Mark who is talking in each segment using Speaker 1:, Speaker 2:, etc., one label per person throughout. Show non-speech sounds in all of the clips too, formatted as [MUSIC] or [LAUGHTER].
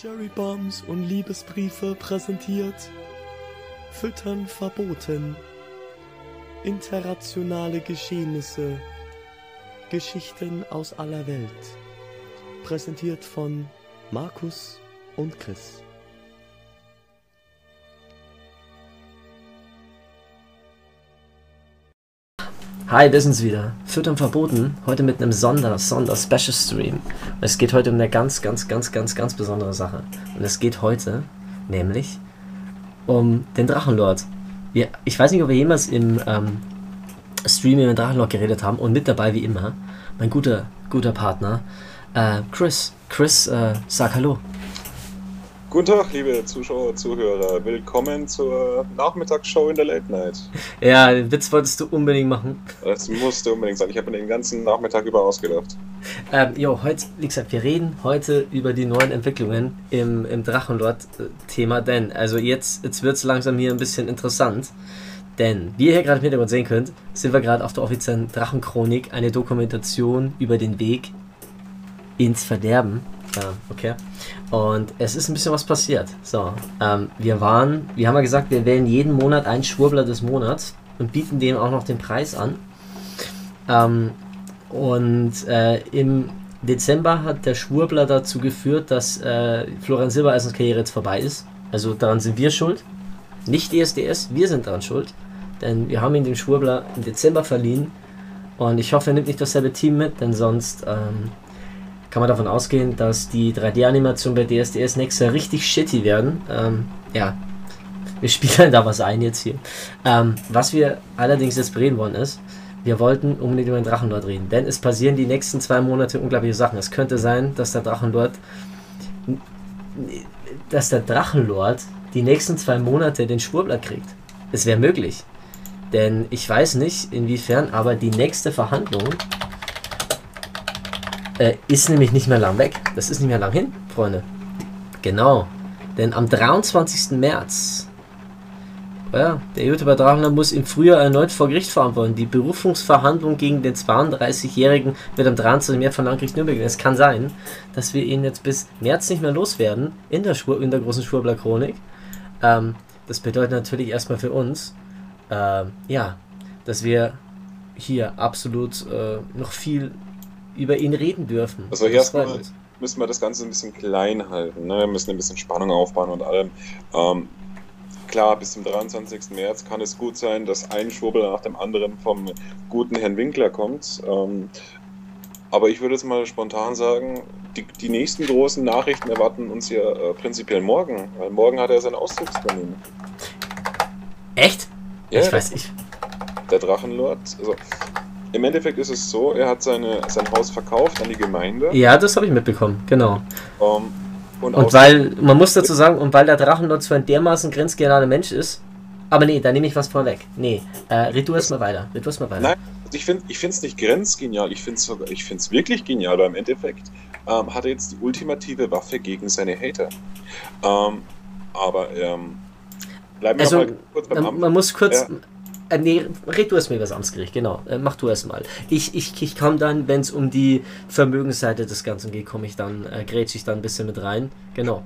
Speaker 1: Cherrybombs und Liebesbriefe präsentiert. Füttern verboten. Internationale Geschehnisse. Geschichten aus aller Welt. Präsentiert von Markus und Chris.
Speaker 2: Hi, wir sind's wieder. Füttern verboten. Heute mit einem Sonder, Sonder-Special-Stream. Es geht heute um eine ganz, ganz, ganz, ganz, ganz besondere Sache. Und es geht heute nämlich um den Drachenlord. Wir, ich weiß nicht, ob wir jemals im ähm, Stream über den Drachenlord geredet haben. Und mit dabei, wie immer, mein guter, guter Partner, äh, Chris. Chris, äh, sag Hallo.
Speaker 3: Guten Tag, liebe Zuschauer, Zuhörer. Willkommen zur Nachmittagsshow in der Late Night.
Speaker 2: Ja, den Witz wolltest du unbedingt machen.
Speaker 3: Das musste unbedingt sein. Ich habe mir den ganzen Nachmittag über ausgedacht.
Speaker 2: Ähm, jo, heute, wie gesagt, wir reden heute über die neuen Entwicklungen im, im Drachenlord-Thema, denn, also jetzt, jetzt wird es langsam hier ein bisschen interessant. Denn, wie ihr hier gerade im Hintergrund sehen könnt, sind wir gerade auf der offiziellen Drachenchronik, eine Dokumentation über den Weg ins Verderben. Ja, okay. Und es ist ein bisschen was passiert. So, ähm, wir waren, wir haben ja gesagt, wir wählen jeden Monat einen Schwurbler des Monats und bieten dem auch noch den Preis an. Ähm, und äh, im Dezember hat der Schwurbler dazu geführt, dass äh, Florian Silbereisens Karriere jetzt vorbei ist. Also daran sind wir schuld. Nicht DSDS, wir sind daran schuld. Denn wir haben ihn den Schwurbler im Dezember verliehen. Und ich hoffe, er nimmt nicht dasselbe Team mit, denn sonst ähm, kann man davon ausgehen, dass die 3D-Animationen bei DSDS nächstes Jahr richtig shitty werden. Ähm, ja, wir [LAUGHS] spielen da was ein jetzt hier. Ähm, was wir allerdings jetzt bereden wollen ist, wir wollten unbedingt über den Drachenlord reden, denn es passieren die nächsten zwei Monate unglaubliche Sachen. Es könnte sein, dass der Drachenlord, dass der Drachenlord die nächsten zwei Monate den Spurblatt kriegt. Es wäre möglich. Denn ich weiß nicht, inwiefern, aber die nächste Verhandlung äh, ist nämlich nicht mehr lang weg. Das ist nicht mehr lang hin, Freunde. Genau. Denn am 23. März, ja, der YouTuber Drachenland muss im Frühjahr erneut vor Gericht verantworten. Die Berufungsverhandlung gegen den 32-Jährigen wird am 23. März von Landgericht Nürnberg. Es kann sein, dass wir ihn jetzt bis März nicht mehr loswerden in der, Schwur in der großen Schwurbler-Chronik. Ähm, das bedeutet natürlich erstmal für uns, äh, ja, dass wir hier absolut äh, noch viel über ihn reden dürfen.
Speaker 3: Also erstmal müssen wir das Ganze ein bisschen klein halten. Ne? Wir müssen ein bisschen Spannung aufbauen und allem. Ähm, klar, bis zum 23. März kann es gut sein, dass ein Schwurbel nach dem anderen vom guten Herrn Winkler kommt. Ähm, aber ich würde jetzt mal spontan sagen, die, die nächsten großen Nachrichten erwarten uns ja äh, prinzipiell morgen, weil morgen hat er sein Auszugstermin.
Speaker 2: Echt?
Speaker 3: Ja,
Speaker 2: ich weiß nicht.
Speaker 3: Der Drachenlord, also im Endeffekt ist es so, er hat seine, sein Haus verkauft an die Gemeinde.
Speaker 2: Ja, das habe ich mitbekommen, genau.
Speaker 3: Um, und
Speaker 2: Und weil, man muss dazu sagen, und weil der Drachenlord zwar ein dermaßen grenzgenialer Mensch ist, aber nee, da nehme ich was vorweg. Nee, äh, red du erstmal weiter. Red du erstmal weiter.
Speaker 3: Nein, also ich finde es nicht grenzgenial, ich finde es ich find's wirklich genial, weil im Endeffekt ähm, hat er jetzt die ultimative Waffe gegen seine Hater. Ähm, aber ähm, bleiben wir
Speaker 2: Also,
Speaker 3: mal kurz beim
Speaker 2: man,
Speaker 3: Amt.
Speaker 2: man muss kurz.
Speaker 3: Ja.
Speaker 2: Äh, nee, red du erstmal über das Amtsgericht, genau. Äh, mach du erstmal. Ich, ich, ich komme dann, wenn es um die Vermögensseite des Ganzen geht, komme ich dann, äh, grätsch ich dann ein bisschen mit rein. Genau.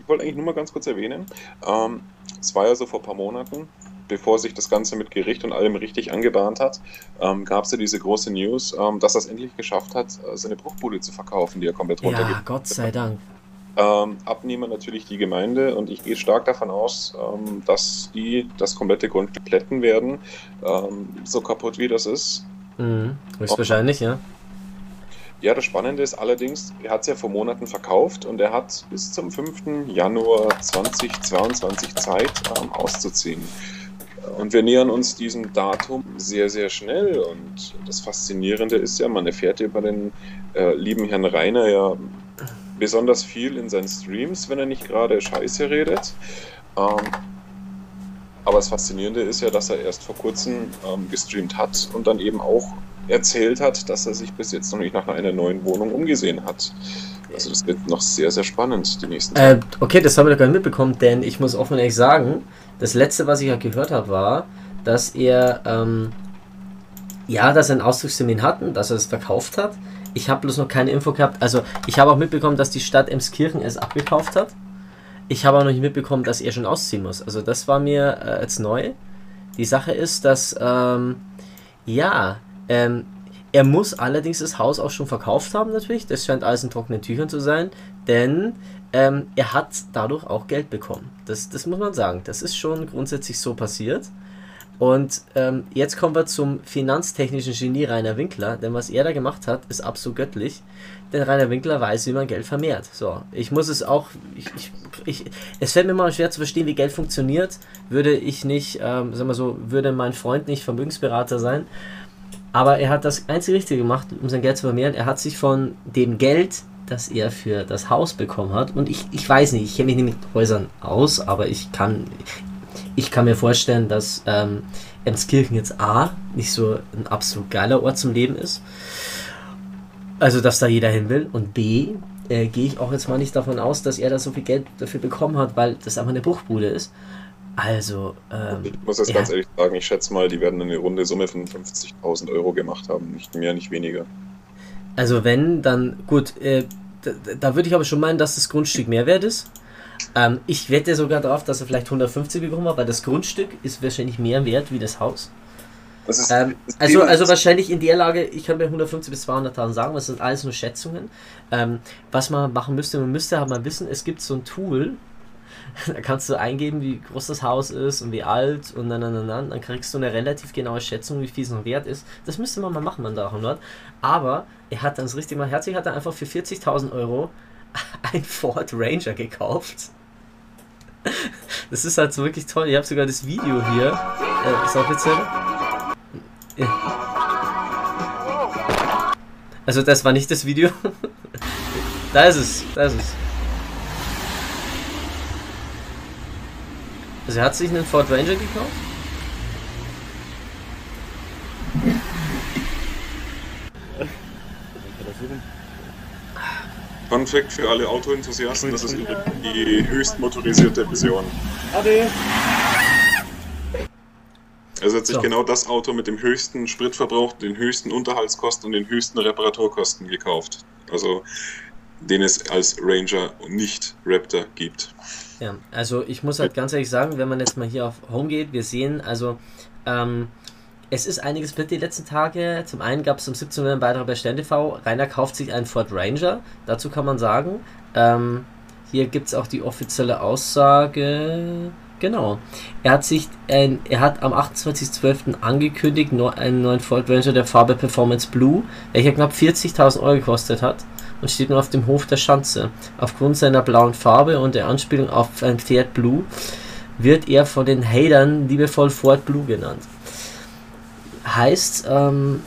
Speaker 3: Ich wollte eigentlich nur mal ganz kurz erwähnen, ähm, es war ja so vor ein paar Monaten, bevor sich das Ganze mit Gericht und allem richtig angebahnt hat, ähm, gab es ja diese große News, ähm, dass er es endlich geschafft hat, äh, seine Bruchbude zu verkaufen, die er komplett runtergeht.
Speaker 2: Ja, Gott sei Dank.
Speaker 3: Ähm, Abnehmer natürlich die Gemeinde und ich gehe stark davon aus, ähm, dass die das komplette Grundstück plätten werden, ähm, so kaputt wie das ist.
Speaker 2: Mhm. Höchstwahrscheinlich, ja.
Speaker 3: Ja, das Spannende ist allerdings, er hat es ja vor Monaten verkauft und er hat bis zum 5. Januar 2022 Zeit ähm, auszuziehen. Und wir nähern uns diesem Datum sehr, sehr schnell. Und das Faszinierende ist ja, man erfährt über den äh, lieben Herrn Rainer ja besonders viel in seinen Streams, wenn er nicht gerade Scheiße redet. Ähm, aber das Faszinierende ist ja, dass er erst vor kurzem ähm, gestreamt hat und dann eben auch erzählt hat, dass er sich bis jetzt noch nicht nach einer neuen Wohnung umgesehen hat. Also das wird noch sehr, sehr spannend, die nächsten
Speaker 2: Äh, okay, das haben wir doch gar nicht mitbekommen, denn ich muss offen ehrlich sagen, das letzte, was ich halt gehört habe, war, dass er ähm, ja, dass er einen Ausdruckstermin hatten, dass er es verkauft hat. Ich habe bloß noch keine Info gehabt. Also ich habe auch mitbekommen, dass die Stadt Emskirchen es abgekauft hat. Ich habe auch noch nicht mitbekommen, dass er schon ausziehen muss. Also das war mir äh, jetzt neu. Die Sache ist, dass ähm, ja, ähm, er muss allerdings das Haus auch schon verkauft haben natürlich. Das scheint alles in trockenen Tüchern zu sein, denn ähm, er hat dadurch auch Geld bekommen. Das, das muss man sagen. Das ist schon grundsätzlich so passiert. Und ähm, jetzt kommen wir zum finanztechnischen Genie Rainer Winkler, denn was er da gemacht hat, ist absolut göttlich. Denn Rainer Winkler weiß, wie man Geld vermehrt. So, ich muss es auch, ich, ich, ich, es fällt mir mal schwer zu verstehen, wie Geld funktioniert. Würde ich nicht, ähm, sagen wir so, würde mein Freund nicht Vermögensberater sein. Aber er hat das einzige Richtige gemacht, um sein Geld zu vermehren. Er hat sich von dem Geld, das er für das Haus bekommen hat, und ich, ich weiß nicht, ich kenne mich nicht mit Häusern aus, aber ich kann, ich kann mir vorstellen, dass ähm, Emskirchen jetzt A, nicht so ein absolut geiler Ort zum Leben ist. Also, dass da jeder hin will. Und B, äh, gehe ich auch jetzt mal nicht davon aus, dass er da so viel Geld dafür bekommen hat, weil das einfach eine Bruchbude ist. Also, ähm,
Speaker 3: Ich muss jetzt
Speaker 2: ja.
Speaker 3: ganz ehrlich sagen, ich schätze mal, die werden eine runde Summe von 50.000 Euro gemacht haben. Nicht mehr, nicht weniger.
Speaker 2: Also wenn, dann gut, äh, da, da würde ich aber schon meinen, dass das Grundstück mehr wert ist. Ähm, ich wette sogar darauf, dass er vielleicht 150 bekommen hat, weil das Grundstück ist wahrscheinlich mehr wert wie das Haus.
Speaker 3: Das ist,
Speaker 2: Ähm,
Speaker 3: das
Speaker 2: also, also wahrscheinlich in der Lage, ich kann mir 150 bis 200.000 sagen, das sind alles nur Schätzungen. Ähm, was man machen müsste, man müsste halt mal wissen, es gibt so ein Tool, [LAUGHS] da kannst du eingeben, wie groß das Haus ist und wie alt und dann, dann, dann, dann, dann kriegst du eine relativ genaue Schätzung, wie viel es noch wert ist. Das müsste man mal machen, man da 100. Aber er hat dann das richtig mal herzlich, hat er einfach für 40.000 Euro [LAUGHS] ein Ford Ranger gekauft. Das ist halt so wirklich toll. Ich habe sogar das Video hier. Äh, das offizielle. Also das war nicht das Video. [LAUGHS] da ist es, da ist es. Also er hat sich einen Ford Ranger gekauft.
Speaker 3: Fun Fact für alle Autoenthusiasten, das ist übrigens die höchst motorisierte Version. Also hat sich
Speaker 2: So.
Speaker 3: genau das Auto mit dem höchsten Spritverbrauch, den höchsten Unterhaltskosten und den höchsten Reparaturkosten gekauft. Also den es als Ranger und nicht Raptor gibt.
Speaker 2: Ja, also ich muss halt ganz ehrlich sagen, wenn man jetzt mal hier auf Home geht, wir sehen, also ähm, es ist einiges mit die letzten Tage. Zum einen gab es am 17. November einen Beitrag bei Stern TV. Rainer kauft sich einen Ford Ranger. Dazu kann man sagen, ähm, hier gibt es auch die offizielle Aussage. Genau. Er hat sich ein, er hat am 28.12. angekündigt, neu- einen neuen Ford Ranger der Farbe Performance Blue, welcher knapp 40.000 Euro gekostet hat und steht nun auf dem Hof der Schanze. Aufgrund seiner blauen Farbe und der Anspielung auf ein Pferd Blue wird er von den Hatern liebevoll Ford Blue genannt. Heißt, ähm,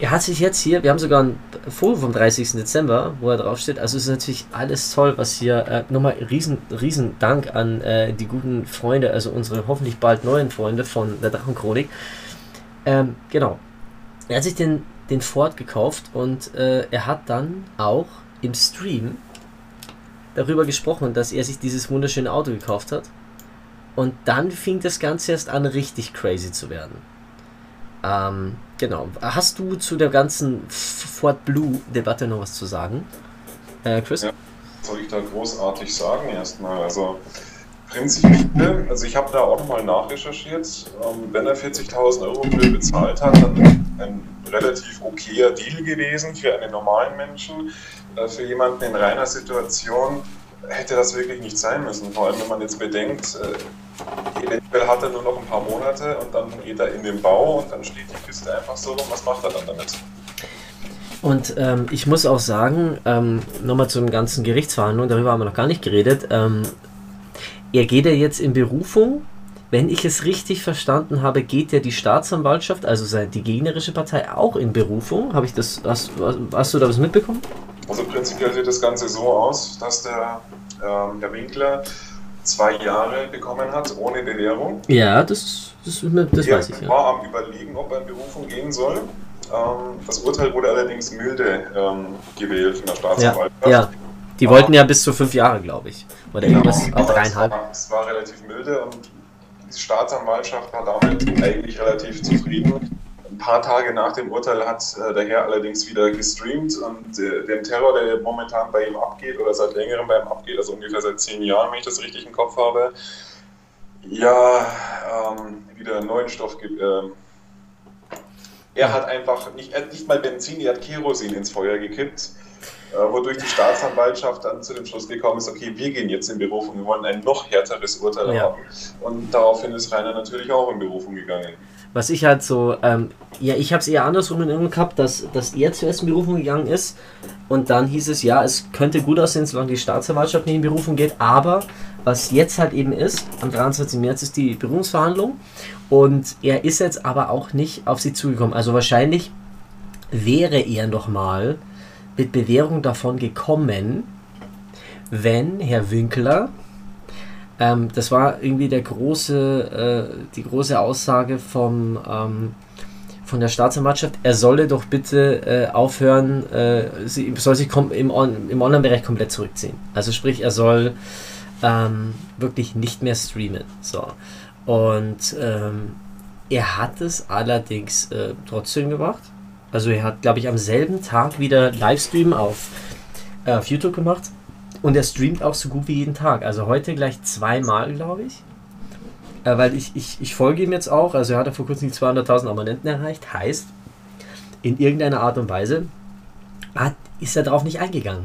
Speaker 2: er hat sich jetzt hier, wir haben sogar ein Foto vom 30. Dezember, wo er draufsteht. Also ist natürlich alles toll, was hier. Äh, nochmal riesen, riesen Dank an äh, die guten Freunde, also unsere hoffentlich bald neuen Freunde von der Drachenchronik. Ähm, genau. Er hat sich den, den Ford gekauft und äh, er hat dann auch im Stream darüber gesprochen, dass er sich dieses wunderschöne Auto gekauft hat. Und dann fing das Ganze erst an, richtig crazy zu werden. Ähm, genau. Hast du zu der ganzen F- Ford Blue-Debatte noch was zu sagen? Äh, Chris?
Speaker 3: Ja. soll ich da großartig sagen erstmal? Also prinzipiell, also ich habe da auch nochmal nachrecherchiert, ähm, wenn er 40.000 Euro für bezahlt hat, dann ein relativ okayer Deal gewesen für einen normalen Menschen. Äh, für jemanden in reiner Situation hätte das wirklich nicht sein müssen. Vor allem, wenn man jetzt bedenkt, äh, eventuell hat er nur noch ein paar Monate und dann geht er in den Bau und dann steht die Kiste einfach so rum. Was macht er dann damit?
Speaker 2: Und ähm, ich muss auch sagen, ähm, nochmal zum ganzen Gerichtsverhandlung, darüber haben wir noch gar nicht geredet. Ähm, er geht ja jetzt in Berufung. Wenn ich es richtig verstanden habe, geht ja die Staatsanwaltschaft, also die gegnerische Partei, auch in Berufung. Habe ich das, hast, hast du da was mitbekommen?
Speaker 3: Also prinzipiell sieht das Ganze so aus, dass der, ähm, der Winkler zwei Jahre bekommen hat ohne Bewährung.
Speaker 2: Ja, das, das, das
Speaker 3: er
Speaker 2: weiß ich. Ja.
Speaker 3: war am Überlegen, ob er in Berufung gehen soll. Ähm, das Urteil wurde allerdings milde ähm, gewählt von der
Speaker 2: Ja,
Speaker 3: Staatsanwaltschaft.
Speaker 2: ja. Die wollten ja bis zu fünf Jahre, glaube ich. Oder irgendwas
Speaker 3: Genau, aber es
Speaker 2: dreieinhalb.
Speaker 3: war, es war relativ milde und die Staatsanwaltschaft war damit eigentlich relativ zufrieden. Paar Tage nach dem Urteil hat äh, der Herr allerdings wieder gestreamt und äh, den Terror, der momentan bei ihm abgeht oder seit längerem bei ihm abgeht, also ungefähr seit zehn Jahren, wenn ich das richtig im Kopf habe, ja, ähm, wieder neuen Stoff gibt. Ähm, er hat einfach nicht, nicht mal Benzin, er hat Kerosin ins Feuer gekippt äh, wodurch die Staatsanwaltschaft dann zu dem Schluss gekommen ist, okay, wir gehen jetzt in Berufung, wir wollen ein noch härteres Urteil ja. haben. Und daraufhin ist Rainer natürlich auch in Berufung gegangen.
Speaker 2: Was ich halt so, ähm, ja, ich habe es eher andersrum in Erinnerung gehabt, dass, dass er zuerst in Berufung gegangen ist und dann hieß es, ja, es könnte gut aussehen, solange die Staatsanwaltschaft nicht in Berufung geht, aber was jetzt halt eben ist, am 23. März ist die Berufungsverhandlung und er ist jetzt aber auch nicht auf sie zugekommen. Also wahrscheinlich wäre er nochmal mit Bewährung davon gekommen, wenn Herr Winkler, ähm, das war irgendwie der große, äh, die große Aussage vom, ähm, von der Staatsanwaltschaft, er solle doch bitte äh, aufhören, äh, sie, soll sich im, im Online-Bereich komplett zurückziehen. Also sprich, er soll ähm, wirklich nicht mehr streamen. So. Und ähm, er hat es allerdings äh, trotzdem gemacht. Also er hat, glaube ich, am selben Tag wieder Livestream auf, äh, auf YouTube gemacht. Und er streamt auch so gut wie jeden Tag. Also heute gleich zweimal, glaube ich. Äh, weil ich, ich, ich folge ihm jetzt auch. Also er hat vor kurzem die 200.000 Abonnenten erreicht. Heißt, in irgendeiner Art und Weise hat, ist er darauf nicht eingegangen.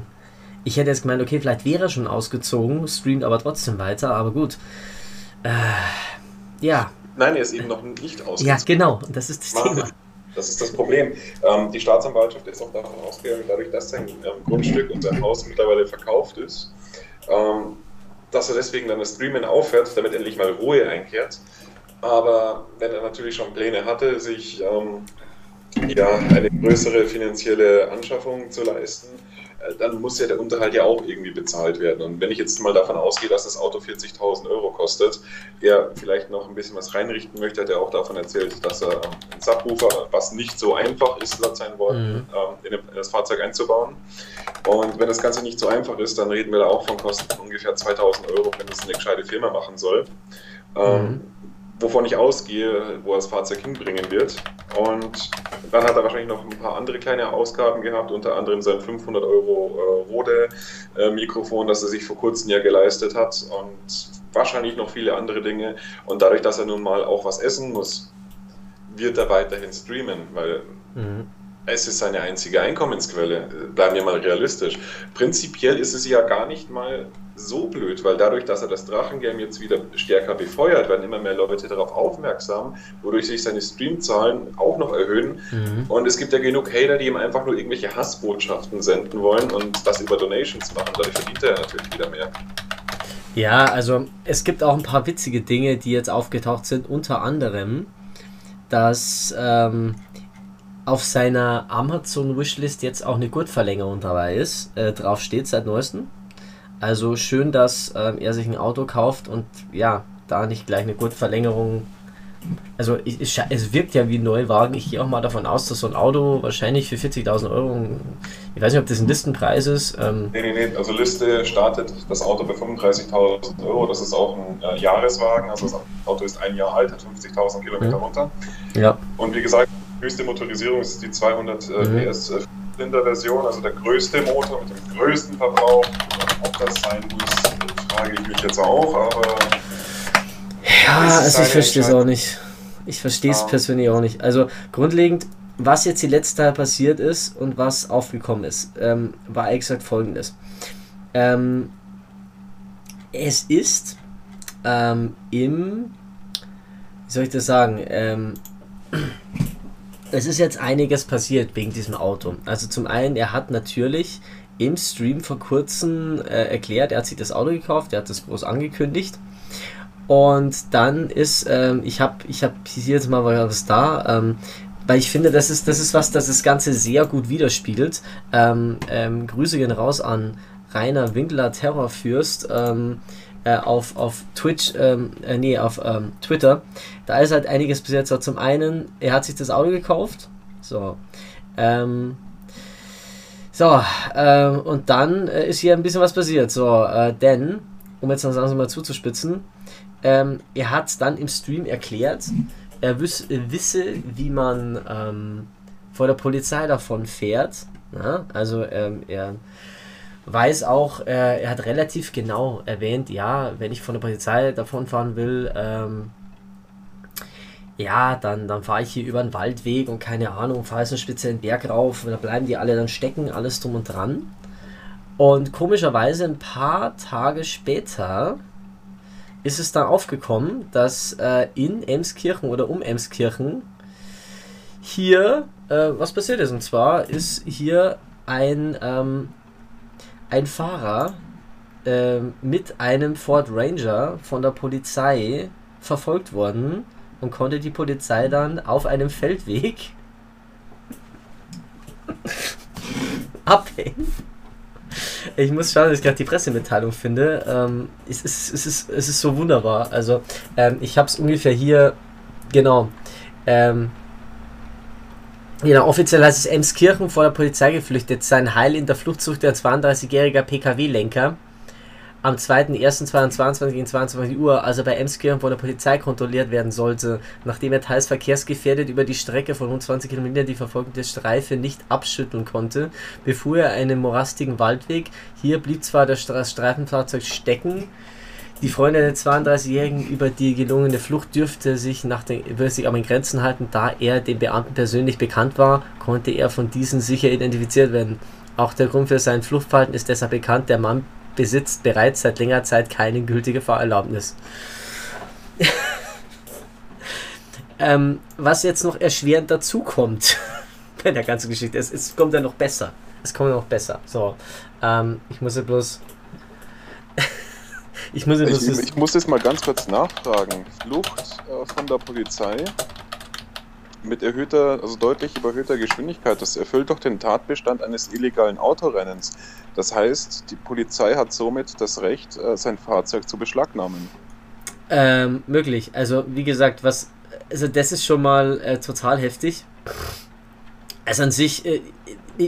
Speaker 2: Ich hätte jetzt gemeint, okay, vielleicht wäre er schon ausgezogen, streamt aber trotzdem weiter. Aber gut. Äh, ja.
Speaker 3: Nein, er ist eben noch nicht ausgezogen.
Speaker 2: Ja, genau. Und das ist das Thema.
Speaker 3: Das ist das Problem. Ähm, die Staatsanwaltschaft ist auch davon ausgegangen, dadurch, dass sein ähm, Grundstück und sein Haus mittlerweile verkauft ist, ähm, dass er deswegen dann das Streamen aufhört, damit endlich mal Ruhe einkehrt. Aber wenn er natürlich schon Pläne hatte, sich ähm, ja, eine größere finanzielle Anschaffung zu leisten, dann muss ja der Unterhalt ja auch irgendwie bezahlt werden. Und wenn ich jetzt mal davon ausgehe, dass das Auto 40.000 Euro kostet, er vielleicht noch ein bisschen was reinrichten möchte, hat er auch davon erzählt, dass er einen Subwoofer, was nicht so einfach ist, laut seinen Worten, mhm. Ähm, in das Fahrzeug einzubauen. Und wenn das Ganze nicht so einfach ist, dann reden wir da auch von Kosten von ungefähr 2.000 Euro, wenn es eine gescheite Firma machen soll. Ähm, mhm wovon ich ausgehe, wo er das Fahrzeug hinbringen wird. Und dann hat er wahrscheinlich noch ein paar andere kleine Ausgaben gehabt, unter anderem sein 500 Euro äh, Rode-Mikrofon, das er sich vor kurzem ja geleistet hat und wahrscheinlich noch viele andere Dinge. Und dadurch, dass er nun mal auch was essen muss, wird er weiterhin streamen, weil mhm. Es ist seine einzige Einkommensquelle. Bleiben wir mal realistisch. Prinzipiell ist es ja gar nicht mal so blöd, weil dadurch, dass er das Drachengame jetzt wieder stärker befeuert, werden immer mehr Leute darauf aufmerksam, wodurch sich seine Streamzahlen auch noch erhöhen. Mhm. Und es gibt ja genug Hater, die ihm einfach nur irgendwelche Hassbotschaften senden wollen und das über Donations machen. Dadurch verdient er natürlich wieder mehr.
Speaker 2: Ja, also es gibt auch ein paar witzige Dinge, die jetzt aufgetaucht sind. Unter anderem, dass ähm, auf seiner Amazon-Wishlist jetzt auch eine Gurtverlängerung dabei ist. Äh, drauf steht seit neuestem. Also schön, dass ähm, er sich ein Auto kauft und ja, da nicht gleich eine Gurtverlängerung. Also ich, ich, es wirkt ja wie ein Neuwagen. Ich gehe auch mal davon aus, dass so ein Auto wahrscheinlich für 40.000 Euro, ich weiß nicht, ob das ein Listenpreis ist.
Speaker 3: Ähm nee, nee, nee. Also Liste startet das Auto bei 35.000 Euro. Das ist auch ein äh, Jahreswagen. Also das Auto ist ein Jahr alt, hat 50.000 Kilometer mhm. runter.
Speaker 2: Ja.
Speaker 3: Und wie gesagt, höchste Motorisierung ist die 200 äh, mhm. PS Zylinder-Version, also der größte Motor mit dem größten Verbrauch. Ob das sein muss, frage ich mich jetzt auch, aber.
Speaker 2: Ja, also ich verstehe es auch nicht. Ich verstehe es ja. persönlich auch nicht. Also grundlegend, was jetzt die letzte Zeit passiert ist und was aufgekommen ist, ähm, war exakt folgendes. Ähm, es ist ähm, im, wie soll ich das sagen, ähm, es ist jetzt einiges passiert wegen diesem Auto. Also zum einen, er hat natürlich im Stream vor kurzem äh, erklärt, er hat sich das Auto gekauft, er hat das groß angekündigt. Und dann ist, ähm, ich habe ich hab hier jetzt mal was da, ähm, weil ich finde, das ist, das ist was, das das Ganze sehr gut widerspiegelt. Ähm, ähm Grüße gehen raus an Rainer Winkler, Terrorfürst. Äh, auf, auf Twitch, ähm, äh, nee, auf ähm, Twitter. Da ist halt einiges bis jetzt. Zum einen, er hat sich das Auto gekauft. So. Ähm, so, ähm, und dann äh, ist hier ein bisschen was passiert. So, äh, denn, um jetzt langsam mal zuzuspitzen, ähm, er hat dann im Stream erklärt, er wüs wisse, wie man ähm, vor der Polizei davon fährt. Ja? Also ähm, er weiß auch, äh, er hat relativ genau erwähnt, ja, wenn ich von der Polizei davonfahren will, ähm, ja, dann, dann fahre ich hier über einen Waldweg und keine Ahnung, fahre jetzt einen speziellen Berg rauf und da bleiben die alle dann stecken, alles drum und dran. Und komischerweise ein paar Tage später ist es dann aufgekommen, dass äh, in Emskirchen oder um Emskirchen hier äh, was passiert ist. Und zwar ist hier ein, ähm, ein Fahrer äh, mit einem Ford Ranger von der Polizei verfolgt worden und konnte die Polizei dann auf einem Feldweg [LAUGHS] abhängen. Ich muss schauen, dass ich gerade die Pressemitteilung finde. Ähm, es, ist, es, ist, es ist so wunderbar. Also, ähm, ich habe es ungefähr hier, genau. Ähm, genau, offiziell heißt es Emskirchen vor der Polizei geflüchtet. Sein Heil in der Flucht sucht der 32-jähriger PKW-Lenker am 2.1.2022 gegen 22 Uhr, als er bei Emskirchen von der Polizei kontrolliert werden sollte, nachdem er teils verkehrsgefährdet über die Strecke von rund 20 Kilometern die verfolgende Streife nicht abschütteln konnte, befuhr er einen morastigen Waldweg. Hier blieb zwar das Streifenfahrzeug stecken, die Freunde der 32-Jährigen über die gelungene Flucht dürfte sich, nach den, sich aber in Grenzen halten, da er dem Beamten persönlich bekannt war, konnte er von diesen sicher identifiziert werden. Auch der Grund für sein Fluchtverhalten ist deshalb bekannt. Der Mann besitzt bereits seit längerer Zeit keine gültige Fahrerlaubnis. [LAUGHS] ähm, was jetzt noch erschwerend dazu kommt [LAUGHS] bei der ganzen Geschichte, es, es kommt ja noch besser. Es kommt ja noch besser. So, ähm, ich muss ja bloß.
Speaker 3: Ich, muss ich, ich muss jetzt mal ganz kurz nachfragen. Flucht äh, von der Polizei mit erhöhter, also deutlich überhöhter Geschwindigkeit. Das erfüllt doch den Tatbestand eines illegalen Autorennens. Das heißt, die Polizei hat somit das Recht, äh, sein Fahrzeug zu beschlagnahmen.
Speaker 2: Ähm, möglich. Also, wie gesagt, was. Also, das ist schon mal äh, total heftig. Also, an sich, äh,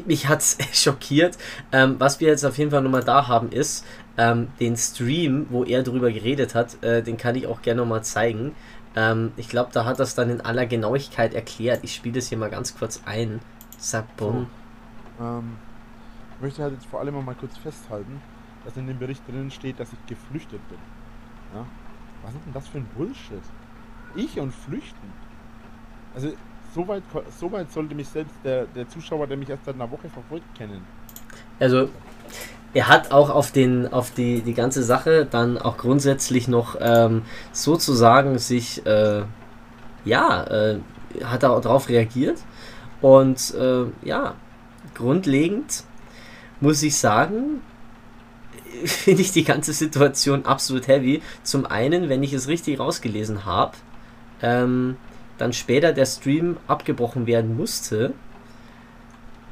Speaker 2: mich hat es [LAUGHS] schockiert. Ähm, was wir jetzt auf jeden Fall nochmal da haben, ist ähm, den Stream, wo er darüber geredet hat. Äh, den kann ich auch gerne nochmal zeigen. Ähm, ich glaube, da hat das dann in aller Genauigkeit erklärt. Ich spiele das hier mal ganz kurz ein.
Speaker 4: So, ähm, ich möchte halt jetzt vor allem mal kurz festhalten, dass in dem Bericht drin steht, dass ich geflüchtet bin. Ja? Was ist denn das für ein Bullshit? Ich und flüchten. Also, soweit so weit sollte mich selbst der, der Zuschauer, der mich erst seit einer Woche verfolgt, kennen.
Speaker 2: Also, er hat auch auf, den, auf die, die ganze Sache dann auch grundsätzlich noch ähm, sozusagen sich, äh, ja, äh, hat er auch darauf reagiert. Und äh, ja, grundlegend muss ich sagen, [LAUGHS] finde ich die ganze Situation absolut heavy. Zum einen, wenn ich es richtig rausgelesen habe, ähm, dann später der Stream abgebrochen werden musste.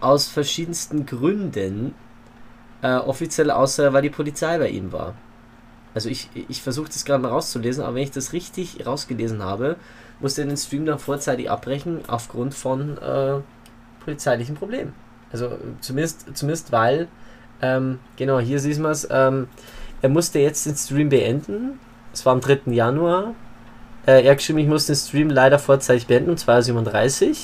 Speaker 2: Aus verschiedensten Gründen äh, offiziell außer weil die Polizei bei ihm war. Also ich, ich versuche das gerade mal rauszulesen, aber wenn ich das richtig rausgelesen habe, musste er den Stream dann vorzeitig abbrechen aufgrund von äh, polizeilichen Problemen. Also zumindest, zumindest weil, ähm, genau, hier sieht man es, ähm, er musste jetzt den Stream beenden. Es war am 3. Januar. Äh, er geschrieben, ich muss den Stream leider vorzeitig beenden, um 2.37 Uhr.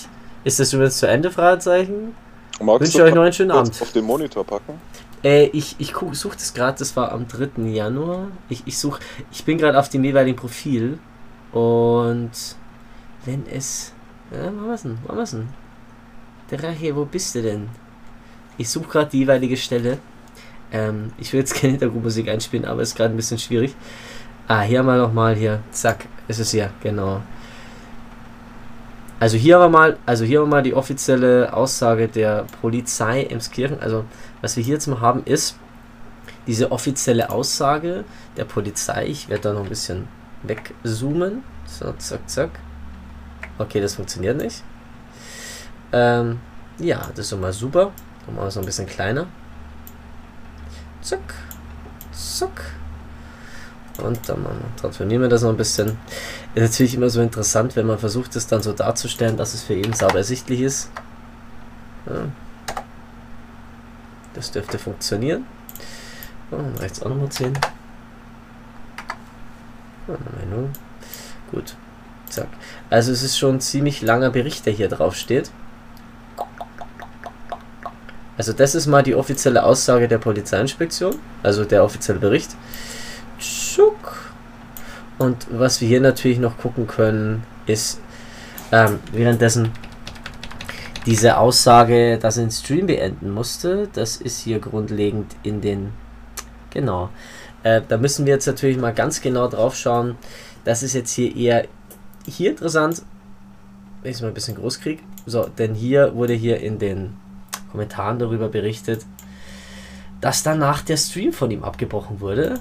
Speaker 2: Ist das übrigens zu Ende? Fragezeichen. Wünsche euch noch einen schönen Abend.
Speaker 3: Auf den Monitor packen.
Speaker 2: Äh, ich ich suche das gerade, das war am 3. Januar. Ich, ich suche, ich bin gerade auf dem jeweiligen Profil und wenn es. Ja, was denn? Was denn? Der Rache, wo bist du denn? Ich suche gerade die jeweilige Stelle. Ähm, ich will jetzt [LAUGHS] keine Hintergrundmusik einspielen, aber ist gerade ein bisschen schwierig. Ah, hier wir nochmal hier. Zack, ist es hier, genau. Also hier haben wir mal, also hier haben wir mal die offizielle Aussage der Polizei Emskirchen. Also was wir hier jetzt mal haben ist diese offizielle Aussage der Polizei. Ich werde da noch ein bisschen wegzoomen. So, zack, zack. Okay, das funktioniert nicht. Ähm, ja, das ist mal super. Dann machen wir es noch ein bisschen kleiner. Zack. Zack. Und dann transformieren wir das noch ein bisschen. Ist natürlich immer so interessant, wenn man versucht, es dann so darzustellen, dass es für jeden sauber ersichtlich ist. Ja. Das dürfte funktionieren. Und rechts auch nochmal 10. Gut. Zack. Also es ist schon ein ziemlich langer Bericht, der hier drauf steht. Also das ist mal die offizielle Aussage der Polizeiinspektion, also der offizielle Bericht. Tschuck. Und was wir hier natürlich noch gucken können, ist ähm, währenddessen diese Aussage, dass er den Stream beenden musste. Das ist hier grundlegend in den... Genau. Äh, da müssen wir jetzt natürlich mal ganz genau drauf schauen. Das ist jetzt hier eher hier interessant, wenn ich es mal ein bisschen groß kriege. So, denn hier wurde hier in den Kommentaren darüber berichtet, dass danach der Stream von ihm abgebrochen wurde.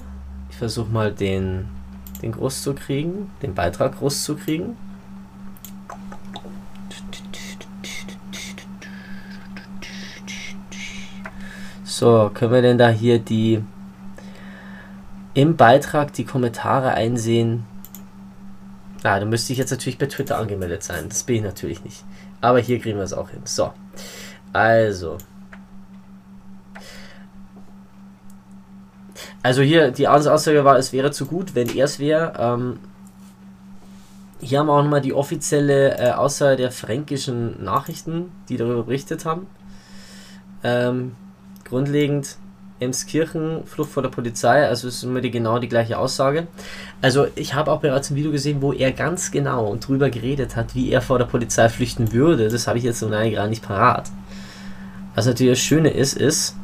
Speaker 2: Ich versuche mal den, den groß zu kriegen, den Beitrag groß zu kriegen. So, können wir denn da hier die im Beitrag die Kommentare einsehen? Ah, da müsste ich jetzt natürlich bei Twitter angemeldet sein. Das bin ich natürlich nicht. Aber hier kriegen wir es auch hin. So. Also. Also hier, die Aussage war, es wäre zu gut, wenn er es wäre. Ähm, hier haben wir auch nochmal die offizielle äh, Aussage der fränkischen Nachrichten, die darüber berichtet haben. Ähm, grundlegend Emskirchen, Flucht vor der Polizei, also es ist immer die, genau die gleiche Aussage. Also ich habe auch bereits ein Video gesehen, wo er ganz genau und drüber geredet hat, wie er vor der Polizei flüchten würde. Das habe ich jetzt so gerade nicht parat. Was natürlich das Schöne ist, ist,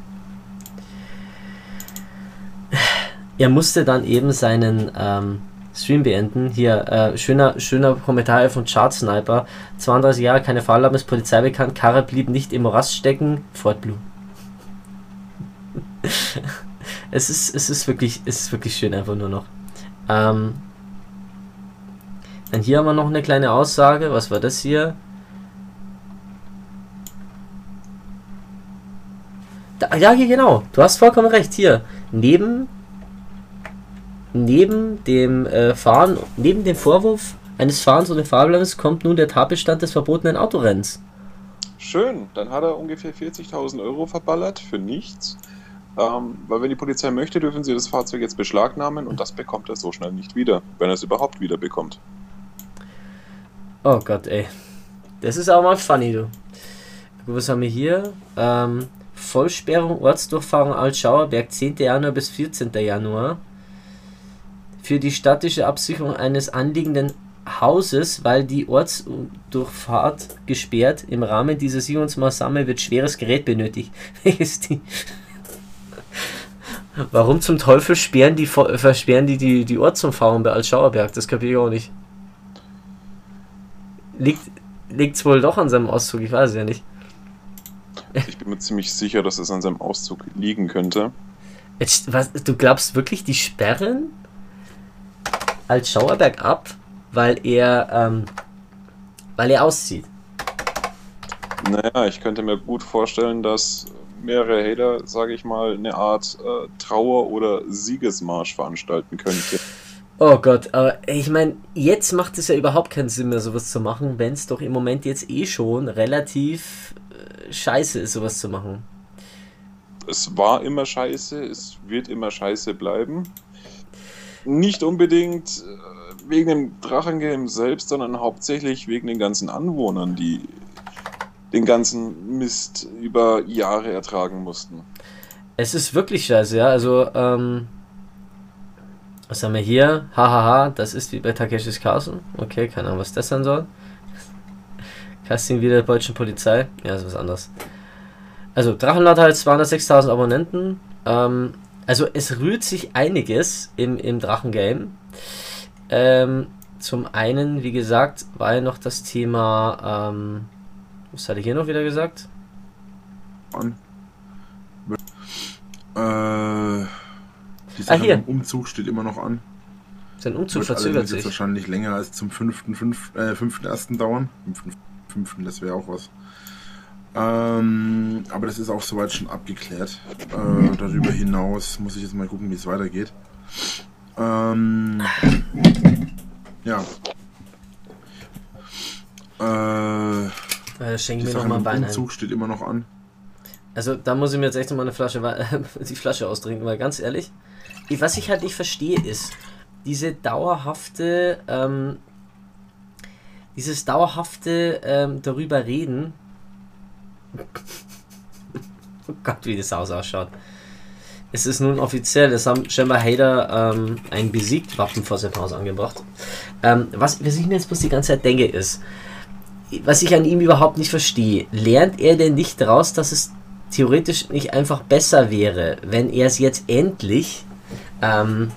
Speaker 2: er musste dann eben seinen ähm, Stream beenden. Hier, äh, schöner, schöner Kommentar von Chart Sniper. 32 Jahre, keine Fahrerlaubnis, Polizei bekannt, Karre blieb nicht im Morast stecken, Fort Blue. [LAUGHS] es ist, es ist wirklich, es ist wirklich schön einfach nur noch. Ähm, dann hier haben wir noch eine kleine Aussage. Was war das hier? Da, ja, hier genau. Du hast vollkommen recht. Hier neben neben dem äh, Fahren, neben dem Vorwurf eines Fahrens ohne Fahrplanens kommt nun der Tatbestand des verbotenen Autorenns.
Speaker 3: Schön, dann hat er ungefähr 40.000 Euro verballert für nichts. Ähm, weil wenn die Polizei möchte, dürfen sie das Fahrzeug jetzt beschlagnahmen und das bekommt er so schnell nicht wieder, wenn er es überhaupt wieder bekommt.
Speaker 2: Oh Gott, ey. Das ist auch mal funny, du. Was haben wir hier? Ähm, Vollsperrung, Ortsdurchfahrung Altschauerberg, 10. Januar bis 14. Januar. Für die statische Absicherung eines anliegenden Hauses, weil die Ortsdurchfahrt gesperrt. Im Rahmen dieser Sicherungsmaßnahme wird schweres Gerät benötigt. [LAUGHS] Welches die? Warum zum Teufel sperren die, versperren die die, die Ortsumfahrung bei Altschauerberg? Das kapiere ich auch nicht. Liegt es wohl doch an seinem Auszug? Ich weiß es ja nicht.
Speaker 3: Ich bin mir ziemlich sicher, dass es an seinem Auszug liegen könnte.
Speaker 2: Jetzt, was, du glaubst wirklich, die sperren Altschauerberg ab, weil er, ähm, weil er auszieht?
Speaker 3: Naja, ich könnte mir gut vorstellen, dass mehrere Hater, sage ich mal, eine Art äh, Trauer- oder Siegesmarsch veranstalten könnte.
Speaker 2: Oh Gott, aber ich meine, jetzt macht es ja überhaupt keinen Sinn mehr, sowas zu machen, wenn es doch im Moment jetzt eh schon relativ äh, scheiße ist, sowas zu machen.
Speaker 3: Es war immer scheiße, es wird immer scheiße bleiben. Nicht unbedingt äh, wegen dem Drachengame selbst, sondern hauptsächlich wegen den ganzen Anwohnern, die den ganzen Mist über Jahre ertragen mussten.
Speaker 2: Es ist wirklich scheiße, ja. Also, ähm, was haben wir hier? Hahaha, das ist wie bei Takeshis Castle. Okay, keine Ahnung, was das sein soll. [LAUGHS] Casting wieder der deutschen Polizei. Ja, ist was anderes. Also, Drachenlord hat 206.000 Abonnenten. Ähm, also, es rührt sich einiges im, im Drachengame. Ähm, zum einen, wie gesagt, war ja noch das Thema, ähm, was hatte ich hier noch wieder gesagt?
Speaker 4: An. Äh, die Sache ah, hier. Umzug steht immer noch an.
Speaker 2: Sein Umzug Wird verzögert sich.
Speaker 4: wahrscheinlich länger als zum 5.1. Äh, 5. dauern. 5. das wäre auch was. Ähm, aber das ist auch soweit schon abgeklärt. Äh, darüber hinaus muss ich jetzt mal gucken, wie es weitergeht. Ähm, ja.
Speaker 2: Äh, äh, schenk mir nochmal Bein
Speaker 4: Umzug ein. steht immer noch an.
Speaker 2: Also da muss ich mir jetzt echt nochmal eine Flasche, [LAUGHS] die Flasche austrinken, weil ganz ehrlich, was ich halt nicht verstehe ist, diese dauerhafte, ähm, dieses dauerhafte ähm, darüber reden. [LAUGHS] oh Gott, wie das Haus ausschaut. Es ist nun offiziell, es haben scheinbar Hater ähm, ein besiegt Wappen vor seinem Haus angebracht. Ähm, was, was ich mir jetzt bloß die ganze Zeit denke, ist, was ich an ihm überhaupt nicht verstehe, lernt er denn nicht daraus, dass es theoretisch nicht einfach besser wäre, wenn er es jetzt endlich ähm,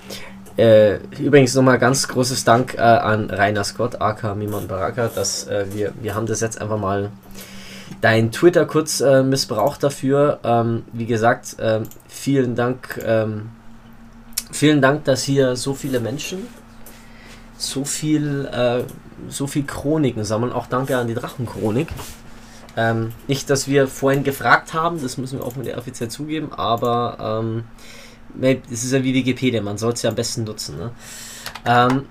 Speaker 2: äh, übrigens nochmal ganz großes Dank äh, an Rainer Scott, aka Miman Baraka, dass äh, wir, wir haben das jetzt einfach mal dein Twitter kurz äh, missbraucht dafür. Ähm, wie gesagt, ähm, vielen Dank, ähm, vielen Dank, dass hier so viele Menschen so viel, äh, so viel Chroniken sammeln. Auch danke an die Drachenchronik. Ähm, nicht, dass wir vorhin gefragt haben, das müssen wir auch mit offiziell zugeben, aber ähm, es ist ja wie Wikipedia, man soll es ja am besten nutzen. Ne? Ähm,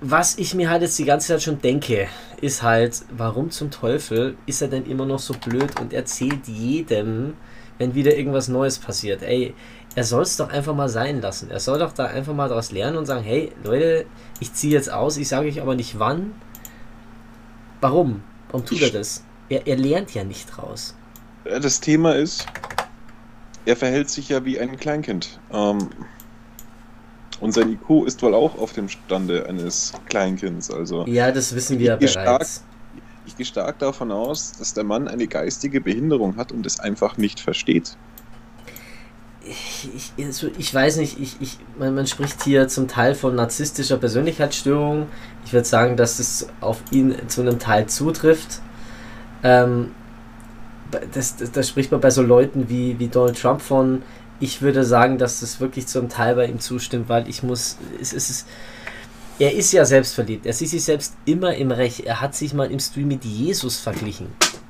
Speaker 2: was ich mir halt jetzt die ganze Zeit schon denke, ist halt, warum zum Teufel ist er denn immer noch so blöd und erzählt jedem, wenn wieder irgendwas Neues passiert. Ey, er soll es doch einfach mal sein lassen. Er soll doch da einfach mal daraus lernen und sagen, hey Leute, ich ziehe jetzt aus, ich sage euch aber nicht wann. Warum? Warum tut er das? Er, er lernt ja nicht draus.
Speaker 3: Das Thema ist, er verhält sich ja wie ein Kleinkind. Ähm, und sein IQ ist wohl auch auf dem Stande eines Kleinkinds. Also
Speaker 2: ja, das wissen wir
Speaker 3: ich
Speaker 2: bereits.
Speaker 3: Stark, ich gehe stark davon aus, dass der Mann eine geistige Behinderung hat und es einfach nicht versteht.
Speaker 2: Ich, also ich weiß nicht, ich, ich, man, man spricht hier zum Teil von narzisstischer Persönlichkeitsstörung. Ich würde sagen, dass es auf ihn zu einem Teil zutrifft. Ähm, das, das, das, spricht man bei so Leuten wie, wie Donald Trump von. Ich würde sagen, dass das wirklich zum Teil bei ihm zustimmt, weil ich muss. Es, es ist, er ist ja selbstverliebt. Er sieht sich selbst immer im Recht. Er hat sich mal im Stream mit Jesus verglichen.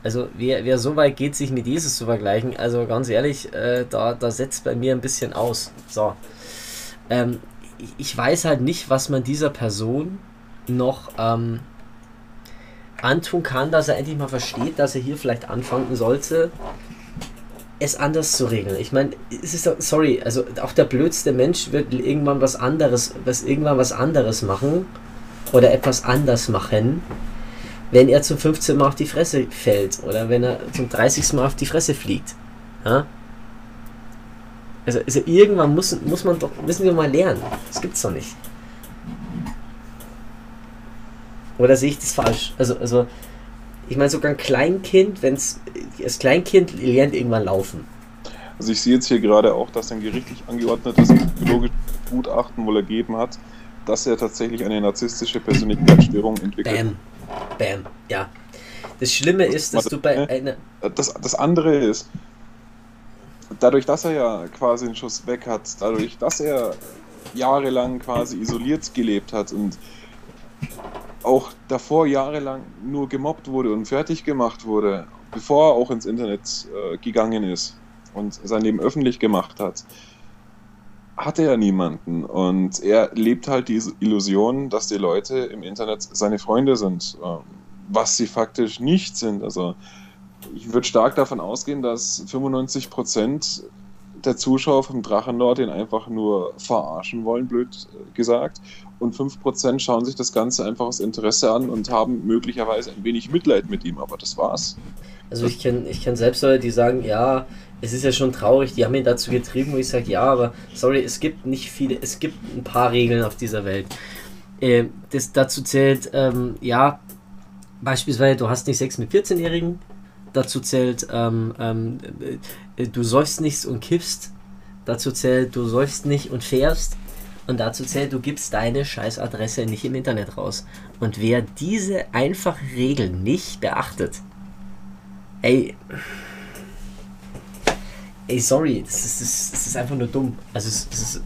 Speaker 2: Also wer, wer so weit geht, sich mit Jesus zu vergleichen, also ganz ehrlich, äh, da, da setzt bei mir ein bisschen aus. So. Ähm, ich weiß halt nicht, was man dieser Person noch ähm, antun kann, dass er endlich mal versteht, dass er hier vielleicht anfangen sollte, es anders zu regeln. Ich meine, es ist sorry, also auch der blödste Mensch wird irgendwann was anderes, was irgendwann was anderes machen oder etwas anders machen, wenn er zum 15. Mal auf die Fresse fällt oder wenn er zum 30. Mal auf die Fresse fliegt. Ja? Also, also irgendwann muss, muss man doch, müssen wir mal lernen. Das gibt's doch nicht. Oder sehe ich das falsch? Also, also ich meine, sogar ein Kleinkind, wenn es das Kleinkind lernt irgendwann laufen.
Speaker 3: Also ich sehe jetzt hier gerade auch, dass ein gerichtlich angeordnetes psychologisches Gutachten wohl ergeben hat, dass er tatsächlich eine narzisstische Persönlichkeitsstörung entwickelt.
Speaker 2: Bam. Bam. Ja. Das Schlimme ist, dass du bei einer.
Speaker 3: Das, das andere ist, dadurch, dass er ja quasi einen Schuss weg hat, dadurch, dass er jahrelang quasi isoliert gelebt hat und auch davor jahrelang nur gemobbt wurde und fertig gemacht wurde, bevor er auch ins Internet äh, gegangen ist und sein Leben öffentlich gemacht hat, hatte er niemanden. Und er lebt halt diese Illusion, dass die Leute im Internet seine Freunde sind, äh, was sie faktisch nicht sind. Also ich würde stark davon ausgehen, dass 95 Prozent der Zuschauer vom Drachenlord ihn einfach nur verarschen wollen, blöd gesagt. Und 5% schauen sich das Ganze einfach aus Interesse an und haben möglicherweise ein wenig Mitleid mit ihm, aber das war's.
Speaker 2: Also ich kenne ich kenn selbst Leute, die sagen, ja, es ist ja schon traurig, die haben ihn dazu getrieben, wo ich sage, ja, aber sorry, es gibt nicht viele, es gibt ein paar Regeln auf dieser Welt. Äh, das dazu zählt, ähm, ja, beispielsweise, du hast nicht Sex mit 14-Jährigen, dazu zählt, ähm, ähm, äh, du säufst nichts und kiffst, dazu zählt, du säufst nicht und fährst, und dazu zählt, du gibst deine Scheißadresse nicht im Internet raus. Und wer diese einfache Regel nicht beachtet, ey, ey, sorry, das ist, das, das ist einfach nur dumm. Also, es, ist,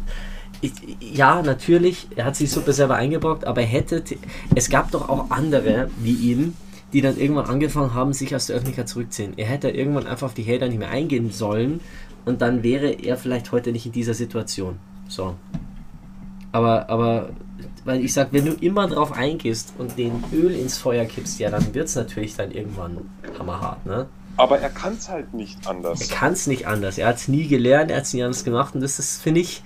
Speaker 2: ich, ja, natürlich, er hat sich super selber eingebrockt, aber er hätte, es gab doch auch andere wie ihn, die dann irgendwann angefangen haben, sich aus der Öffentlichkeit zurückzuziehen. Er hätte irgendwann einfach auf die Hater nicht mehr eingehen sollen und dann wäre er vielleicht heute nicht in dieser Situation. So. Aber, aber, weil ich sag, wenn du immer drauf eingehst und den Öl ins Feuer kippst, ja, dann wird es natürlich dann irgendwann hammerhart, ne?
Speaker 3: Aber er kann es halt nicht anders.
Speaker 2: Er kann es nicht anders. Er hat es nie gelernt, er hat es nie anders gemacht und das ist, finde ich,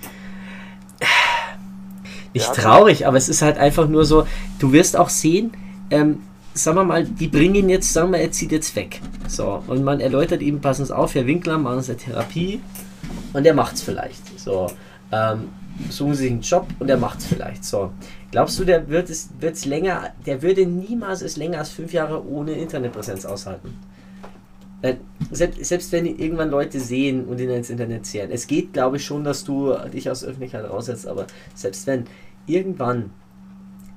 Speaker 2: nicht traurig, aber es ist halt einfach nur so, du wirst auch sehen, ähm, sagen wir mal, die bringen ihn jetzt, sagen wir, er zieht jetzt weg. So, und man erläutert ihm, passen Sie auf, Herr Winkler, machen Sie eine Therapie und er macht's vielleicht. So, ähm, suchen Sie sich einen Job und er macht's vielleicht. So, glaubst du, der wird es wird's länger, der würde niemals es länger als fünf Jahre ohne Internetpräsenz aushalten? Äh, selbst, selbst wenn irgendwann Leute sehen und ihn ins Internet zählen. Es geht, glaube ich, schon, dass du dich aus der Öffentlichkeit raussetzt, aber selbst wenn, irgendwann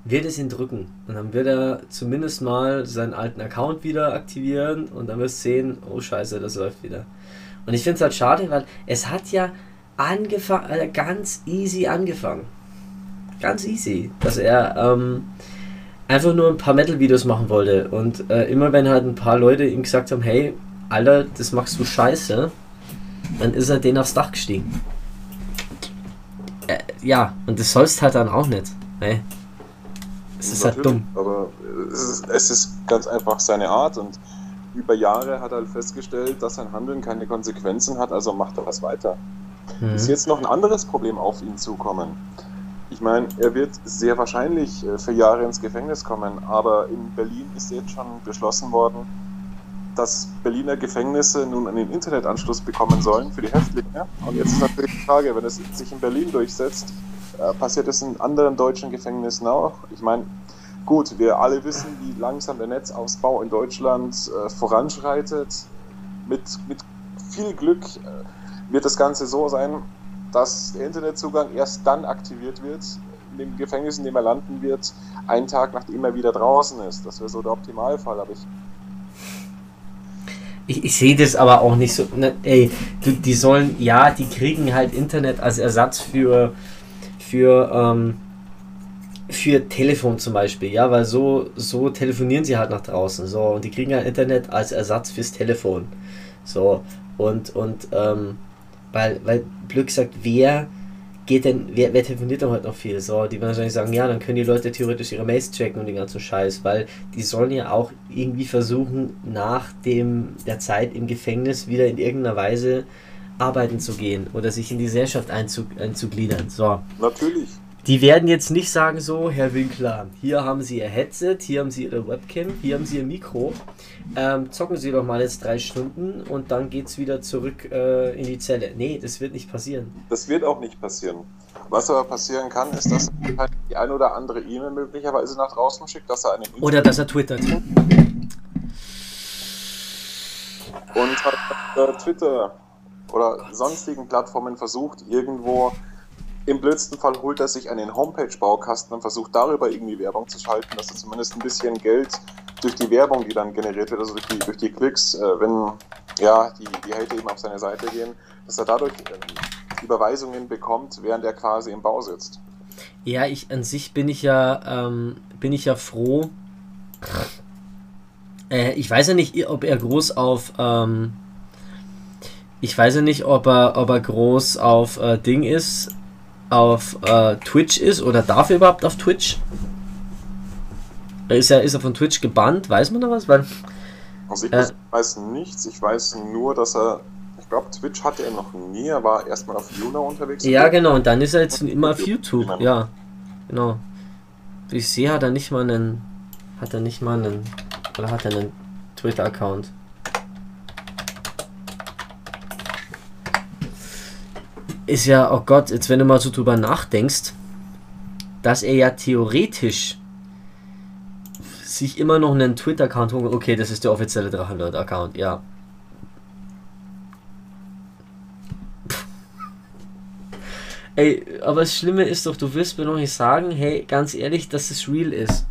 Speaker 2: wird es ihn drücken. Und dann wird er zumindest mal seinen alten Account wieder aktivieren und dann wirst du sehen, oh scheiße, das läuft wieder. Und ich finde es halt schade, weil es hat ja angefangen, äh, ganz easy angefangen. Ganz easy. Dass er ähm, einfach nur ein paar Metal-Videos machen wollte. Und äh, immer wenn halt ein paar Leute ihm gesagt haben, hey, Alter, das machst du scheiße, dann ist er den aufs Dach gestiegen. Äh, ja, und das sollst halt dann auch nicht. Ne? Es ist halt dumm.
Speaker 3: Aber es ist, es ist ganz einfach seine Art und über Jahre hat er halt festgestellt, dass sein Handeln keine Konsequenzen hat, also macht er was weiter. Mhm. Ist jetzt noch ein anderes Problem auf ihn zukommen. Ich meine, er wird sehr wahrscheinlich äh, für Jahre ins Gefängnis kommen, aber in Berlin ist jetzt schon beschlossen worden, dass Berliner Gefängnisse nun einen Internetanschluss bekommen sollen für die Häftlinge. Und jetzt ist natürlich die Frage, wenn es sich in Berlin durchsetzt, äh, passiert es in anderen deutschen Gefängnissen auch. Ich meine, gut, wir alle wissen, wie langsam der Netzausbau in Deutschland äh, voranschreitet. Mit, mit viel Glück äh, wird das Ganze so sein, dass der Internetzugang erst dann aktiviert wird, in dem Gefängnis, in dem er landen wird, einen Tag nachdem er wieder draußen ist. Das wäre so der Optimalfall, aber ich
Speaker 2: ich, ich sehe das aber auch nicht so. Ne, ey, die, die sollen, ja, die kriegen halt Internet als Ersatz für, für, ähm, für Telefon zum Beispiel, ja, weil so, so telefonieren sie halt nach draußen. So, und die kriegen halt Internet als Ersatz fürs Telefon. So, und, und, ähm, weil, weil Glück sagt, wer geht denn, wer, wer telefoniert denn heute noch viel? So, die werden wahrscheinlich sagen, ja, dann können die Leute theoretisch ihre Mails checken und den ganzen Scheiß, weil die sollen ja auch irgendwie versuchen, nach dem, der Zeit im Gefängnis wieder in irgendeiner Weise arbeiten zu gehen oder sich in die Gesellschaft einzug, einzugliedern. So.
Speaker 3: Natürlich.
Speaker 2: Die werden jetzt nicht sagen so, Herr Winkler, hier haben Sie Ihr Headset, hier haben Sie Ihre Webcam, hier haben Sie Ihr Mikro. Ähm, zocken Sie doch mal jetzt drei Stunden und dann geht es wieder zurück äh, in die Zelle. Nee, das wird nicht passieren.
Speaker 3: Das wird auch nicht passieren. Was aber passieren kann, ist, dass halt die ein oder andere E-Mail möglicherweise nach draußen schickt, dass er einen
Speaker 2: Oder dass er twittert. Und
Speaker 3: halt äh, Twitter oder sonstigen Plattformen versucht, irgendwo im blödsten Fall holt er sich einen Homepage-Baukasten und versucht darüber irgendwie Werbung zu schalten, dass er zumindest ein bisschen Geld durch die Werbung, die dann generiert wird, also durch die, durch die Klicks, äh, wenn ja, die, die Hater eben auf seine Seite gehen, dass er dadurch äh, Überweisungen bekommt, während er quasi im Bau sitzt.
Speaker 2: Ja, ich an sich bin ich ja, ähm, bin ich ja froh. Äh, ich weiß ja nicht, ob er groß auf ähm, ich weiß ja nicht, ob er, ob er groß auf äh, Ding ist, auf äh, Twitch ist oder darf er überhaupt auf Twitch? Ist er, ist er von Twitch gebannt? Weiß man da was? Weil,
Speaker 3: also ich äh, weiß nichts. Ich weiß nur, dass er. Ich glaube, Twitch hatte er noch nie. Er war erstmal auf Luna unterwegs.
Speaker 2: Ja, genau. Und dann ist er jetzt immer auf YouTube. Ja, genau. Ich sehe, hat er nicht mal einen. Hat er nicht mal einen. Oder hat er einen Twitter-Account? Ist ja, oh Gott, jetzt wenn du mal so drüber nachdenkst, dass er ja theoretisch sich immer noch einen Twitter-Account holen. Okay, das ist der offizielle Drachenlord-Account, ja. Ey, aber das Schlimme ist doch, du wirst mir noch nicht sagen, hey, ganz ehrlich, dass es real ist.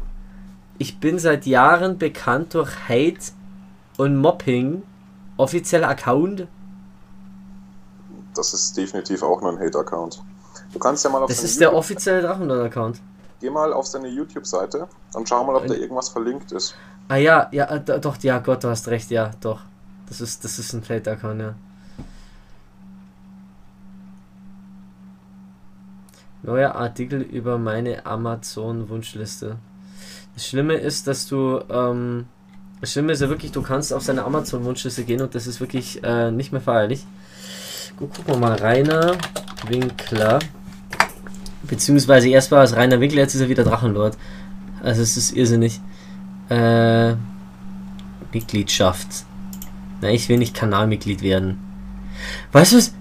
Speaker 2: Ich bin seit Jahren bekannt durch Hate und Mobbing. Offizieller Account
Speaker 3: das ist definitiv auch nur ein Hate-Account. Du kannst ja mal auf
Speaker 2: Das ist der offizielle Drachenlord-Account.
Speaker 3: Geh mal auf seine YouTube-Seite und schau mal, ob da irgendwas verlinkt ist.
Speaker 2: Ah ja, ja, äh, doch, ja, Gott, du hast recht, ja, doch. Das ist, das ist ein Hate-Account, ja. Neuer Artikel über meine Amazon-Wunschliste. Das Schlimme ist, dass du, ähm, das Schlimme ist ja wirklich, du kannst auf seine Amazon-Wunschliste gehen und das ist wirklich äh, nicht mehr feierlich. Gucken wir mal. Rainer Winkler. Beziehungsweise erst war es Rainer Winkler, jetzt ist er wieder Drachenlord. Also es ist irrsinnig. Äh, Mitgliedschaft. Na, ich will nicht Kanalmitglied werden. Weißt du was?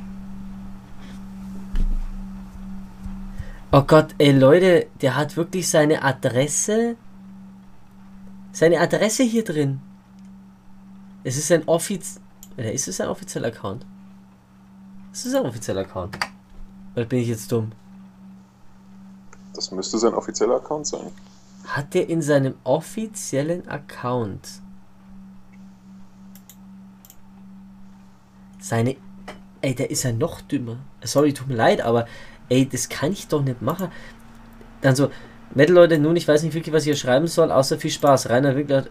Speaker 2: Oh Gott, ey Leute, der hat wirklich seine Adresse. Seine Adresse hier drin. Es ist ein offiz. Oder ist es ein offizieller Account? Ist ein offizieller Account. Oder bin ich jetzt dumm?
Speaker 3: Das müsste sein offizieller Account sein.
Speaker 2: Hat der in seinem offiziellen Account seine. Ey, der ist ja noch dümmer. Sorry, tut mir leid, aber ey, das kann ich doch nicht machen. Dann so, Metal Leute, nun, ich weiß nicht wirklich, was ich hier schreiben soll, außer viel Spaß. Rainer Winkler,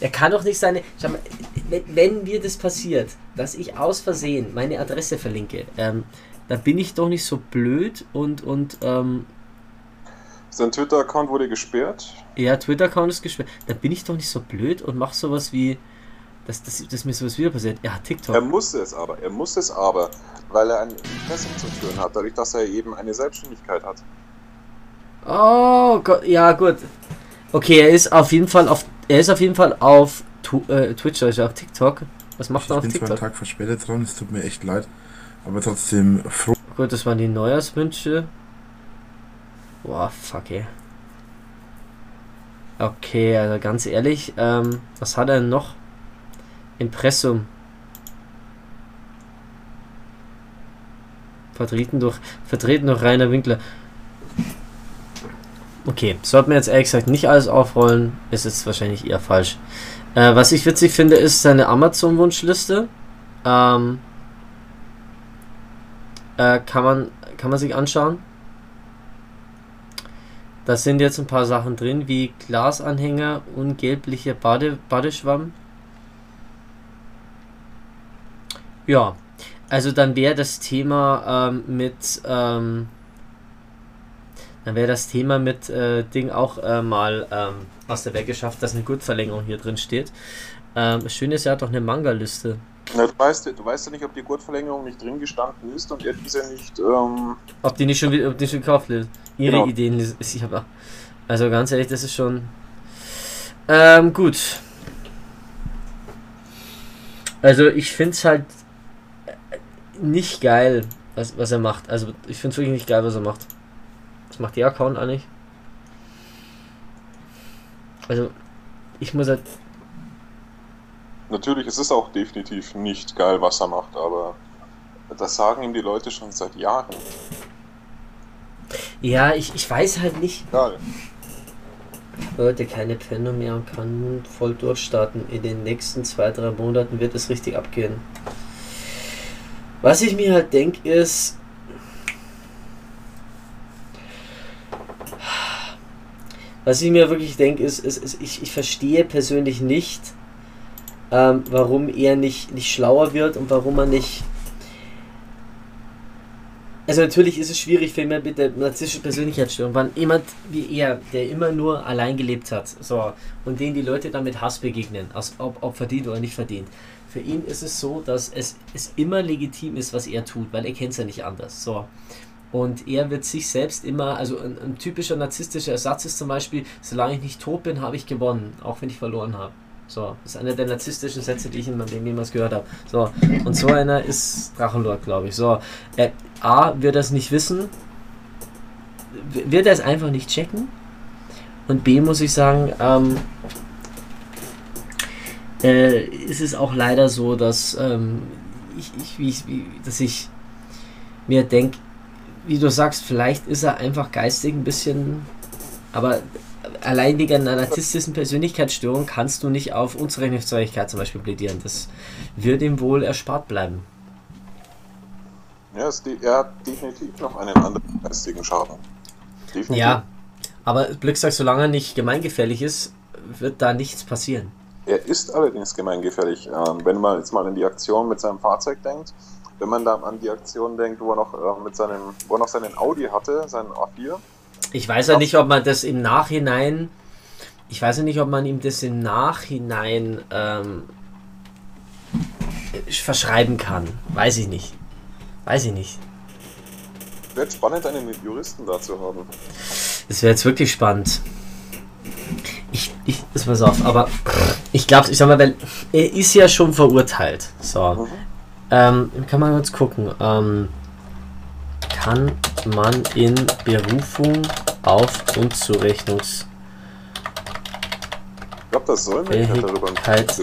Speaker 2: er kann doch nicht seine. Schau mal, wenn, wenn mir das passiert, dass ich aus Versehen meine Adresse verlinke, ähm, dann bin ich doch nicht so blöd und, und, ähm,
Speaker 3: Sein Twitter-Account wurde gesperrt.
Speaker 2: ja, Twitter-Account ist gesperrt. Dann bin ich doch nicht so blöd und mach sowas wie, dass, dass, dass mir sowas wieder passiert. Er hat TikTok.
Speaker 3: Er musste es aber. Er musste es aber, weil er ein Impressum zu führen hat, dadurch, dass er eben eine Selbstständigkeit hat.
Speaker 2: Oh Gott, ja gut. Okay, er ist auf jeden Fall auf, er ist auf jeden Fall auf tu, äh, Twitch, also auf TikTok. Was macht
Speaker 5: Ich
Speaker 2: er auf
Speaker 5: bin zwar einen
Speaker 2: TikTok?
Speaker 5: Tag verspätet dran, es tut mir echt leid. Aber trotzdem froh.
Speaker 2: Gut, das waren die Neujahrswünsche. Boah, fuck ey. Okay, also ganz ehrlich, ähm, was hat er denn noch? Impressum. Vertreten durch, vertreten durch Rainer Winkler. Okay, sollte man jetzt ehrlich gesagt nicht alles aufrollen, ist jetzt wahrscheinlich eher falsch. Äh, was ich witzig finde, ist seine Amazon-Wunschliste. Ähm, äh, kann, man, kann man sich anschauen. Da sind jetzt ein paar Sachen drin, wie Glasanhänger, ungelblicher Bade, Badeschwamm. Ja, also dann wäre das Thema ähm, mit, ähm, dann wäre das Thema mit äh, Ding auch äh, mal ähm, aus der Welt geschafft, dass eine Gurtverlängerung hier drin steht. Ähm, das Schöne ist, er hat auch eine Manga-Liste.
Speaker 3: Na, du, weißt, du weißt ja nicht, ob die Gurtverlängerung nicht drin gestanden ist und er diese nicht. Ähm,
Speaker 2: Ob die nicht schon ob die schon gekauft wird. Ihre
Speaker 3: Genau.
Speaker 2: Ideen ist ich aber. Also ganz ehrlich, das ist schon. Ähm, gut. Also ich finde es halt äh, nicht geil, was, was er macht. Also ich finde es wirklich nicht geil, was er macht. Macht der Account eigentlich? Also ich muss halt.
Speaker 3: natürlich, es ist auch definitiv nicht geil, was er macht, aber das sagen ihm die Leute schon seit Jahren.
Speaker 2: Ja, ich, ich weiß halt nicht.
Speaker 3: Egal.
Speaker 2: Leute, keine Penne mehr und kann voll durchstarten. In den nächsten zwei, drei Monaten wird es richtig abgehen. Was ich mir halt denke ist, was ich mir wirklich denke ist, ist, ist ich, ich verstehe persönlich nicht, ähm, warum er nicht, nicht schlauer wird und warum er nicht also natürlich ist es schwierig für jemanden mit der narzisstischen Persönlichkeitsstörung, wenn jemand wie er, der immer nur allein gelebt hat, so, und den die Leute dann mit Hass begegnen, aus, ob, ob verdient oder nicht verdient. Für ihn ist es so, dass es, es immer legitim ist, was er tut, weil er kennt es ja nicht anders. So. Und er wird sich selbst immer, also ein, ein typischer narzisstischer Ersatz ist zum Beispiel, solange ich nicht tot bin, habe ich gewonnen, auch wenn ich verloren habe. So, das ist einer der narzisstischen Sätze, die ich in meinem Leben jemals gehört habe. So, und so einer ist Drachenlord, glaube ich. So, äh, A, wird es nicht wissen, wird er es einfach nicht checken. Und B, muss ich sagen, ähm, äh, ist es auch leider so, dass ähm, ich, ich, wie, wie, dass ich mir denke, wie du sagst, vielleicht ist er einfach geistig ein bisschen, aber allein wegen einer narzisstischen Persönlichkeitsstörung kannst du nicht auf Unzurechnungsfähigkeit zum Beispiel plädieren. Das wird ihm wohl erspart bleiben.
Speaker 3: Ja, er hat definitiv noch einen anderen geistigen Schaden. Definitiv.
Speaker 2: Ja, aber Blick sagt, solange er nicht gemeingefährlich ist, wird da nichts passieren.
Speaker 3: Er ist allerdings gemeingefährlich. Ähm, wenn man jetzt mal an die Aktion mit seinem Fahrzeug denkt, wenn man da an die Aktion denkt, wo er noch äh, mit seinem, wo er noch seinen Audi hatte, seinen A4,
Speaker 2: Ich weiß ja nicht, ob man das im Nachhinein, ich weiß ja nicht, ob man ihm das im Nachhinein ähm, verschreiben kann. Weiß ich nicht. Weiß ich nicht.
Speaker 3: wird spannend, einen Juristen dazu haben.
Speaker 2: Das wäre jetzt wirklich spannend. Ich ich, ist pass auf, aber ich glaube, ich sag mal, weil er ist ja schon verurteilt. So.
Speaker 3: Mhm.
Speaker 2: Ähm, kann man kurz gucken. Ähm, kann man in Berufung auf Unzurechnungs
Speaker 3: Ich glaube, das darüber
Speaker 2: Fähigkeit.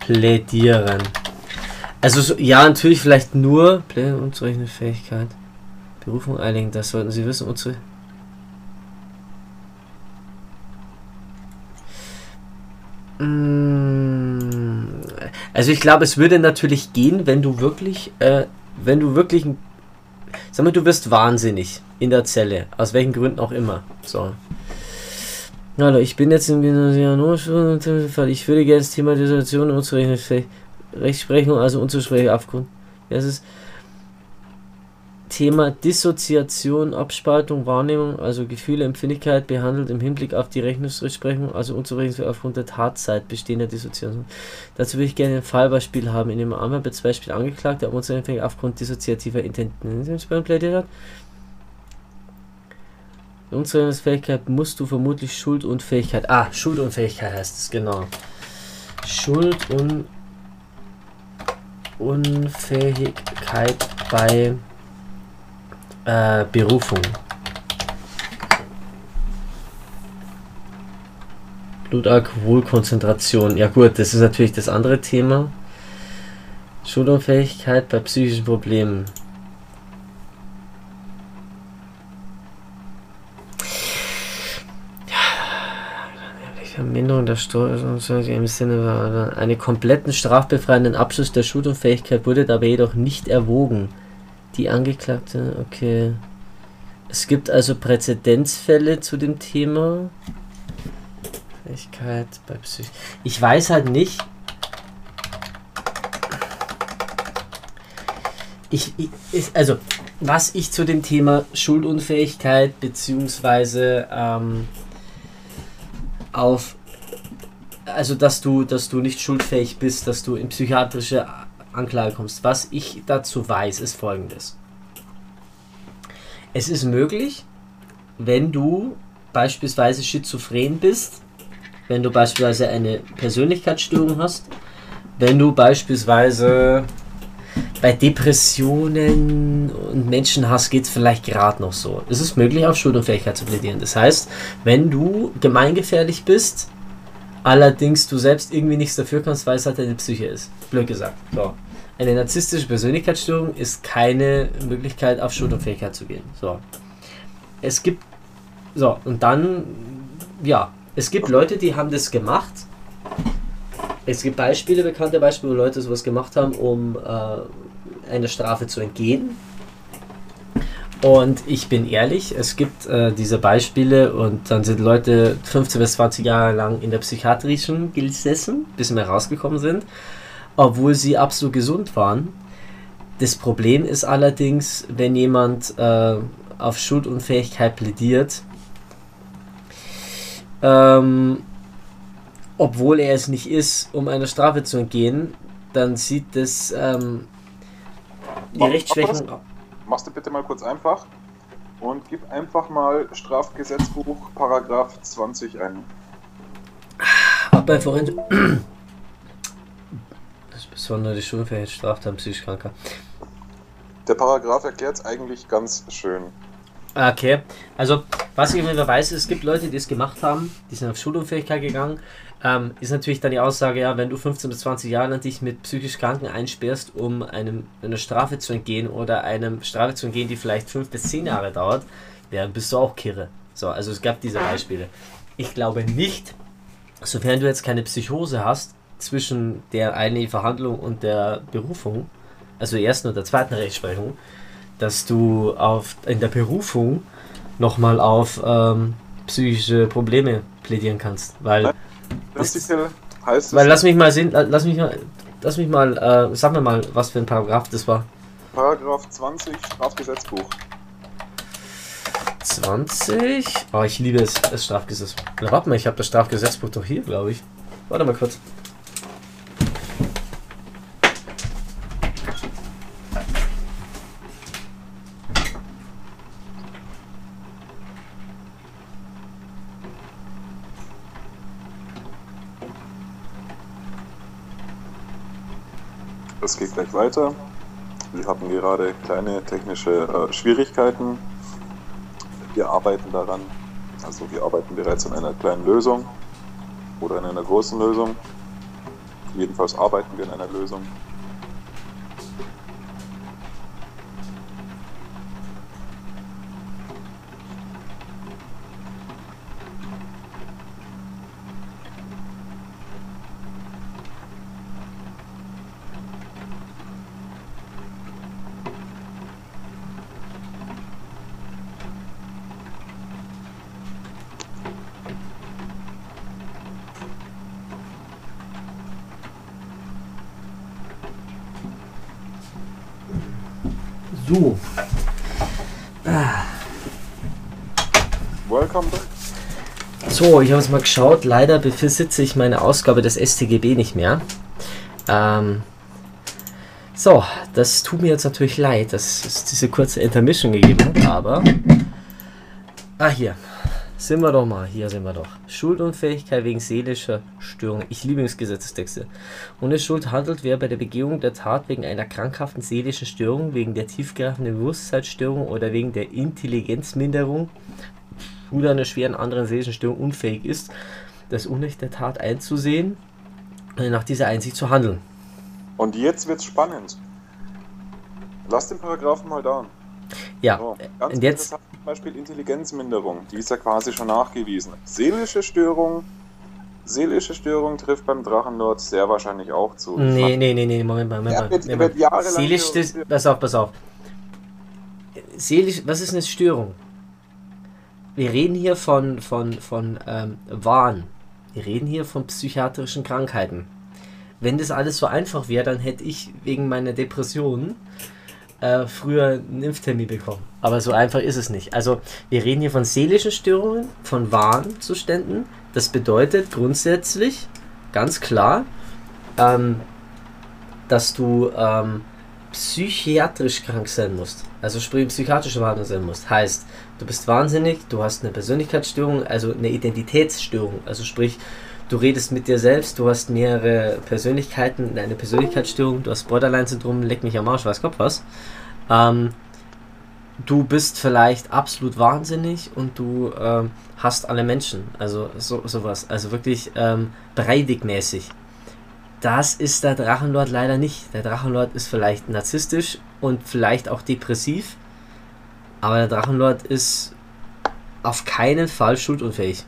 Speaker 2: plädieren? Also so, ja, natürlich vielleicht nur Plädieren, Unzurechnungsfähigkeit. Berufung einigen, das sollten Sie wissen. Unzu Also ich glaube, es würde natürlich gehen, wenn du wirklich, äh, wenn du wirklich, sag mal, du wirst wahnsinnig in der Zelle, aus welchen Gründen auch immer. So. Hallo, ich bin jetzt im Fall. Ich würde gerne das Thema Dissertation unzurechnungsfähig Rechtsprechung, also unzusprechen aufgrund. Das ist Thema Dissoziation, Abspaltung, Wahrnehmung, also Gefühle, Empfindlichkeit behandelt im Hinblick auf die Rechnungsrechtsprechung, also unzurechnungsfähig aufgrund der Tatzeit bestehender Dissoziation. Dazu würde ich gerne ein Fallbeispiel haben, in dem einmal bei zwei Spielen angeklagt, der unzurechnungsfähig aufgrund dissoziativer Intentionsbein plädiert hat. Unzurechnungsfähigkeit musst du vermutlich Schuldunfähigkeit. Ah, Schuldunfähigkeit heißt es, genau. Schuld und Unfähigkeit bei äh, Berufung. Blutalkoholkonzentration. Ja gut, das ist natürlich das andere Thema. Schuldunfähigkeit bei psychischen Problemen. Verminderung der Steuer im Sinne war kompletten strafbefreienden Abschluss der Schuldunfähigkeit wurde dabei jedoch nicht erwogen. Die Angeklagte, okay. Es gibt also Präzedenzfälle zu dem Thema. Fähigkeit bei Psych. Ich weiß halt nicht. Ich, ich also was ich zu dem Thema Schuldunfähigkeit beziehungsweise ähm, auf also dass du dass du nicht schuldfähig bist, dass du in psychiatrische Anklage kommst. Was ich dazu weiß, ist folgendes. Es ist möglich, wenn du beispielsweise schizophren bist, wenn du beispielsweise eine Persönlichkeitsstörung hast, wenn du beispielsweise bei Depressionen und Menschenhass geht es vielleicht gerade noch so. Es ist möglich, auf Schuldunfähigkeit zu plädieren. Das heißt, wenn du gemeingefährlich bist, allerdings du selbst irgendwie nichts dafür kannst, weil es halt deine Psyche ist. Blöd gesagt. So. Eine narzisstische Persönlichkeitsstörung ist keine Möglichkeit, auf Schuldunfähigkeit zu gehen. So. Es gibt. So, und dann. Ja. Es gibt Leute, die haben das gemacht. Es gibt Beispiele, bekannte Beispiele, wo Leute sowas gemacht haben, um äh, einer Strafe zu entgehen. Und ich bin ehrlich, es gibt äh, diese Beispiele und dann sind Leute 15 bis 20 Jahre lang in der psychiatrischen gesessen, bis sie mehr rausgekommen sind, obwohl sie absolut gesund waren. Das Problem ist allerdings, wenn jemand äh, auf Schuldunfähigkeit plädiert, ähm, obwohl er es nicht ist, um einer Strafe zu entgehen, dann sieht das ähm, die Rechtsprechung.
Speaker 3: Machst du bitte mal kurz einfach und gib einfach mal Strafgesetzbuch Paragraph 20 ein.
Speaker 2: Auch bei Forensik. [CLEARS THROAT] Das ist besonders die Schuldunfähigkeit Straftaten psychisch Kranker.
Speaker 3: Der Paragraph erklärt es eigentlich ganz schön.
Speaker 2: Okay, also was ich immer weiß, ist, es gibt Leute, die es gemacht haben, die sind auf Schuldunfähigkeit gegangen. Ähm, ist natürlich dann die Aussage, ja, wenn du 15 bis 20 Jahre lang dich mit psychisch Kranken einsperrst, um einem, einer Strafe zu entgehen oder einem Strafe zu entgehen, die vielleicht 5 bis 10 Jahre dauert, ja, dann bist du auch Kirre. So, also es gab diese Beispiele. Ich glaube nicht, sofern du jetzt keine Psychose hast, zwischen der einen Verhandlung und der Berufung, also der ersten und der zweiten Rechtsprechung, dass du auf, in der Berufung nochmal auf ähm, psychische Probleme plädieren kannst. Weil.
Speaker 3: Prinzipiell heißt
Speaker 2: weil lass mich mal sehen, lass mich mal, lass mich mal, äh, sag mir mal, was für ein Paragraph das war.
Speaker 3: Paragraph 20 Strafgesetzbuch.
Speaker 2: 20. Oh, ich liebe es, das Strafgesetzbuch. Na, warte mal, ich habe das Strafgesetzbuch doch hier, glaube ich. Warte mal kurz.
Speaker 3: Geht gleich weiter. Wir hatten gerade kleine technische äh, Schwierigkeiten. Wir arbeiten daran. Also wir arbeiten bereits an einer kleinen Lösung oder an einer großen Lösung. Jedenfalls arbeiten wir an einer Lösung.
Speaker 2: So, ich habe jetzt mal geschaut. Leider besitze ich meine Ausgabe des STGB nicht mehr. Ähm, so, das tut mir jetzt natürlich leid, dass es diese kurze Intermission gegeben hat, aber. Ah, hier. Sind wir doch mal. Hier sind wir doch. Schuldunfähigkeit wegen seelischer Störung. Ich liebe Gesetzestexte. Ohne Schuld handelt, wer bei der Begehung der Tat wegen einer krankhaften seelischen Störung, wegen der tiefgreifenden Bewusstseinsstörung oder wegen der Intelligenzminderung oder einer schweren anderen seelischen Störung unfähig ist, das Unrecht der Tat einzusehen und nach dieser Einsicht zu handeln.
Speaker 3: Und jetzt wird's spannend. Lass den Paragraphen mal da.
Speaker 2: Ja,
Speaker 3: So, ganz
Speaker 2: und jetzt,
Speaker 3: zum Beispiel Intelligenzminderung, die ist ja quasi schon nachgewiesen. Seelische Störung, seelische Störung trifft beim Drachenlord sehr wahrscheinlich auch zu.
Speaker 2: nee, nee, nee, nee, Moment mal, Moment mal. Moment mal. Seelisch, pass auf, pass auf. Seelisch, was ist eine Störung? Wir reden hier von, von, von ähm, Wahn. Wir reden hier von psychiatrischen Krankheiten. Wenn das alles so einfach wäre, dann hätte ich wegen meiner Depression äh, früher einen Impftermin bekommen. Aber so einfach ist es nicht. Also wir reden hier von seelischen Störungen, von Wahnzuständen. Das bedeutet grundsätzlich, ganz klar, ähm, dass du ähm, psychiatrisch krank sein musst. Also sprich psychiatrische Behandlung sein musst. Heißt, du bist wahnsinnig, du hast eine Persönlichkeitsstörung, also eine Identitätsstörung. Also sprich, du redest mit dir selbst, du hast mehrere Persönlichkeiten, eine Persönlichkeitsstörung, du hast Borderline-Syndrom, leck mich am Arsch, weiß Gott was. Ähm, du bist vielleicht absolut wahnsinnig und du ähm, hast alle Menschen. Also so, sowas. Also wirklich ähm, Breivik-mäßig. Das ist der Drachenlord leider nicht. Der Drachenlord ist vielleicht narzisstisch und vielleicht auch depressiv, aber der Drachenlord ist auf keinen Fall schuldunfähig.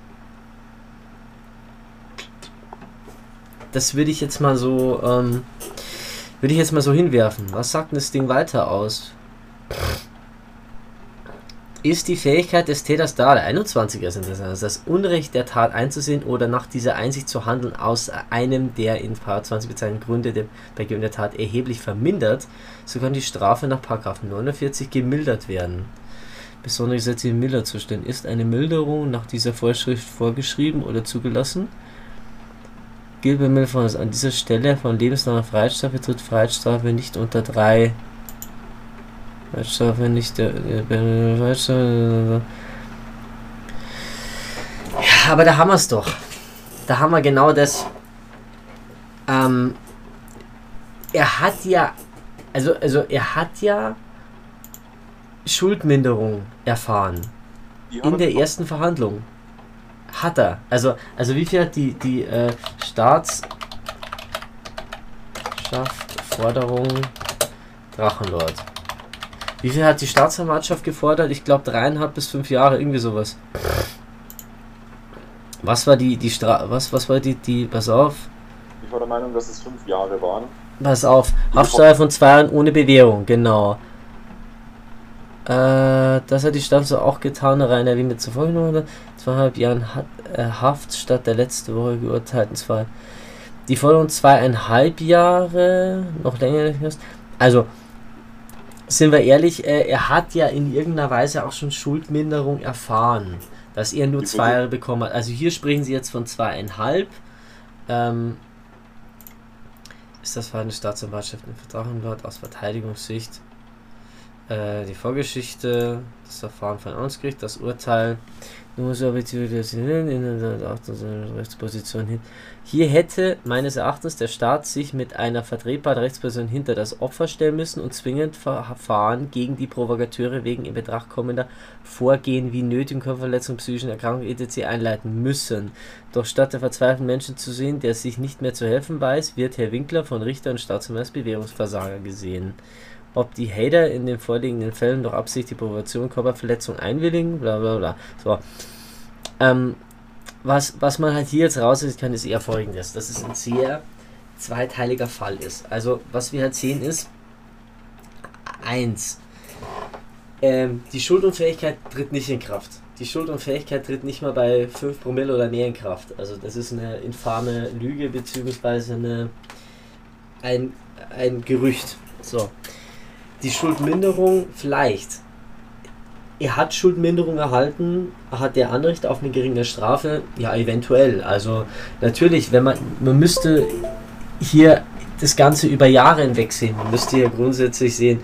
Speaker 2: Das würde ich jetzt mal so, ähm, würde ich jetzt mal so hinwerfen. Was sagt denn das Ding weiter aus? Ist die Fähigkeit des Täters da, der 21er ist interessant, das Unrecht der Tat einzusehen oder nach dieser Einsicht zu handeln aus einem der in § 20 bezeichneten Gründe der Begehung der Tat erheblich vermindert, so kann die Strafe nach § 49 gemildert werden. Besondere Gesetze in Milderzuständen. Ist eine Milderung nach dieser Vorschrift vorgeschrieben oder zugelassen? Gilt bei Milderung an dieser Stelle von lebenslanger Freiheitsstrafe tritt Freiheitsstrafe nicht unter drei Freiheitsstrafe nicht der, der Freiheitsstrafe. Ja, aber da haben wir es doch. Da haben wir genau das. Ähm, er hat ja, also, also er hat ja Schuldminderung erfahren
Speaker 3: hat
Speaker 2: in
Speaker 3: er
Speaker 2: der ersten Verhandlung. Hat er. Also, also wie viel hat die, die äh, Staatsschaft Forderung Drachenlord? Wie viel hat die Staatsanwaltschaft gefordert? Ich glaube dreieinhalb bis fünf Jahre, irgendwie sowas. Was war die, die Stra was, was war die, die, pass auf,
Speaker 3: Ich war der Meinung, dass es fünf Jahre waren.
Speaker 2: pass auf, Haftsteuer von zwei Jahren ohne Bewährung, genau. Äh, das hat die Stadt so auch getan, Rainer, wie mir zuvor genommen. Zweieinhalb Jahren hat, äh, Haft statt der letzte Woche geurteilten zwei. Die Forderung zweieinhalb Jahre, noch länger nicht mehr. Also, sind wir ehrlich, äh, er hat ja in irgendeiner Weise auch schon Schuldminderung erfahren, dass er nur zwei? Jahre bekommen hat. Also hier sprechen sie jetzt von zweieinhalb. Ähm, ist das Verfahren der Staatsanwaltschaft in Vertrauenlord aus Verteidigungssicht? Äh, die Vorgeschichte, das Verfahren von Amtsgericht, das Urteil, Du musst aber in der Rechtsposition hin. Hier hätte meines Erachtens der Staat sich mit einer vertretbaren Rechtsposition hinter das Opfer stellen müssen und zwingend Verfahren gegen die Provokateure wegen in Betracht kommender Vorgehen wie nötigen Körperverletzung, psychischen Erkrankungen etc. einleiten müssen. Doch statt der verzweifelten Menschen zu sehen, der sich nicht mehr zu helfen weiß, wird Herr Winkler von Richter und Staatsanwalt als Bewährungsversager gesehen. Ob die Hater in den vorliegenden Fällen durch Absicht die Provokation, Körperverletzung einwilligen, bla bla bla. So. Ähm, was, was man halt hier jetzt rauslesen kann, ist eher folgendes: dass es ein sehr zweiteiliger Fall ist. Also, was wir halt sehen ist: eins, ähm, die Schuldunfähigkeit tritt nicht in Kraft. Die Schuldunfähigkeit tritt nicht mal bei 5 Promille oder mehr in Kraft. Also, das ist eine infame Lüge, beziehungsweise eine, ein, ein Gerücht. So. Die Schuldminderung vielleicht er hat Schuldminderung erhalten, hat er Anrecht auf eine geringe Strafe? Ja, eventuell. Also natürlich, wenn man, man müsste hier das Ganze über Jahre hinweg sehen. Man müsste ja grundsätzlich sehen,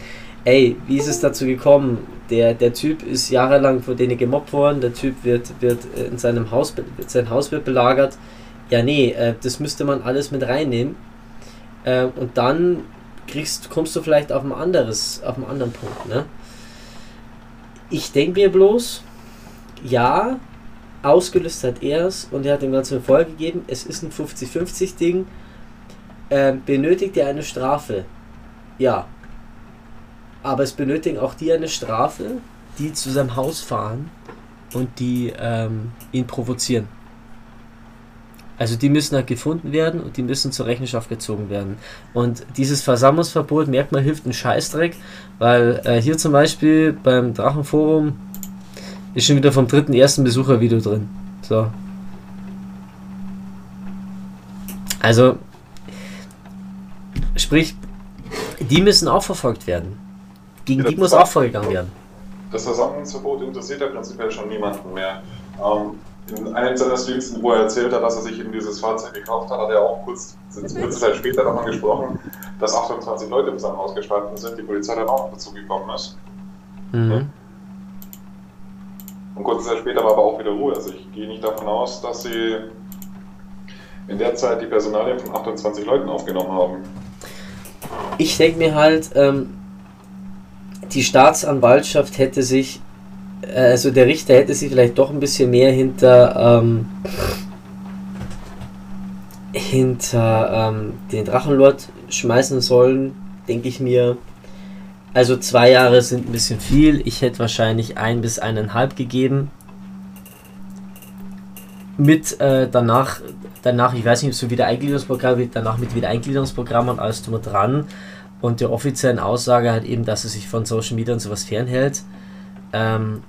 Speaker 2: ey, wie ist es dazu gekommen? Der, der Typ ist jahrelang von denen gemobbt worden, der Typ wird, wird in seinem Haus, sein Haus wird belagert. Ja, nee, äh, das müsste man alles mit reinnehmen. Äh, und dann kriegst, kommst du vielleicht auf ein anderes, auf einen anderen Punkt, ne? Ich denke mir bloß, ja, ausgelöst hat er es und er hat dem Ganzen Erfolg gegeben. Es ist ein 50-50-Ding. Ähm, benötigt er eine Strafe? Ja. Aber es benötigen auch die eine Strafe, die zu seinem Haus fahren und die ähm, ihn provozieren. Also die müssen halt gefunden werden und die müssen zur Rechenschaft gezogen werden. Und dieses Versammlungsverbot, merkt man, hilft ein Scheißdreck, weil äh, hier zum Beispiel beim Drachenforum ist schon wieder vom dritten ersten Besuchervideo drin. So. Also, sprich, die müssen auch verfolgt werden. Gegen ja, die muss auch vorgegangen werden.
Speaker 3: Das Versammlungsverbot interessiert ja prinzipiell schon niemanden mehr. Ähm, in einem seiner Streams, wo er erzählt hat, dass er sich eben dieses Fahrzeug gekauft hat, hat er auch kurz, kurze Zeit später davon gesprochen, dass 28 Leute im Haus gestanden sind, die Polizei dann auch dazu gekommen ist. Mhm. Und kurze Zeit später war aber auch wieder Ruhe. Also ich gehe nicht davon aus, dass sie in der Zeit die Personalien von 28 Leuten aufgenommen haben.
Speaker 2: Ich denke mir halt, ähm, die Staatsanwaltschaft hätte sich also der Richter hätte sich vielleicht doch ein bisschen mehr hinter ähm, hinter ähm, den Drachenlord schmeißen sollen, denke ich mir. Also zwei Jahre sind ein bisschen viel. Ich hätte wahrscheinlich ein bis eineinhalb gegeben. Mit äh, danach, danach, ich weiß nicht, so Wiedereingliederungsprogramm, danach mit Wiedereingliederungsprogramm und alles drum dran. Und der offiziellen Aussage halt eben, dass er sich von Social Media und sowas fernhält. Ähm,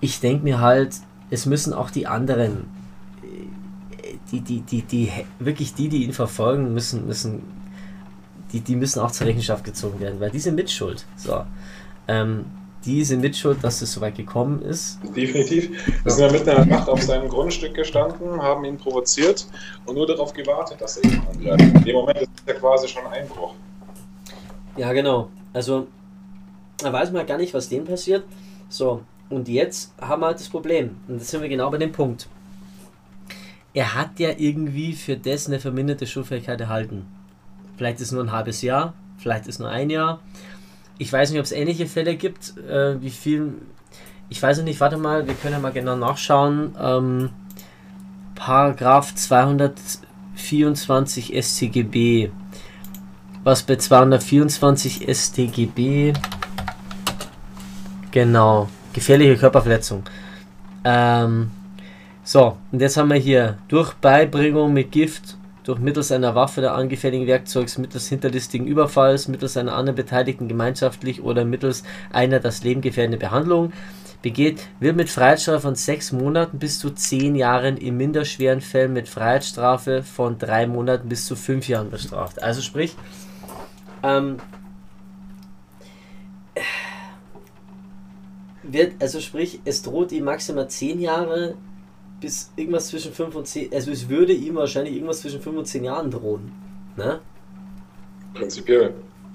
Speaker 2: ich denke mir halt, es müssen auch die anderen, die, die, die, die, wirklich die, die ihn verfolgen, müssen, müssen, die, die müssen auch zur Rechenschaft gezogen werden, weil die sind mitschuld. So. Ähm, die sind mitschuld, dass es so weit gekommen ist.
Speaker 3: Definitiv. Wir sind ja mitten in der Nacht auf seinem Grundstück gestanden, haben ihn provoziert und nur darauf gewartet, dass er ihn angreift. In dem Moment ist er quasi schon Einbruch.
Speaker 2: Ja, genau. Also, da weiß man gar nicht, was dem passiert. So, und jetzt haben wir halt das Problem. Und das sind wir genau bei dem Punkt. Er hat ja irgendwie für das eine verminderte Schulfähigkeit erhalten. Vielleicht ist es nur ein halbes Jahr, vielleicht ist es nur ein Jahr. Ich weiß nicht, ob es ähnliche Fälle gibt. Äh, wie viel. Ich weiß nicht, warte mal, wir können ja mal genau nachschauen. Ähm, Paragraph 224 StGB. Was bei 224 StGB. Genau. Gefährliche Körperverletzung. Ähm, so, und jetzt haben wir hier durch Beibringung mit Gift, durch mittels einer Waffe oder angefälligen Werkzeugs, mittels hinterlistigen Überfalls, mittels einer anderen Beteiligten gemeinschaftlich oder mittels einer das Leben gefährdende Behandlung begeht, wird mit Freiheitsstrafe von sechs Monaten bis zu zehn Jahren in minderschweren Fällen mit Freiheitsstrafe von drei Monaten bis zu fünf Jahren bestraft. Also sprich, ähm, wird, also sprich, es droht ihm maximal 10 Jahre bis irgendwas zwischen 5 und 10, also es würde ihm wahrscheinlich irgendwas zwischen 5 und 10 Jahren drohen. Ne?
Speaker 3: Prinzipiell.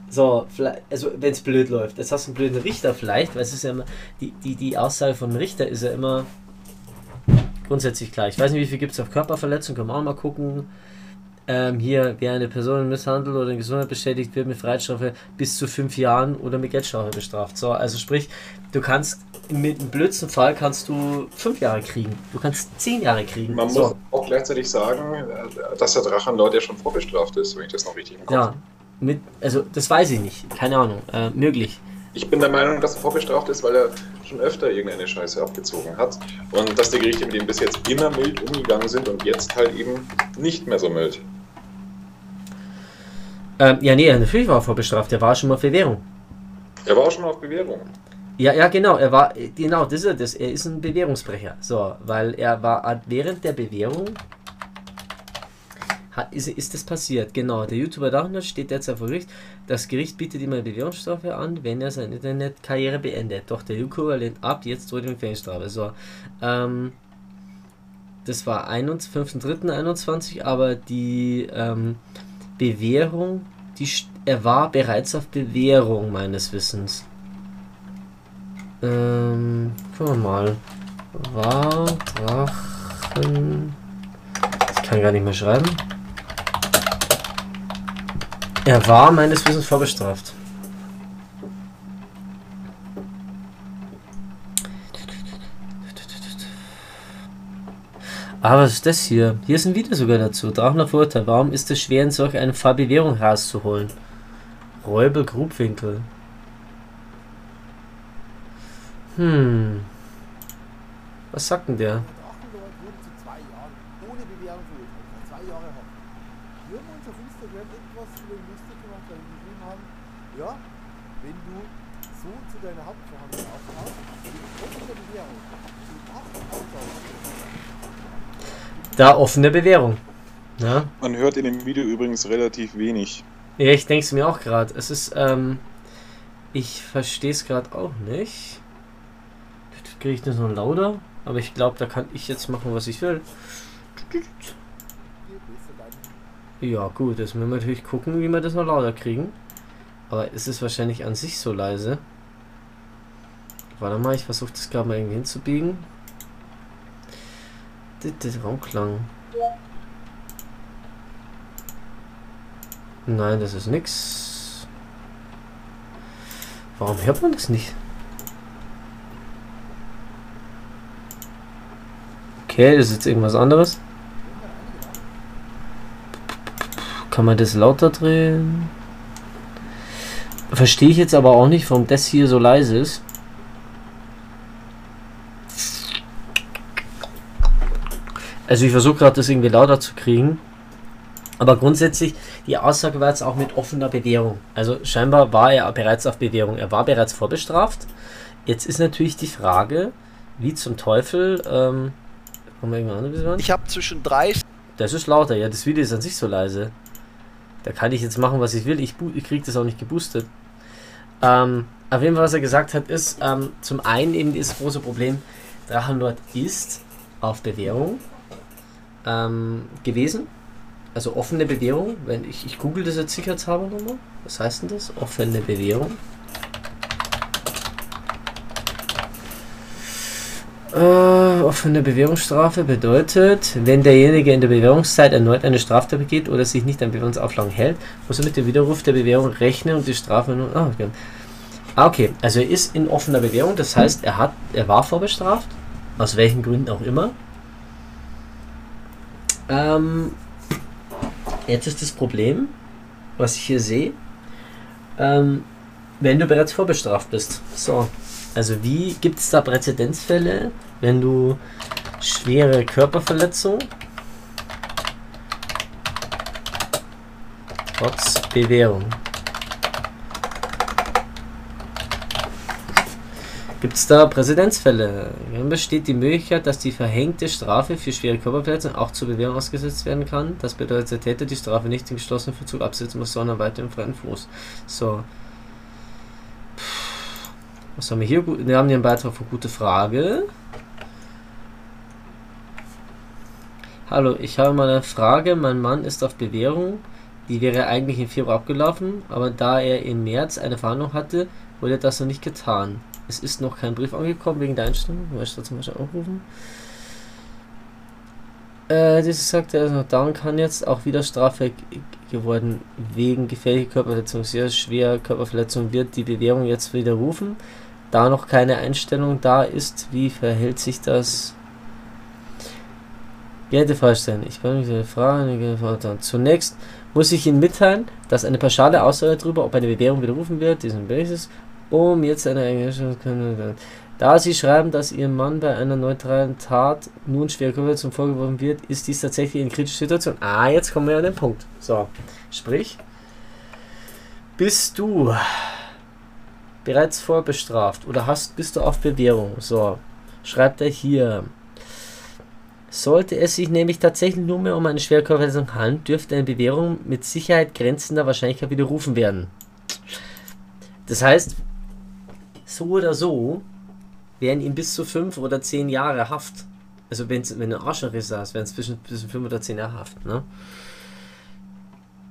Speaker 2: So, also wenn es blöd läuft. Jetzt hast du einen blöden Richter vielleicht, weil es ist ja immer, die, die, die Aussage vom Richter ist ja immer grundsätzlich gleich. Ich weiß nicht, wie viel gibt es auf Körperverletzung, können wir auch mal gucken. Ähm, hier, wer eine Person misshandelt oder in Gesundheit beschädigt, wird mit Freiheitsstrafe bis zu fünf Jahren oder mit Geldstrafe bestraft. So, also sprich, du kannst mit einem blödsten Fall kannst du fünf Jahre kriegen. Du kannst zehn Jahre kriegen.
Speaker 3: Man
Speaker 2: so.
Speaker 3: muss auch gleichzeitig sagen, äh, dass der Drachenlord ja schon vorbestraft ist, wenn ich das noch richtig im Kopf
Speaker 2: Ja, mit, also das weiß ich nicht. Keine Ahnung. Äh, möglich.
Speaker 3: Ich bin der Meinung, dass er vorbestraft ist, weil er schon öfter irgendeine Scheiße abgezogen hat und dass die Gerichte mit ihm bis jetzt immer mild umgegangen sind und jetzt halt eben nicht mehr so mild.
Speaker 2: Ähm, ja, nee, natürlich war er vorbestraft. Er war schon mal auf Bewährung.
Speaker 3: Er war auch schon mal auf Bewährung.
Speaker 2: Ja, ja, genau. Er war, genau, das ist er, das. Er ist ein Bewährungsbrecher. So, weil er war während der Bewährung. Hat, ist, ist das passiert? Genau. Der YouTuber Dachner steht derzeit vor Gericht. Das Gericht bietet ihm eine Bewährungsstrafe an, wenn er seine Internetkarriere beendet. Doch der YouTuber lehnt ab, jetzt droht ihm Gefängnisstrafe. So, ähm, das war 5.3.21, aber die ähm, Bewährung, die, er war bereits auf Bewährung, meines Wissens. Ähm, gucken wir mal. War Drachen. Ich kann gar nicht mehr schreiben. Er war meines Wissens vorbestraft. Aber was ist das hier? Hier ist ein Video sogar dazu. Drachner Vorurteil. Warum ist es schwer, in solch einem Fall Bewährung rauszuholen? Räuber Grubwinkel. Hm. Was sagt denn der?
Speaker 6: Drachenlord wurde zu zwei Jahren ohne Bewährung verurteilt. Zwei Jahre Haft. Wir haben uns auf Instagram etwas über ihn lustig gemacht, weil wir geschrieben haben, ja, wenn du so zu deiner Hauptverhandlung aufmachst, trotz der Bewährung, zu acht Aufgaben,
Speaker 2: Da offene Bewährung. Ja,
Speaker 3: Man hört in dem Video übrigens relativ wenig.
Speaker 2: ja ich denke es mir auch gerade. Es ist, ähm, ich verstehe es gerade auch nicht. Kriege ich das noch lauter? Aber ich glaube, da kann ich jetzt machen, was ich will. Ja, gut, jetzt müssen wir natürlich gucken, wie wir das noch lauter kriegen. Aber es ist wahrscheinlich an sich so leise. Warte mal, ich versuche das gerade mal irgendwie hinzubiegen. Das, Raumklang. Nein, das ist nix. Warum hört man das nicht? Okay, das ist jetzt irgendwas anderes. Kann man das lauter drehen? Verstehe ich jetzt aber auch nicht, warum das hier so leise ist. Also ich versuche gerade das irgendwie lauter zu kriegen. Aber grundsätzlich, die Aussage war jetzt auch mit offener Bewährung. Also scheinbar war er bereits auf Bewährung. Er war bereits vorbestraft. Jetzt ist natürlich die Frage, wie zum Teufel, ähm?
Speaker 7: Ich habe zwischen 30
Speaker 2: Das ist lauter, ja, das Video ist an sich so leise. Da kann ich jetzt machen, was ich will. Ich, ich kriege das auch nicht geboostet. Ähm, auf jeden Fall, was er gesagt hat, ist, ähm, zum einen eben das große Problem, Drachenlord ist auf Bewährung ähm, gewesen. Also offene Bewährung. Wenn ich, ich google das jetzt sicherheitshalber nochmal. Was heißt denn das? Offene Bewährung. Äh, offene Bewährungsstrafe bedeutet, wenn derjenige in der Bewährungszeit erneut eine Straftat begeht oder sich nicht an Bewährungsauflagen hält, muss er mit dem Widerruf der Bewährung rechnen und die Strafe nur. Ah, okay. Ah, okay. Also er ist in offener Bewährung, das heißt, er hat, er war vorbestraft, aus welchen Gründen auch immer. Ähm, jetzt ist das Problem, was ich hier sehe, ähm, wenn du bereits vorbestraft bist. So, also wie gibt es da Präzedenzfälle, wenn du schwere Körperverletzung trotz Bewährung. Gibt es da Präzedenzfälle? Dann besteht die Möglichkeit, dass die verhängte Strafe für schwere Körperverletzung auch zur Bewährung ausgesetzt werden kann. Das bedeutet, der Täter die Strafe nicht im geschlossenen Verzug absetzen muss, sondern weiter im freien Fuß. So. Was haben wir hier? Wir haben hier einen Beitrag für gute Frage. Hallo, ich habe mal eine Frage. Mein Mann ist auf Bewährung Die wäre eigentlich im Februar abgelaufen, aber da er im März eine Verhandlung hatte, wurde das noch nicht getan. Es ist noch kein Brief angekommen wegen der Einstellung. Ich möchte zum Beispiel aufrufen. Äh, das sagt er, also daran kann jetzt auch wieder straffällig geworden. Wegen gefährlicher Körperverletzung, sehr schwer Körperverletzung wird die Bewährung jetzt widerrufen. Da noch keine Einstellung da ist, wie verhält sich das? Geehrte Vorstellen, ich kann mich Frage Zunächst muss ich Ihnen mitteilen, dass eine pauschale Aussage darüber, ob eine Bewährung widerrufen wird, diesen Basis, um jetzt eine Einstellung können. Da Sie schreiben, dass Ihrem Mann bei einer neutralen Tat nun schwere Körperverletzung vorgeworfen wird, ist dies tatsächlich eine kritische Situation. Ah, jetzt kommen wir an den Punkt. So, sprich, bist du bereits vorbestraft oder hast, bist du auf Bewährung? So, schreibt er hier. Sollte es sich nämlich tatsächlich nur mehr um eine schwere handeln, dürfte eine Bewährung mit Sicherheit grenzender Wahrscheinlichkeit widerrufen werden. Das heißt, so oder so wären ihm bis zu fünf oder zehn Jahre Haft. Also wenn's, wenn ein Arschloch saß, wären es zwischen, zwischen fünf oder zehn Jahre Haft. Ne?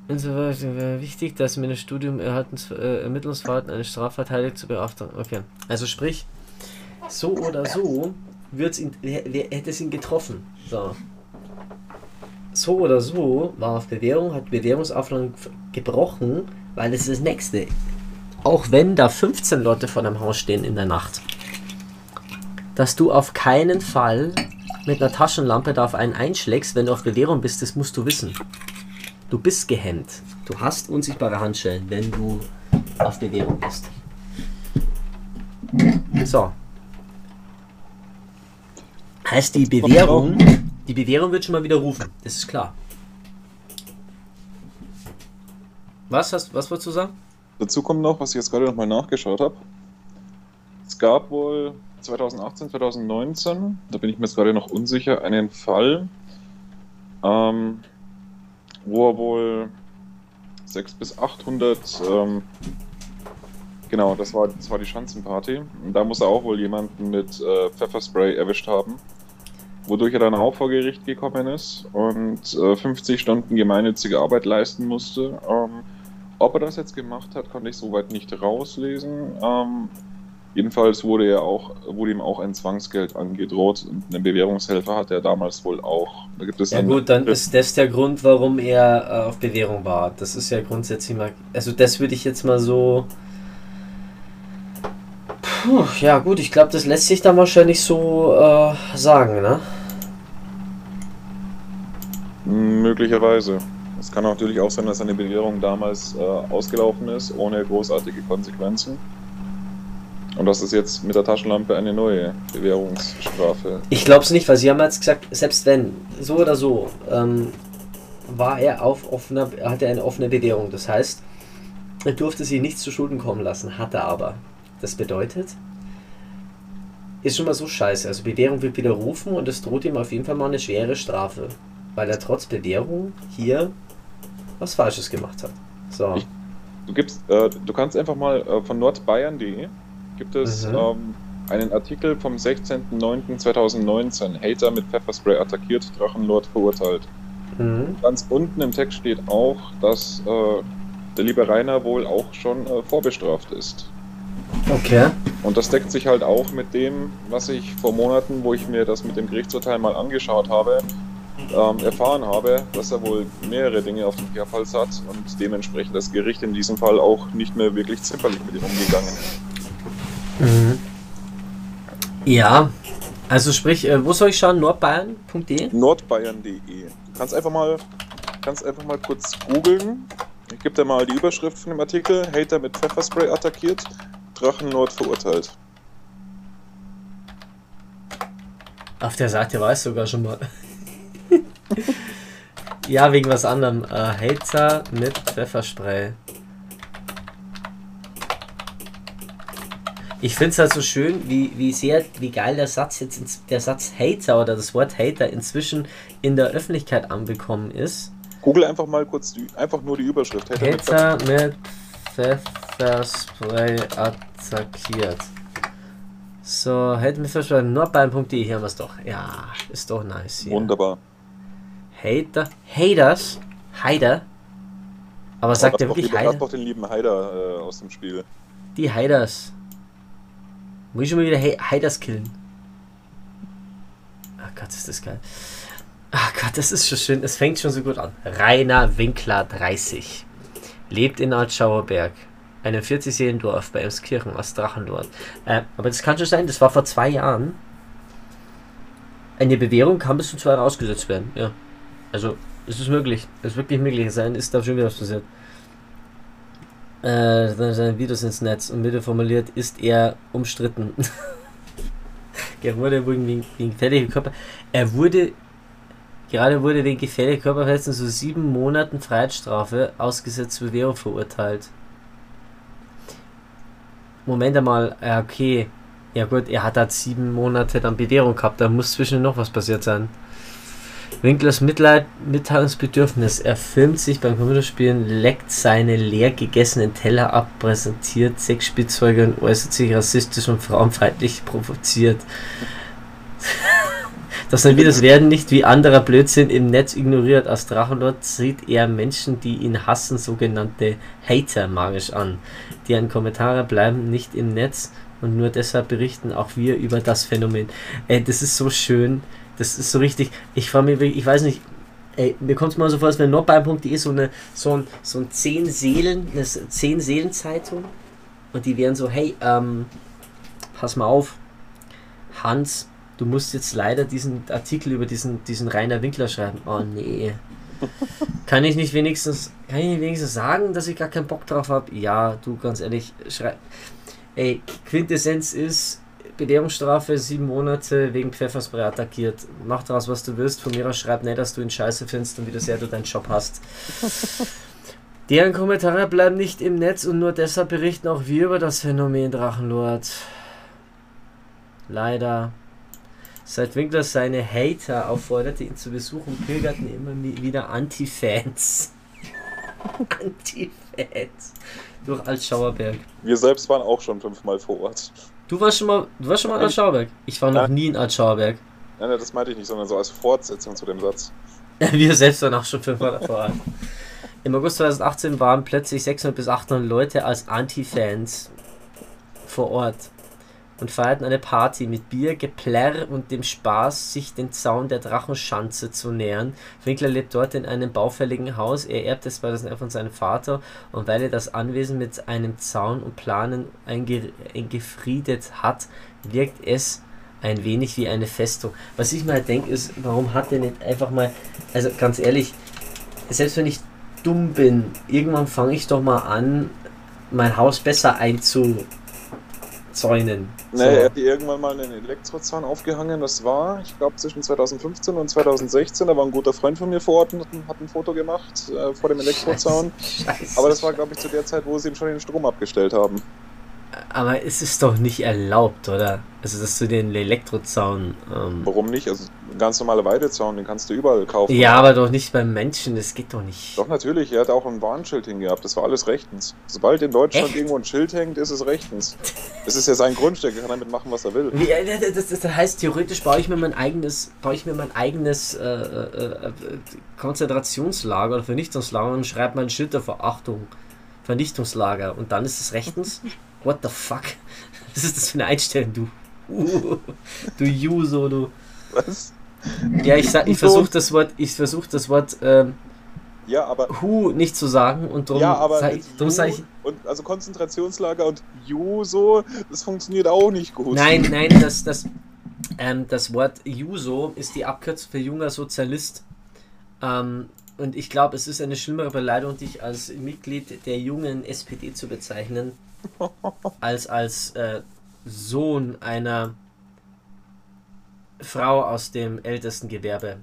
Speaker 2: Insofern wäre wichtig, dass mit dem Studium Erhaltens, äh, Ermittlungsverhalten eine Strafverteidigung zu beauftragen. Okay. Also sprich, so oder so wird's ihn, hätte es ihn getroffen. So. So oder so war auf Bewährung, hat Bewährungsauflagen gebrochen, weil es ist das nächste. Auch wenn da 15 Leute vor deinem Haus stehen in der Nacht dass du auf keinen Fall mit einer Taschenlampe da auf einen einschlägst, wenn du auf Bewährung bist, das musst du wissen. Du bist gehemmt. Du hast unsichtbare Handschellen, wenn du auf Bewährung bist. So. Heißt die Bewährung, die Bewährung wird schon mal widerrufen. Das ist klar. Was hast, was wolltest du sagen?
Speaker 3: Dazu kommt noch, was ich jetzt gerade nochmal nachgeschaut habe. Es gab wohl 2018, 2019, da bin ich mir jetzt gerade noch unsicher, einen Fall, ähm, wo er wohl 600 bis 800, ähm, genau, das war, das war die Schanzenparty. Und da muss er auch wohl jemanden mit äh, Pfefferspray erwischt haben, wodurch er dann auch vor Gericht gekommen ist und äh, 50 Stunden gemeinnützige Arbeit leisten musste. Ähm, ob er das jetzt gemacht hat, konnte ich soweit nicht rauslesen. Ähm, Jedenfalls wurde, er auch, wurde ihm auch ein Zwangsgeld angedroht. Einen Bewährungshelfer hat er damals wohl auch.
Speaker 2: Da gibt es ja gut, dann ist das der Grund, warum er äh, auf Bewährung war. Das ist ja grundsätzlich mal... Also das würde ich jetzt mal so... Puh, ja gut, ich glaube, das lässt sich dann wahrscheinlich so äh, sagen, ne?
Speaker 3: Möglicherweise. Es kann natürlich auch sein, dass seine Bewährung damals äh, ausgelaufen ist, ohne großartige Konsequenzen. Und das ist jetzt mit der Taschenlampe eine neue Bewährungsstrafe.
Speaker 2: Ich glaube es nicht, weil Sie haben jetzt gesagt, selbst wenn, so oder so, ähm, war er auf offener, hatte eine offene Bewährung. Das heißt, er durfte sich nichts zu Schulden kommen lassen, hatte aber. Das bedeutet, ist schon mal so scheiße. Also Bewährung wird widerrufen und es droht ihm auf jeden Fall mal eine schwere Strafe, weil er trotz Bewährung hier was Falsches gemacht hat. So. Ich,
Speaker 3: du gibst, äh, du kannst einfach mal äh, von nordbayern.de gibt es mhm. ähm, einen Artikel vom 16.09.2019. Hater mit Pfefferspray attackiert, Drachenlord verurteilt. Mhm. Ganz unten im Text steht auch, dass äh, der liebe Rainer wohl auch schon äh, vorbestraft ist.
Speaker 2: Okay.
Speaker 3: Und das deckt sich halt auch mit dem, was ich vor Monaten, wo ich mir das mit dem Gerichtsurteil mal angeschaut habe, ähm, erfahren habe, dass er wohl mehrere Dinge auf dem Kehrfalls hat und dementsprechend das Gericht in diesem Fall auch nicht mehr wirklich zimperlich mit ihm umgegangen ist.
Speaker 2: Mhm. Ja, also sprich, äh, wo soll ich schauen? Nordbayern.de?
Speaker 3: Nordbayern.de. Du kannst einfach mal, kannst einfach mal kurz googeln. Ich gebe dir mal die Überschrift von dem Artikel. Hater mit Pfefferspray attackiert, Drachenlord verurteilt.
Speaker 2: Auf der Seite war es sogar schon mal. Ja, wegen was anderem. Äh, Hater mit Pfefferspray. Ich finde es halt so schön, wie, wie sehr, wie geil der Satz jetzt, der Satz Hater oder das Wort Hater inzwischen in der Öffentlichkeit anbekommen ist.
Speaker 3: Google einfach mal kurz die, einfach nur die Überschrift.
Speaker 2: Hater, Hater mit, Pfefferspray attackiert. So, Hater mit Pfefferspray, nordbayern.de, hier haben wir es doch. Ja, ist doch nice.
Speaker 3: Hier. Wunderbar.
Speaker 2: Hater, Haters, Hater, Aber sagt er wirklich
Speaker 3: lieber- lass
Speaker 2: Heider?
Speaker 3: doch den lieben Heider äh, aus dem Spiel.
Speaker 2: Die Heiders. Muss ich schon mal wieder He Heiders killen? Ach Gott, ist das geil. Ach Gott, das ist schon schön. Es fängt schon so gut an. Rainer Winkler, 30. Lebt in Altschauerberg. Einem 40 Dorf bei Emskirchen aus Drachendorf. Äh, aber das kann schon sein, das war vor zwei Jahren. Eine Bewährung kann bis zu zwei Jahre ausgesetzt werden. Ja. Also, es ist möglich. Es ist wirklich möglich. Sein ist da schon wieder was passiert. Äh, seine Videos ins Netz und Mitte formuliert, ist er umstritten. [LAUGHS] er wurde wegen, wegen, gefährlicher Körper. Er wurde, gerade wurde wegen gefährlicher Körperverletzung zu sieben Monaten Freiheitsstrafe ausgesetzt Bewährung verurteilt. Moment einmal, ja, okay. Ja gut, er hat halt sieben Monate dann Bewährung gehabt, da muss zwischen noch was passiert sein. Winklers Mitleid, Mitteilungsbedürfnis. Er filmt sich beim Computerspielen, leckt seine leer gegessenen Teller ab, präsentiert Sexspielzeuge und äußert sich rassistisch und frauenfeindlich provoziert. [LAUGHS] Dass seine Videos werden nicht wie anderer Blödsinn im Netz ignoriert. Als Drachenlord sieht er Menschen, die ihn hassen, sogenannte Hater magisch an. Deren Kommentare bleiben nicht im Netz und nur deshalb berichten auch wir über das Phänomen. Ey, das ist so schön. Das ist so richtig. Ich frage mich, ich weiß nicht, ey, mir kommt es mal so vor, als wenn nordbayern.de so eine so ein, so ein 10 Seelen, eine 10 Seelen Zeitung und die wären so, hey, ähm, pass mal auf, Hans, du musst jetzt leider diesen Artikel über diesen, diesen Rainer Winkler schreiben. Oh nee. [LAUGHS] Kann ich nicht wenigstens, kann ich nicht wenigstens sagen, dass ich gar keinen Bock drauf habe? Ja, du, ganz ehrlich, schreib. Ey, Quintessenz ist, Bewährungsstrafe, sieben Monate wegen Pfefferspray attackiert. Mach daraus, was du willst. Von mir aus schreib nicht, dass du ihn scheiße findest und wie sehr du deinen Job hast. [LAUGHS] Deren Kommentare bleiben nicht im Netz und nur deshalb berichten auch wir über das Phänomen Drachenlord. Leider. Seit Winkler seine Hater aufforderte, ihn zu besuchen, pilgerten immer wieder Anti-Fans. [LAUGHS] Anti-Fans. Durch Altschauerberg.
Speaker 3: Wir selbst waren auch schon fünfmal vor Ort.
Speaker 2: Du warst schon mal, du warst schon mal in Altschauerberg. Ich war noch
Speaker 3: Ja.
Speaker 2: nie in Altschauerberg.
Speaker 3: Nein, nein, das meinte ich nicht, sondern so als Fortsetzung zu dem Satz. [LAUGHS]
Speaker 2: Wir selbst waren auch schon fünfmal vor Ort. Im August 2018 waren plötzlich 600 bis 800 Leute als Anti-Fans vor Ort und feierten eine Party mit Bier, Geplärr und dem Spaß, sich den Zaun der Drachenschanze zu nähern. Winkler lebt dort in einem baufälligen Haus. Er erbt es 2011 von seinem Vater und weil er das Anwesen mit einem Zaun und Planen einge eingefriedet hat, wirkt es ein wenig wie eine Festung. Was ich mal denke, ist, warum hat er nicht einfach mal, also ganz ehrlich, selbst wenn ich dumm bin, irgendwann fange ich doch mal an, mein Haus besser einzuzäunen. So.
Speaker 3: Nee, er hat irgendwann mal einen Elektrozaun aufgehangen. Das war, ich glaube, zwischen 2015 und 2016. Da war ein guter Freund von mir vor Ort und hat ein, Foto gemacht äh, vor dem Elektrozaun. [LAUGHS]
Speaker 2: Scheiße.
Speaker 3: Aber das war, glaube ich, zu der Zeit, wo sie ihm schon den Strom abgestellt haben.
Speaker 2: Aber es ist doch nicht erlaubt, oder? Also, dass du den Elektrozaun. Ähm,
Speaker 3: Warum nicht? Also ein ganz normaler Weidezaun, den kannst du überall kaufen.
Speaker 2: ja, aber doch nicht beim Menschen, das geht doch nicht.
Speaker 3: Doch, natürlich. Er hat auch ein Warnschild hingehabt. Das war alles rechtens. Sobald in Deutschland
Speaker 2: Echt?
Speaker 3: irgendwo ein Schild hängt, ist es rechtens. Es ist ja sein Grundstück. Er kann damit machen, was er will.
Speaker 2: Wie, äh, das, das, das heißt, theoretisch baue ich mir mein eigenes, baue ich mir mein eigenes äh, äh, äh, Konzentrationslager oder Vernichtungslager und schreibe mein Schild davor, Achtung, Vernichtungslager. Und dann ist es rechtens? [LAUGHS] What the fuck? [LAUGHS] Was ist das für eine Einstellung, du? Uh, du Juso, du.
Speaker 3: Was?
Speaker 2: Ja, ich, sag- ich versuche das Wort, ich versuche das Wort ähm,
Speaker 3: Ja, aber.
Speaker 2: Hu nicht zu sagen und darum
Speaker 3: ja, aber.
Speaker 2: sag drum sag ich
Speaker 3: und, also Konzentrationslager und Juso, das funktioniert auch nicht gut.
Speaker 2: Nein, nein, das, das, ähm, das Wort Juso ist die Abkürzung für junger Sozialist. Ähm, und ich glaube, es ist eine schlimmere Beleidigung, dich als Mitglied der jungen SPD zu bezeichnen, als als äh, Sohn einer Frau aus dem ältesten Gewerbe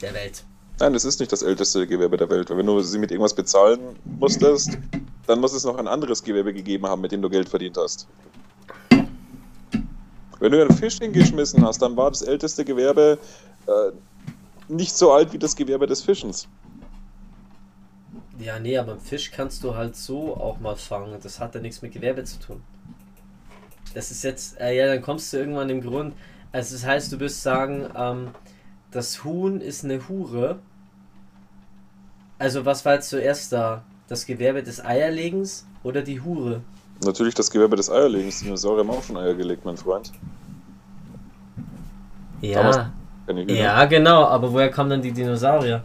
Speaker 2: der Welt.
Speaker 3: Nein, das ist nicht das älteste Gewerbe der Welt. Wenn du sie mit irgendwas bezahlen musstest, dann muss es noch ein anderes Gewerbe gegeben haben, mit dem du Geld verdient hast. Wenn du einen Fisch hingeschmissen hast, dann war das älteste Gewerbe äh, nicht so alt wie das Gewerbe des Fischens.
Speaker 2: Ja, nee, aber einen Fisch kannst du halt so auch mal fangen. Das hat ja nichts mit Gewerbe zu tun. Das ist jetzt, äh, ja, dann kommst du irgendwann im Grund. Also, das heißt, du wirst sagen, ähm, das Huhn ist eine Hure. Also, was war jetzt zuerst da? Das Gewerbe des Eierlegens oder die Hure?
Speaker 3: Natürlich das Gewerbe des Eierlegens. Dinosaurier haben auch schon Eier gelegt, mein Freund.
Speaker 2: Ja, ja, genau, aber woher kamen dann die Dinosaurier?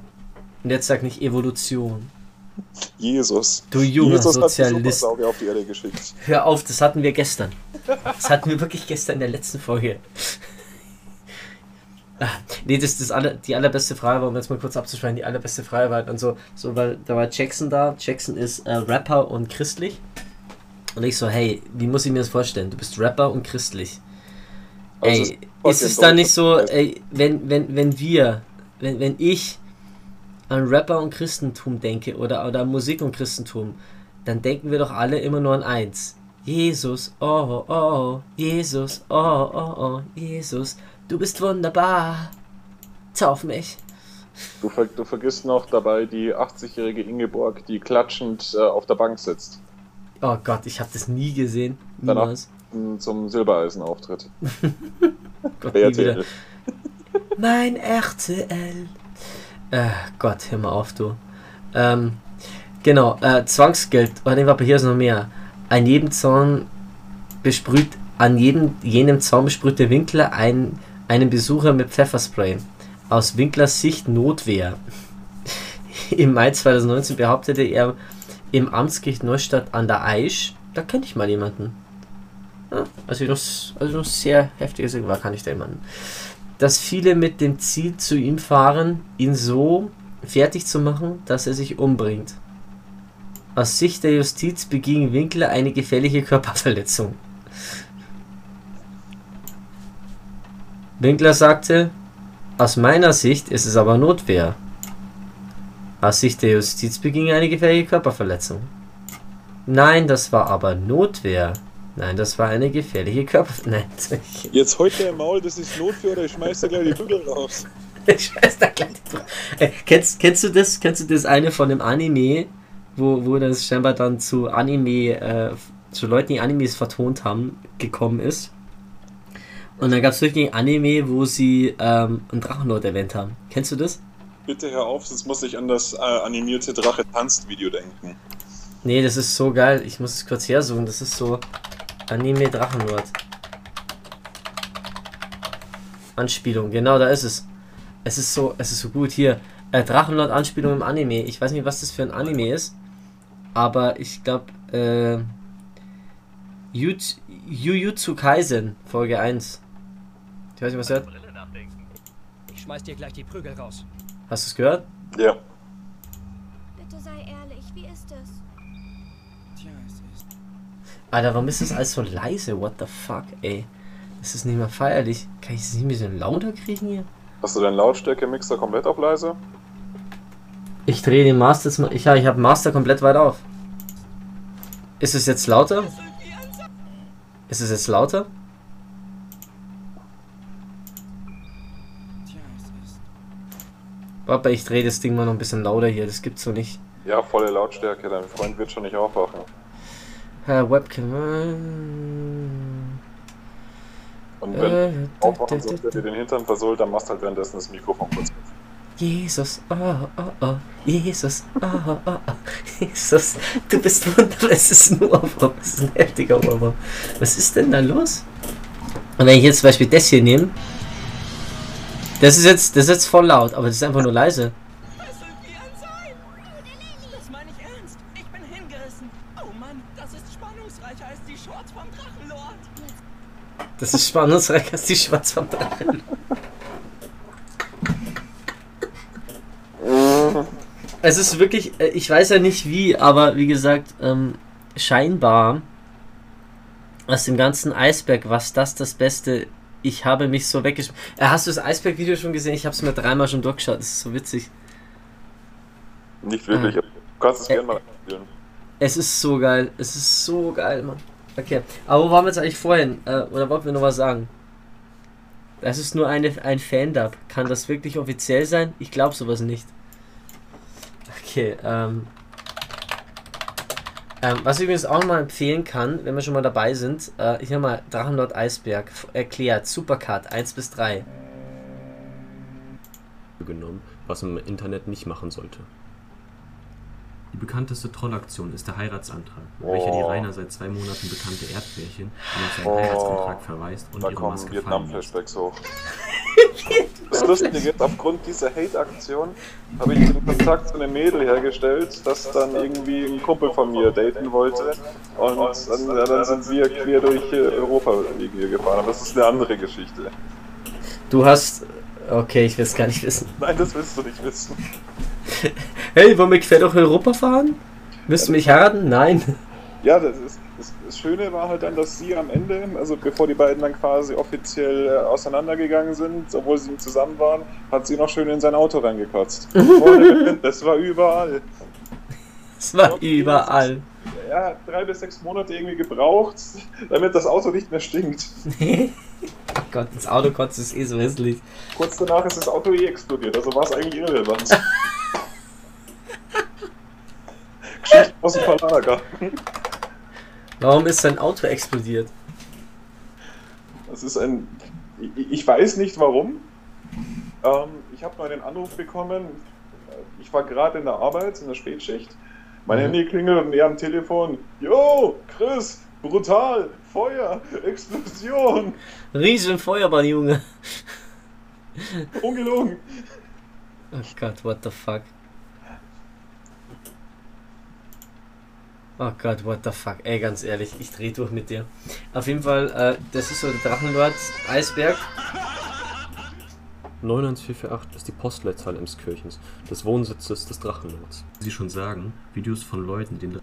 Speaker 2: Und jetzt sag nicht Evolution.
Speaker 3: Jesus.
Speaker 2: Du junger
Speaker 3: Jesus hat die
Speaker 2: Sozialist.
Speaker 3: Auf die Erde geschickt.
Speaker 2: Hör auf, das hatten wir gestern. Das hatten wir wirklich gestern in der letzten Folge. Ah, Nee, das ist das aller, die allerbeste Frage, um jetzt mal kurz abzuschweifen, die allerbeste Frage war halt und so, so, weil da war Jackson da. Jackson ist äh, Rapper und christlich. Und ich so, hey, wie muss ich mir das vorstellen? Du bist Rapper und christlich.
Speaker 3: Also
Speaker 2: Ey,
Speaker 3: es-
Speaker 2: ist es da nicht so, ey, wenn, wenn, wenn wir, wenn, wenn ich an Rapper und Christentum denke oder, oder an Musik und Christentum, dann denken wir doch alle immer nur an eins. Jesus, oh, oh, oh, Jesus, oh, oh, oh, Jesus, du bist wunderbar. Tauf mich.
Speaker 3: Du, ver du vergisst noch dabei die 80-jährige Ingeborg, die klatschend äh, auf der Bank sitzt.
Speaker 2: Oh Gott, ich habe das nie gesehen.
Speaker 3: Danach-
Speaker 2: Niemals.
Speaker 3: m, Zum Silbereisen-Auftritt. [LAUGHS]
Speaker 2: Gott, nie wieder. Mein RTL. Äh, Gott, hör mal auf, du. Ähm, genau, äh, Zwangsgeld. Oh, nee, warte, hier ist noch mehr. An jedem Zaun besprüht, an jedem, jenem Zaun besprüht der Winkler ein, einen Besucher mit Pfefferspray. Aus Winklers Sicht Notwehr. [LAUGHS] Im Mai 2019 behauptete er im Amtsgericht Neustadt an der Aisch, da kenne ich mal jemanden. Ja, also noch, also noch sehr heftiges war, kann ich da jemanden dass viele mit dem Ziel zu ihm fahren, ihn so fertig zu machen, dass er sich umbringt. Aus Sicht der Justiz beging Winkler eine gefährliche Körperverletzung. Winkler sagte, aus meiner Sicht ist es aber Notwehr. Aus Sicht der Justiz beging eine gefährliche Körperverletzung. Nein, das war aber Notwehr. Nein, das war eine gefährliche Körperverletzung. Nein,
Speaker 3: Jetzt heute im Maul, das ist Notwehr oder ich schmeiß da gleich die Bügel raus. [LAUGHS]
Speaker 2: Ich weiß da gleich die Fra- Ey, kennst, kennst du das? Kennst du das eine von dem Anime, wo, wo das scheinbar dann zu Anime, äh, zu Leuten, die Animes vertont haben, gekommen ist? Und dann gab es wirklich ein Anime, wo sie ähm, einen Drachenlord erwähnt haben. Kennst du das?
Speaker 3: Bitte hör auf, sonst muss ich an das äh, animierte Drache tanzt Video denken.
Speaker 2: Nee, das ist so geil. Ich muss es kurz hersuchen. Das ist so Anime Drachenlord. Anspielung, genau, da ist es. Es ist so, es ist so gut hier. Äh, Drachenlord Anspielung im Anime. Ich weiß nicht, was das für ein Anime ist, aber ich glaube, äh, Jut- Jujutsu Kaisen Folge 1. Ich weiß nicht, was ihr hört.
Speaker 7: Brille nachdenken. Ich schmeiß dir gleich die Prügel raus.
Speaker 2: Hast du es gehört?
Speaker 3: Ja.
Speaker 2: Alter, warum ist das alles so leise? What the fuck, ey? Das ist nicht mehr feierlich. Kann ich es nicht ein bisschen lauter kriegen hier?
Speaker 3: Hast du deinen Lautstärke-Mixer komplett auf leise?
Speaker 2: Ich drehe den Master jetzt mal. Ich, ja, ich habe Master komplett weit auf. Ist es jetzt lauter? Ist es jetzt lauter?
Speaker 7: Tja, es ist.
Speaker 2: Papa, ich drehe das Ding mal noch ein bisschen lauter hier. Das gibt's so nicht.
Speaker 3: Ja, volle Lautstärke, dein Freund wird schon nicht aufwachen.
Speaker 2: Äh, Webcam.
Speaker 3: Und wenn
Speaker 2: äh,
Speaker 3: aufwachen sollte, der dir den Hintern versohlt, dann machst halt währenddessen das Mikrofon kurz.
Speaker 2: Jesus, oh, oh, oh, Jesus, oh, oh, oh, Jesus, du bist wunderbar, es ist ein Ohrwurm, es ist ein heftiger Ohrwurm. Was ist denn da los? Und wenn ich jetzt zum Beispiel das hier nehme, das ist jetzt, das ist jetzt voll laut, aber das ist einfach nur leise.
Speaker 7: Das ist spannungsreicher als die
Speaker 2: Schwarz vom Drachen. Es ist wirklich, äh, ich weiß ja nicht wie, aber wie gesagt, ähm, scheinbar aus dem ganzen Eisberg, was das das Beste. Ich habe mich so weggeschmissen. Äh, hast du das Eisberg-Video schon gesehen? Ich habe es mir dreimal schon durchgeschaut. Das ist so witzig.
Speaker 3: Nicht wirklich, aber du kannst es
Speaker 2: Äh,
Speaker 3: gerne mal spielen.
Speaker 2: Es ist so geil. Es ist so geil, Mann. Okay. Aber wo waren wir jetzt eigentlich vorhin? Äh, oder wollten wir noch was sagen? Das ist nur eine, ein Fan-Dub. Kann das wirklich offiziell sein? Ich glaube sowas nicht. Okay, ähm. Ähm, was ich übrigens auch mal empfehlen kann, wenn wir schon mal dabei sind, äh, ich habe mal Drachenlord Eisberg f- erklärt, Supercard 1 bis 3.
Speaker 8: genommen, was man im Internet nicht machen sollte. Die bekannteste Trollaktion ist der Heiratsantrag, welcher die
Speaker 3: Oh.
Speaker 8: Rainer seit zwei Monaten bekannte Erdbärchen in auf seinen
Speaker 3: Oh.
Speaker 8: Heiratsantrag verweist und
Speaker 3: Da
Speaker 8: ihre Maske fallen lässt.
Speaker 3: Vietnam-Flashbacks hoch. [LAUGHS] Das Lustige ist, aufgrund dieser Hate-Aktion habe ich den Kontakt zu einem Mädel hergestellt, das dann irgendwie ein Kumpel von mir daten wollte. Und dann, ja, dann sind wir quer durch äh, Europa gefahren. Aber das ist eine andere Geschichte.
Speaker 2: Du hast. Okay, ich will es gar nicht wissen. [LAUGHS]
Speaker 3: Nein, das willst du nicht wissen. [LAUGHS]
Speaker 2: Hey, wollen wir quer durch Europa fahren? Willst du mich heiraten? Nein. [LAUGHS]
Speaker 3: Ja, das, ist, das, das Schöne war halt dann, dass sie am Ende, also bevor die beiden dann quasi offiziell äh, auseinandergegangen sind, obwohl sie zusammen waren, hat sie noch schön in sein Auto reingekotzt. Das war überall.
Speaker 2: Es war überall.
Speaker 3: Er hat drei bis sechs Monate irgendwie gebraucht, damit das Auto nicht mehr stinkt. [LAUGHS]
Speaker 2: oh Gott, das Auto kotzt ist eh so hässlich.
Speaker 3: Kurz danach ist das Auto eh explodiert, also war es eigentlich irrelevant. [LAUGHS] Geschichte aus dem Verlagergarten.
Speaker 2: Warum ist sein Auto explodiert?
Speaker 3: Das ist ein. Ich, ich weiß nicht warum. Ähm, ich habe mal einen Anruf bekommen. Ich war gerade in der Arbeit, in der Spätschicht. Mein. Handy klingelt und er am Telefon. Yo, Chris, brutal, Feuer, Explosion,
Speaker 2: Riesen Feuerbahn, Junge.
Speaker 3: ungelogen.
Speaker 2: Oh Gott, what the fuck. Oh Gott, what the fuck. Ey, ganz ehrlich, ich dreh durch mit dir. Auf jeden Fall, äh, das ist so der Drachenlord Eisberg.
Speaker 8: 91448 ist die Postleitzahl Emskirchens, des Wohnsitzes des Drachenlords. Wie Sie schon sagen, Videos von Leuten, die den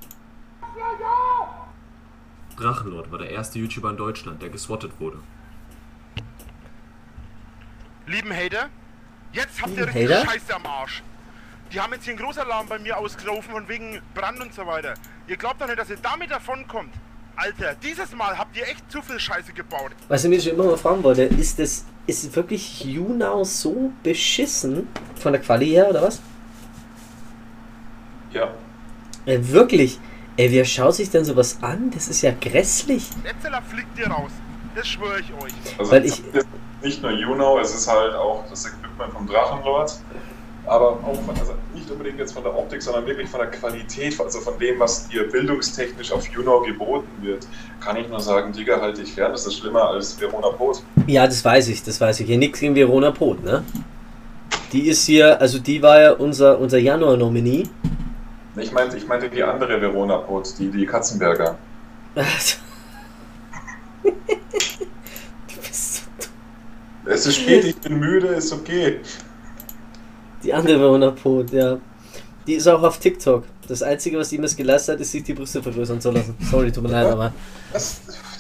Speaker 8: Drachenlord war der erste YouTuber in Deutschland, der geswattet wurde.
Speaker 9: Lieben Hater, jetzt habt ihr richtig
Speaker 2: Hater?
Speaker 9: Scheiße am Arsch. Die haben jetzt hier einen Großalarm bei mir ausgerufen von wegen Brand und so weiter. Ihr glaubt doch nicht, dass ihr damit davonkommt. Alter, dieses Mal habt ihr echt zu viel Scheiße gebaut.
Speaker 2: Was ich mich schon immer mal fragen wollte, ist das, ist wirklich YouNow so beschissen von der Quali her, oder was?
Speaker 3: Ja.
Speaker 2: Äh, wirklich? Ey, wer schaut sich denn sowas an? Das ist ja grässlich.
Speaker 9: Etzeler fliegt ihr raus. Das schwöre ich euch.
Speaker 3: Also
Speaker 2: Weil
Speaker 3: es
Speaker 2: ich-
Speaker 3: ist nicht nur Juno, es ist halt auch das Equipment vom Drachenlord. Aber auch von, also nicht unbedingt jetzt von der Optik, sondern wirklich von der Qualität, also von dem, was dir bildungstechnisch auf Juno geboten wird, kann ich nur sagen, Digga, halt dich fern, das ist schlimmer als Verona Pot.
Speaker 2: Ja, das weiß ich, das weiß ich. Hier nichts gegen Verona Pot, ne? Die ist hier, also die war ja unser, unser Januar-Nominee.
Speaker 3: Ich meinte, ich meinte die andere Verona Pot, die, die Katzenberger. [LAUGHS]
Speaker 2: du bist so dumm.
Speaker 3: Es ist spät, ich bin müde, ist okay.
Speaker 2: Die andere Verona Pot, ja. Die ist auch auf TikTok. Das Einzige, was die mir geleistet hat, ist, sich die Brüste vergrößern zu lassen. Sorry, tut mir leid, aber.
Speaker 3: Die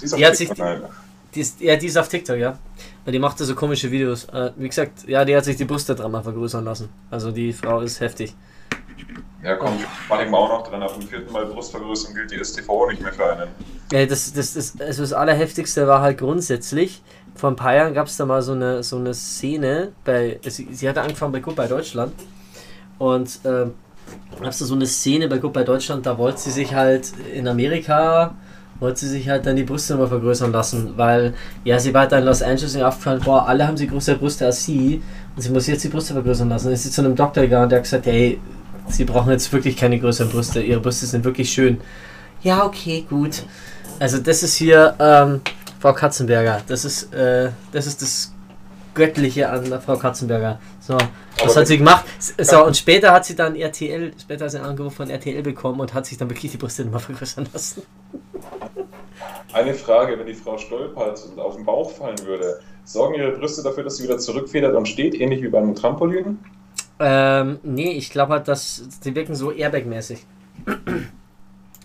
Speaker 3: ist auf
Speaker 2: Die hat sich-
Speaker 3: TikTok.
Speaker 2: Die ist, ja, die ist auf TikTok, ja. Und die macht da so komische Videos. Äh, wie gesagt, ja, die hat sich die Brüste dran mal vergrößern lassen. Also die Frau ist heftig.
Speaker 3: Ja, komm, mach ich mal auch noch dran. Ab dem vierten Mal Brustvergrößerung gilt die STV nicht mehr für einen.
Speaker 2: Ja, das, das, das, also das Allerheftigste war halt grundsätzlich, vor ein paar Jahren gab es da mal so eine, so eine Szene, bei, sie, sie hatte angefangen bei Goodbye Deutschland und ähm, gab es da so eine Szene bei Goodbye Deutschland, da wollte sie sich halt in Amerika, wollte sie sich halt dann die Brüste mal vergrößern lassen, weil, ja, sie war halt dann in Los Angeles und aufgefallen, boah, alle haben sie größere Brüste als sie und sie muss jetzt die Brüste vergrößern lassen. Dann ist sie zu einem Doktor gegangen und der hat gesagt, hey, sie brauchen jetzt wirklich keine größeren Brüste, ihre Brüste sind wirklich schön. Ja, okay, gut. Also das ist hier ähm, Frau Katzenberger. Das ist, äh, das ist das Göttliche an Frau Katzenberger. So, was
Speaker 3: Aber
Speaker 2: hat sie gemacht? So, und später hat sie dann RTL, später hat sie einen Anruf von RTL bekommen und hat sich dann wirklich die Brüste nochmal vergrößern lassen.
Speaker 3: Eine Frage, wenn die Frau stolpert und auf den Bauch fallen würde, sorgen ihre Brüste dafür, dass sie wieder zurückfedert und steht, ähnlich wie beim Trampolin?
Speaker 2: Ähm, nee, ich glaube halt, dass die wirken so Airbag-mäßig.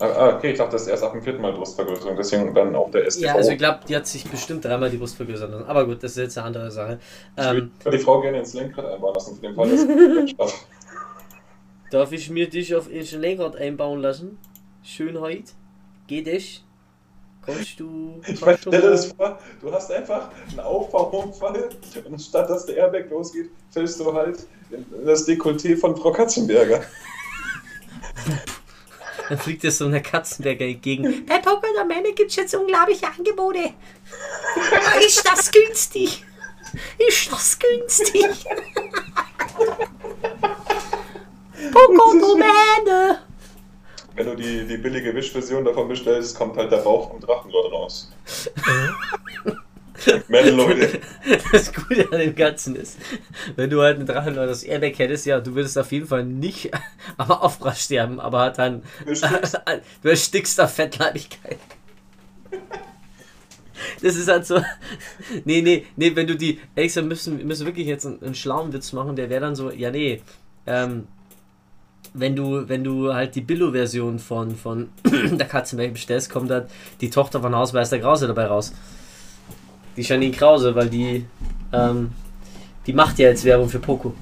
Speaker 3: Ah, ah, okay, ich dachte, das ist erst ab dem vierten Mal Brustvergrößerung, deswegen dann auch der STV.
Speaker 2: Ja, also ich glaube, die hat sich bestimmt dreimal die Brust vergrößern lassen. Aber gut, das ist jetzt eine andere Sache.
Speaker 3: ich
Speaker 2: Ähm,
Speaker 3: würde die Frau gerne ins Lenkrad einbauen lassen, für den Fall, dass
Speaker 2: darf ich mir dich auf ins Lenkrad einbauen lassen? Schönheit? Geht es? Kannst du.
Speaker 3: Ich meine, stell dir das vor, du hast einfach einen Aufbauunfall und statt dass der Airbag losgeht, fällst du halt in das Dekolleté von Frau Katzenberger. [LAUGHS]
Speaker 2: Dann fliegt dir so eine Katzenberger entgegen. Bei Poker der Männer gibt es jetzt unglaubliche Angebote. Ist das günstig? Ist das günstig? Poker Domäne.
Speaker 3: Wenn du die, die billige Wischversion davon bestellst, kommt halt der Bauch vom Drachenlord raus. [LAUGHS] Meine Leute.
Speaker 2: Das Gute an dem Ganzen ist, wenn du halt einen Drachenlord das Airbag hättest, ja, du würdest auf jeden Fall nicht [LAUGHS] am Aufprall sterben, aber halt dann. du [LAUGHS] erstickst auf Fettleibigkeit. Das ist halt so. Nee, nee, nee, wenn du die. Ehrlich gesagt, müssen, wir müssen wirklich jetzt einen, einen schlauen Witz machen, der wäre dann so, ja, nee. Ähm, wenn du, wenn du halt die Billo-Version von, von [CLEARS THROAT] der Katzenberg bestellst, kommt dann die Tochter von Hausmeister Krause dabei raus. Die Janine Krause, weil die, ähm, die macht ja jetzt Werbung für Poco.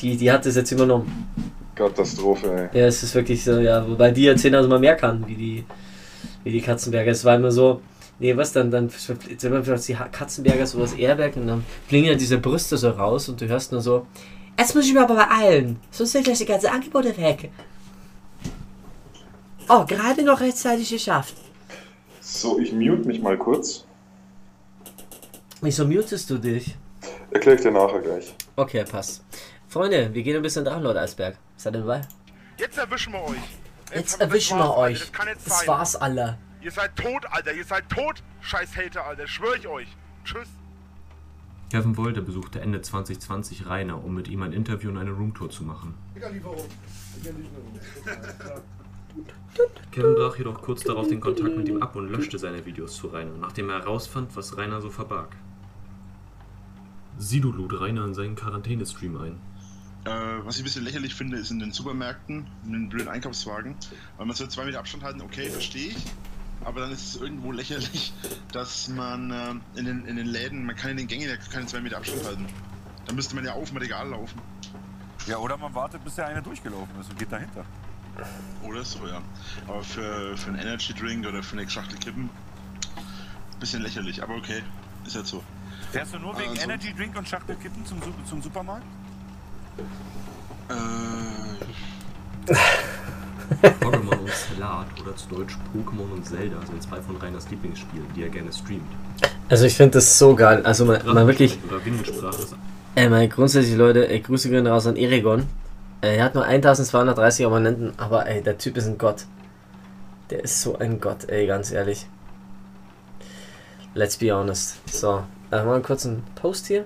Speaker 2: Die, die hat das jetzt übernommen.
Speaker 3: Katastrophe, ey.
Speaker 2: Ja, es ist wirklich so, ja, wobei die ja Mal mehr kann, wie die, wie die Katzenberger. Es war immer so, nee, was dann, dann sind wir die Katzenberger so das Airberg und dann fliegen ja diese Brüste so raus und du hörst nur so, jetzt muss ich mir aber beeilen, sonst sind gleich die ganzen Angebote weg. Oh, gerade noch rechtzeitig geschafft.
Speaker 3: So, ich mute mich mal kurz.
Speaker 2: Wieso mutest du dich?
Speaker 3: Erkläre ich dir nachher gleich.
Speaker 2: Okay, passt. Freunde, wir gehen ein bisschen Drachenlord Eisberg. Seid ihr dabei?
Speaker 9: Jetzt erwischen wir euch.
Speaker 2: Jetzt
Speaker 9: wir
Speaker 2: erwischen wir
Speaker 9: Alter.
Speaker 2: euch.
Speaker 9: Das kann jetzt
Speaker 2: Das
Speaker 9: sein.
Speaker 2: war's, Alter.
Speaker 9: Ihr seid tot, Alter. Ihr seid tot, scheiß Hater, Alter. Schwör ich euch. Tschüss.
Speaker 8: Kevin Wolter besuchte Ende 2020 Rainer, um mit ihm ein Interview und eine Roomtour zu machen. Kevin brach jedoch kurz darauf den Kontakt mit ihm ab und löschte seine Videos zu Rainer, nachdem er herausfand, was Rainer so verbarg. Sido lud Rainer in seinen Quarantänestream ein.
Speaker 10: Äh, was ich ein bisschen lächerlich finde, ist in den Supermärkten, in den blöden Einkaufswagen. Weil man soll zwei Meter Abstand halten, okay, verstehe ich. Aber dann ist es irgendwo lächerlich, dass man äh, in, den, in den Läden, man kann in den Gängen ja keine zwei Meter Abstand halten. Da müsste man ja auf dem Regal laufen.
Speaker 11: Ja, oder man wartet, bis der eine durchgelaufen ist und geht dahinter.
Speaker 10: Oder so, ja. Aber für, für einen Energy Drink oder für eine Schachtel Kippen, bisschen lächerlich, aber okay, ist halt so.
Speaker 11: Fährst du nur wegen
Speaker 10: Also-
Speaker 11: Energy Drink und Schachtelkippen zum, Su- zum Supermarkt?
Speaker 10: Äh, [LAUGHS]
Speaker 8: Pokémon und Salat oder zu Deutsch Pokémon und Zelda sind zwei von Rainers Lieblingsspielen, die er gerne streamt.
Speaker 2: Also ich finde das so geil. Also mal, mal wirklich.
Speaker 8: Oder Windensprache ist
Speaker 2: Ey, mal grundsätzlich Leute, ey, Grüße gehen raus an Eregon. Äh, Er hat nur 1230 Abonnenten, aber ey, der Typ ist ein Gott. Der ist so ein Gott, ey, ganz ehrlich. Let's be honest. So, äh, mal einen Post hier.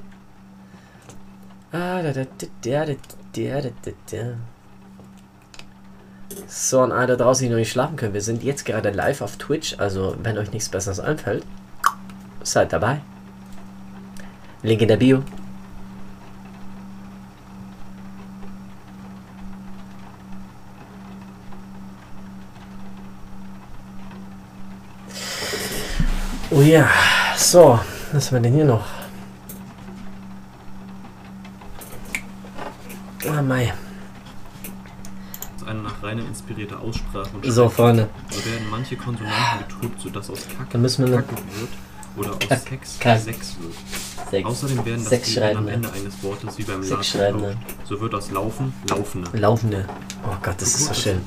Speaker 2: Ah, da, da, da, da, da, da. So, an alle da draußen, die noch nicht schlafen können. Wir sind jetzt gerade live auf Twitch, also wenn euch nichts Besseres einfällt, seid dabei. Link in der Bio. Oh ja, so, was haben wir denn hier noch? Ah.
Speaker 8: Das ist eine nach Rainer inspirierte Aussprache und
Speaker 2: So. Freunde.
Speaker 8: So werden manche Konsonanten gedrückt, sodass aus Kack
Speaker 2: müssen wir noch-
Speaker 8: Kacke wird oder aus
Speaker 2: Kack-
Speaker 8: Sex
Speaker 2: Kack.
Speaker 8: Sex wird.
Speaker 2: Sex.
Speaker 8: Außerdem werden das
Speaker 2: Sex
Speaker 8: G am
Speaker 2: Schreibende.
Speaker 8: Ende eines Wortes wie beim
Speaker 2: Schreibende.
Speaker 8: laut. So wird aus Laufen Laufende.
Speaker 2: Laufende. Oh Gott, das ist so schön.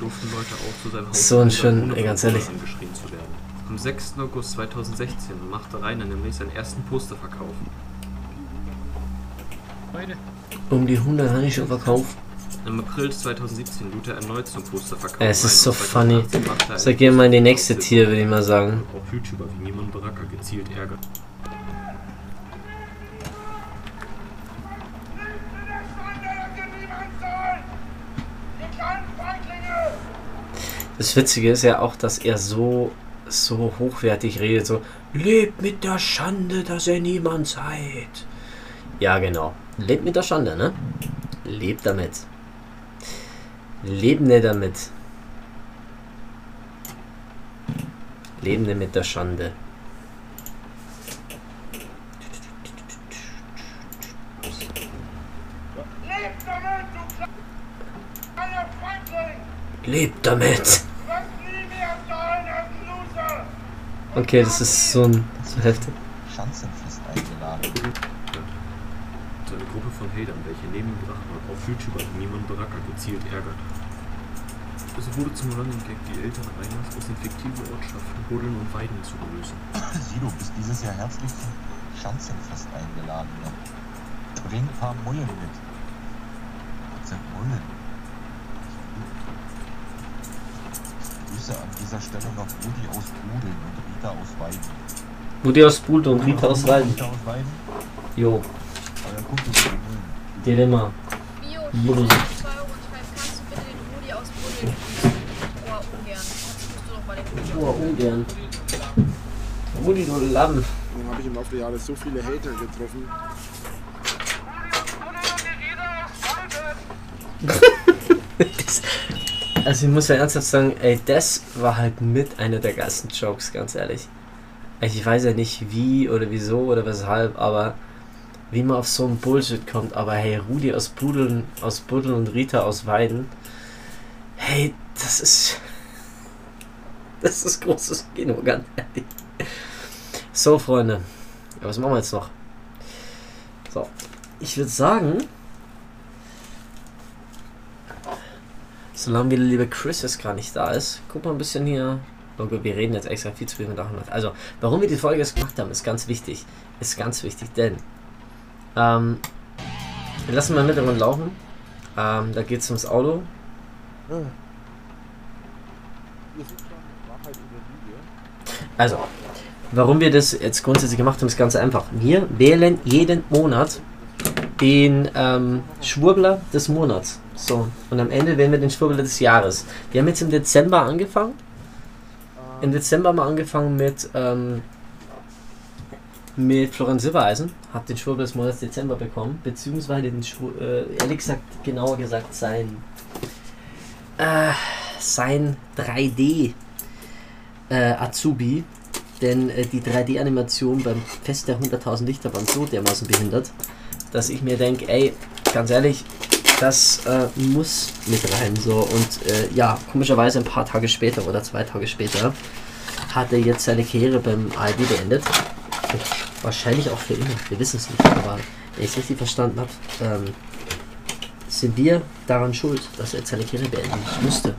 Speaker 2: So ein schön, ey, ganz ehrlich.
Speaker 8: Angeschrien zu werden. Am 6. August 2016 machte Rainer nämlich seinen ersten Posterverkauf.
Speaker 2: Um die 100 habe ich schon verkauft.
Speaker 8: Im April 2017 lud er erneut zum Posterverkauf
Speaker 2: es ist so funny.
Speaker 8: 2018 machte
Speaker 2: So,
Speaker 8: einen
Speaker 2: gehen mal in die nächste Tier, würde ich mal sagen.
Speaker 8: Auch YouTuber wie Niemand Baraka gezielt ärgert.
Speaker 2: Das Witzige ist ja auch, dass er so, so hochwertig redet. So, lebt mit der Schande, dass ihr niemand seid. Ja, genau. Lebt mit der Schande, ne? Lebt damit. Lebende damit. Lebende mit der Schande. Lebt damit. Okay, das ist so ein so heftig.
Speaker 12: Schanzenfest eingeladen.
Speaker 8: So eine Gruppe von Hatern, welche neben dem Drachenlord auf YouTuber Niemand Baraka gezielt ärgert. Es wurde zum Running Gag, die Eltern Reiners aus den fiktiven Ortschaften Buddeln und Weiden zu begrüßen.
Speaker 12: Sido, bist dieses Jahr herzlich zum Schanzenfest eingeladen. Ne? Bring ein paar Mullen mit. Was sind Mullen? Grüße an dieser Stelle noch Rudi aus Budeln und Rita aus Weiden.
Speaker 2: Rudi aus Bulte und Rita aus Weiden.
Speaker 12: Rita aus Weiden?
Speaker 2: Jo,
Speaker 12: Euer Kumpel aus Budeln.
Speaker 2: Dilemma.
Speaker 13: Bio,
Speaker 2: Buddel.
Speaker 13: 2 Euro und schreib, kannst du bitte den Rudi aus Budel grüßen? Oh, ungern. Mal Rudi
Speaker 2: du Lamm.
Speaker 4: Dann habe ich im Laufe der Jahre so viele Hater getroffen. [LAUGHS] [LAUGHS]
Speaker 2: Also ich muss ja ernsthaft sagen, ey, das war halt mit einer der geilsten Jokes, ganz ehrlich. Also Ich weiß ja nicht wie oder wieso oder weshalb, aber wie man auf so einen Bullshit kommt, aber hey, Rudi aus Budeln, aus Budeln und Rita aus Weiden, hey, das ist. [LAUGHS] Das ist großes Kino, ganz ehrlich. So, Freunde. Was machen wir jetzt noch? So. Ich würde sagen, solange wie liebe Chris jetzt gar nicht da ist, guck mal ein bisschen hier. Oh wir reden jetzt extra viel zu viel mit Achmed. Also, warum wir die Folge jetzt gemacht haben, ist ganz wichtig. Ist ganz wichtig, denn ähm, wir lassen mal im Hintergrund laufen. Ähm, da geht es ums Auto. Also, warum wir das jetzt grundsätzlich gemacht haben, ist ganz einfach. Wir wählen jeden Monat den ähm, Schwurbler des Monats. So, und am Ende wählen wir den Schwurbler des Jahres. Wir haben jetzt im Dezember angefangen. Im Dezember haben wir angefangen mit, ähm, mit Florian Silbereisen. Hab den Schwurbler des Monats Dezember bekommen. Beziehungsweise den Schwur äh, ehrlich gesagt, genauer gesagt, sein, äh, sein 3D äh, Azubi, denn äh, die 3D-Animation beim Fest der 100.000 Lichter waren so dermaßen behindert, dass ich mir denke, ey, ganz ehrlich, das äh, muss mit rein. So und äh, ja, komischerweise ein paar Tage später oder zwei Tage später hat er jetzt seine Karriere beim ARD beendet. Und wahrscheinlich auch für immer, wir wissen es nicht, aber wenn ich es richtig verstanden habe, ähm, sind wir daran schuld, dass er jetzt seine Karriere beenden musste.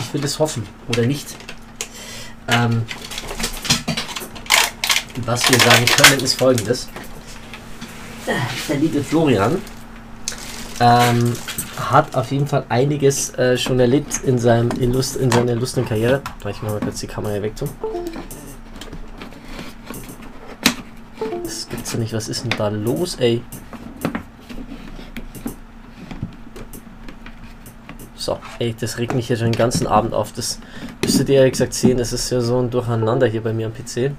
Speaker 2: Ich will es hoffen oder nicht. Ähm, was wir sagen können, ist folgendes. Der liebe Florian ähm, hat auf jeden Fall einiges äh, schon erlebt in, seinem, Illust in seiner illustren Karriere. Ich mache mal kurz die Kamera weg. So. Das gibt's ja nicht. Was ist denn da los, ey? So, ey, das regt mich hier schon den ganzen Abend auf. Das müsstet ihr ja gesagt sehen. Das ist ja so ein Durcheinander hier bei mir am PC.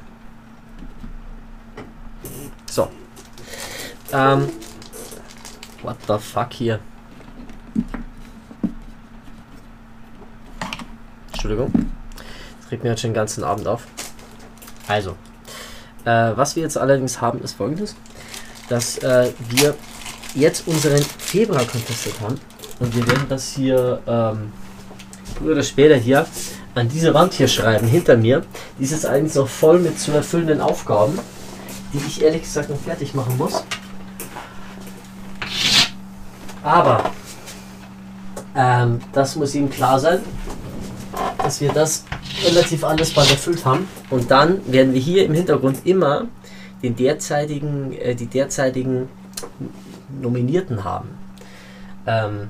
Speaker 2: So. Ähm. What the fuck hier? Entschuldigung. Das regt mir jetzt schon den ganzen Abend auf. Also. Äh, was wir jetzt allerdings haben, ist folgendes. Dass äh, wir jetzt unseren Februar contestet haben. Und wir werden das hier ähm, früher oder später hier an diese Wand hier schreiben, hinter mir. Die ist jetzt eigentlich noch voll mit zu erfüllenden Aufgaben, die ich ehrlich gesagt noch fertig machen muss. Aber ähm, das muss Ihnen klar sein, dass wir das relativ alles bald erfüllt haben. Und dann werden wir hier im Hintergrund immer den derzeitigen, äh, die derzeitigen Nominierten haben. Ähm,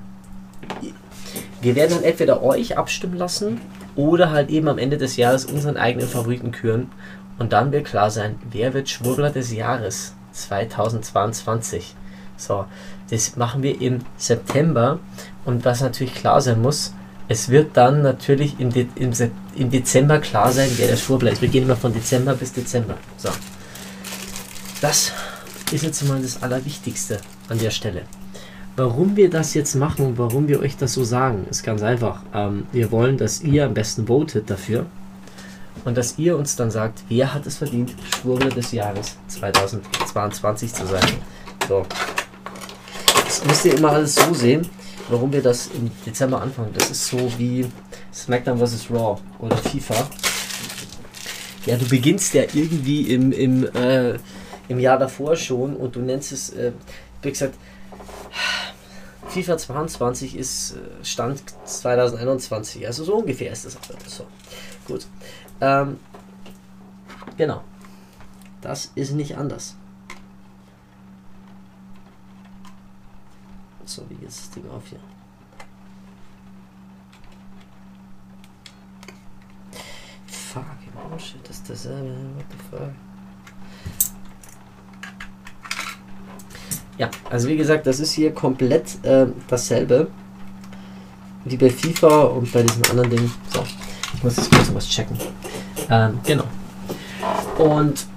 Speaker 2: wir werden dann entweder euch abstimmen lassen oder halt eben am Ende des Jahres unseren eigenen Favoriten küren. Und dann wird klar sein, wer wird Schwurbler des Jahres 2022. So, das machen wir im September. Und was natürlich klar sein muss, es wird dann natürlich im, De im, im Dezember klar sein, wer der Schwurbler ist. Wir gehen immer von Dezember bis Dezember. So. Das ist jetzt mal das Allerwichtigste an der Stelle. Warum wir das jetzt machen und warum wir euch das so sagen, ist ganz einfach. Ähm, wir wollen, dass ihr am besten votet dafür und dass ihr uns dann sagt, wer hat es verdient, Schwurbler des Jahres 2022 zu sein. So. Müsst ihr immer alles so sehen, warum wir das im Dezember anfangen. Das ist so wie SmackDown vs. Raw oder FIFA. Ja, du beginnst ja irgendwie im, im, äh, im Jahr davor schon und du nennst es, äh, wie gesagt, FIFA 22 ist äh, Stand 2021, also so ungefähr ist das auch so. Gut. Ähm, genau. Das ist nicht anders. So, wie geht das Ding auf hier? Fuck, Bullshit, das ist dasselbe. What the fuck? Ja, also wie gesagt, das ist hier komplett äh, dasselbe. Wie bei FIFA und bei diesem anderen Ding. So, ich muss jetzt kurz was checken. Ähm, genau. Und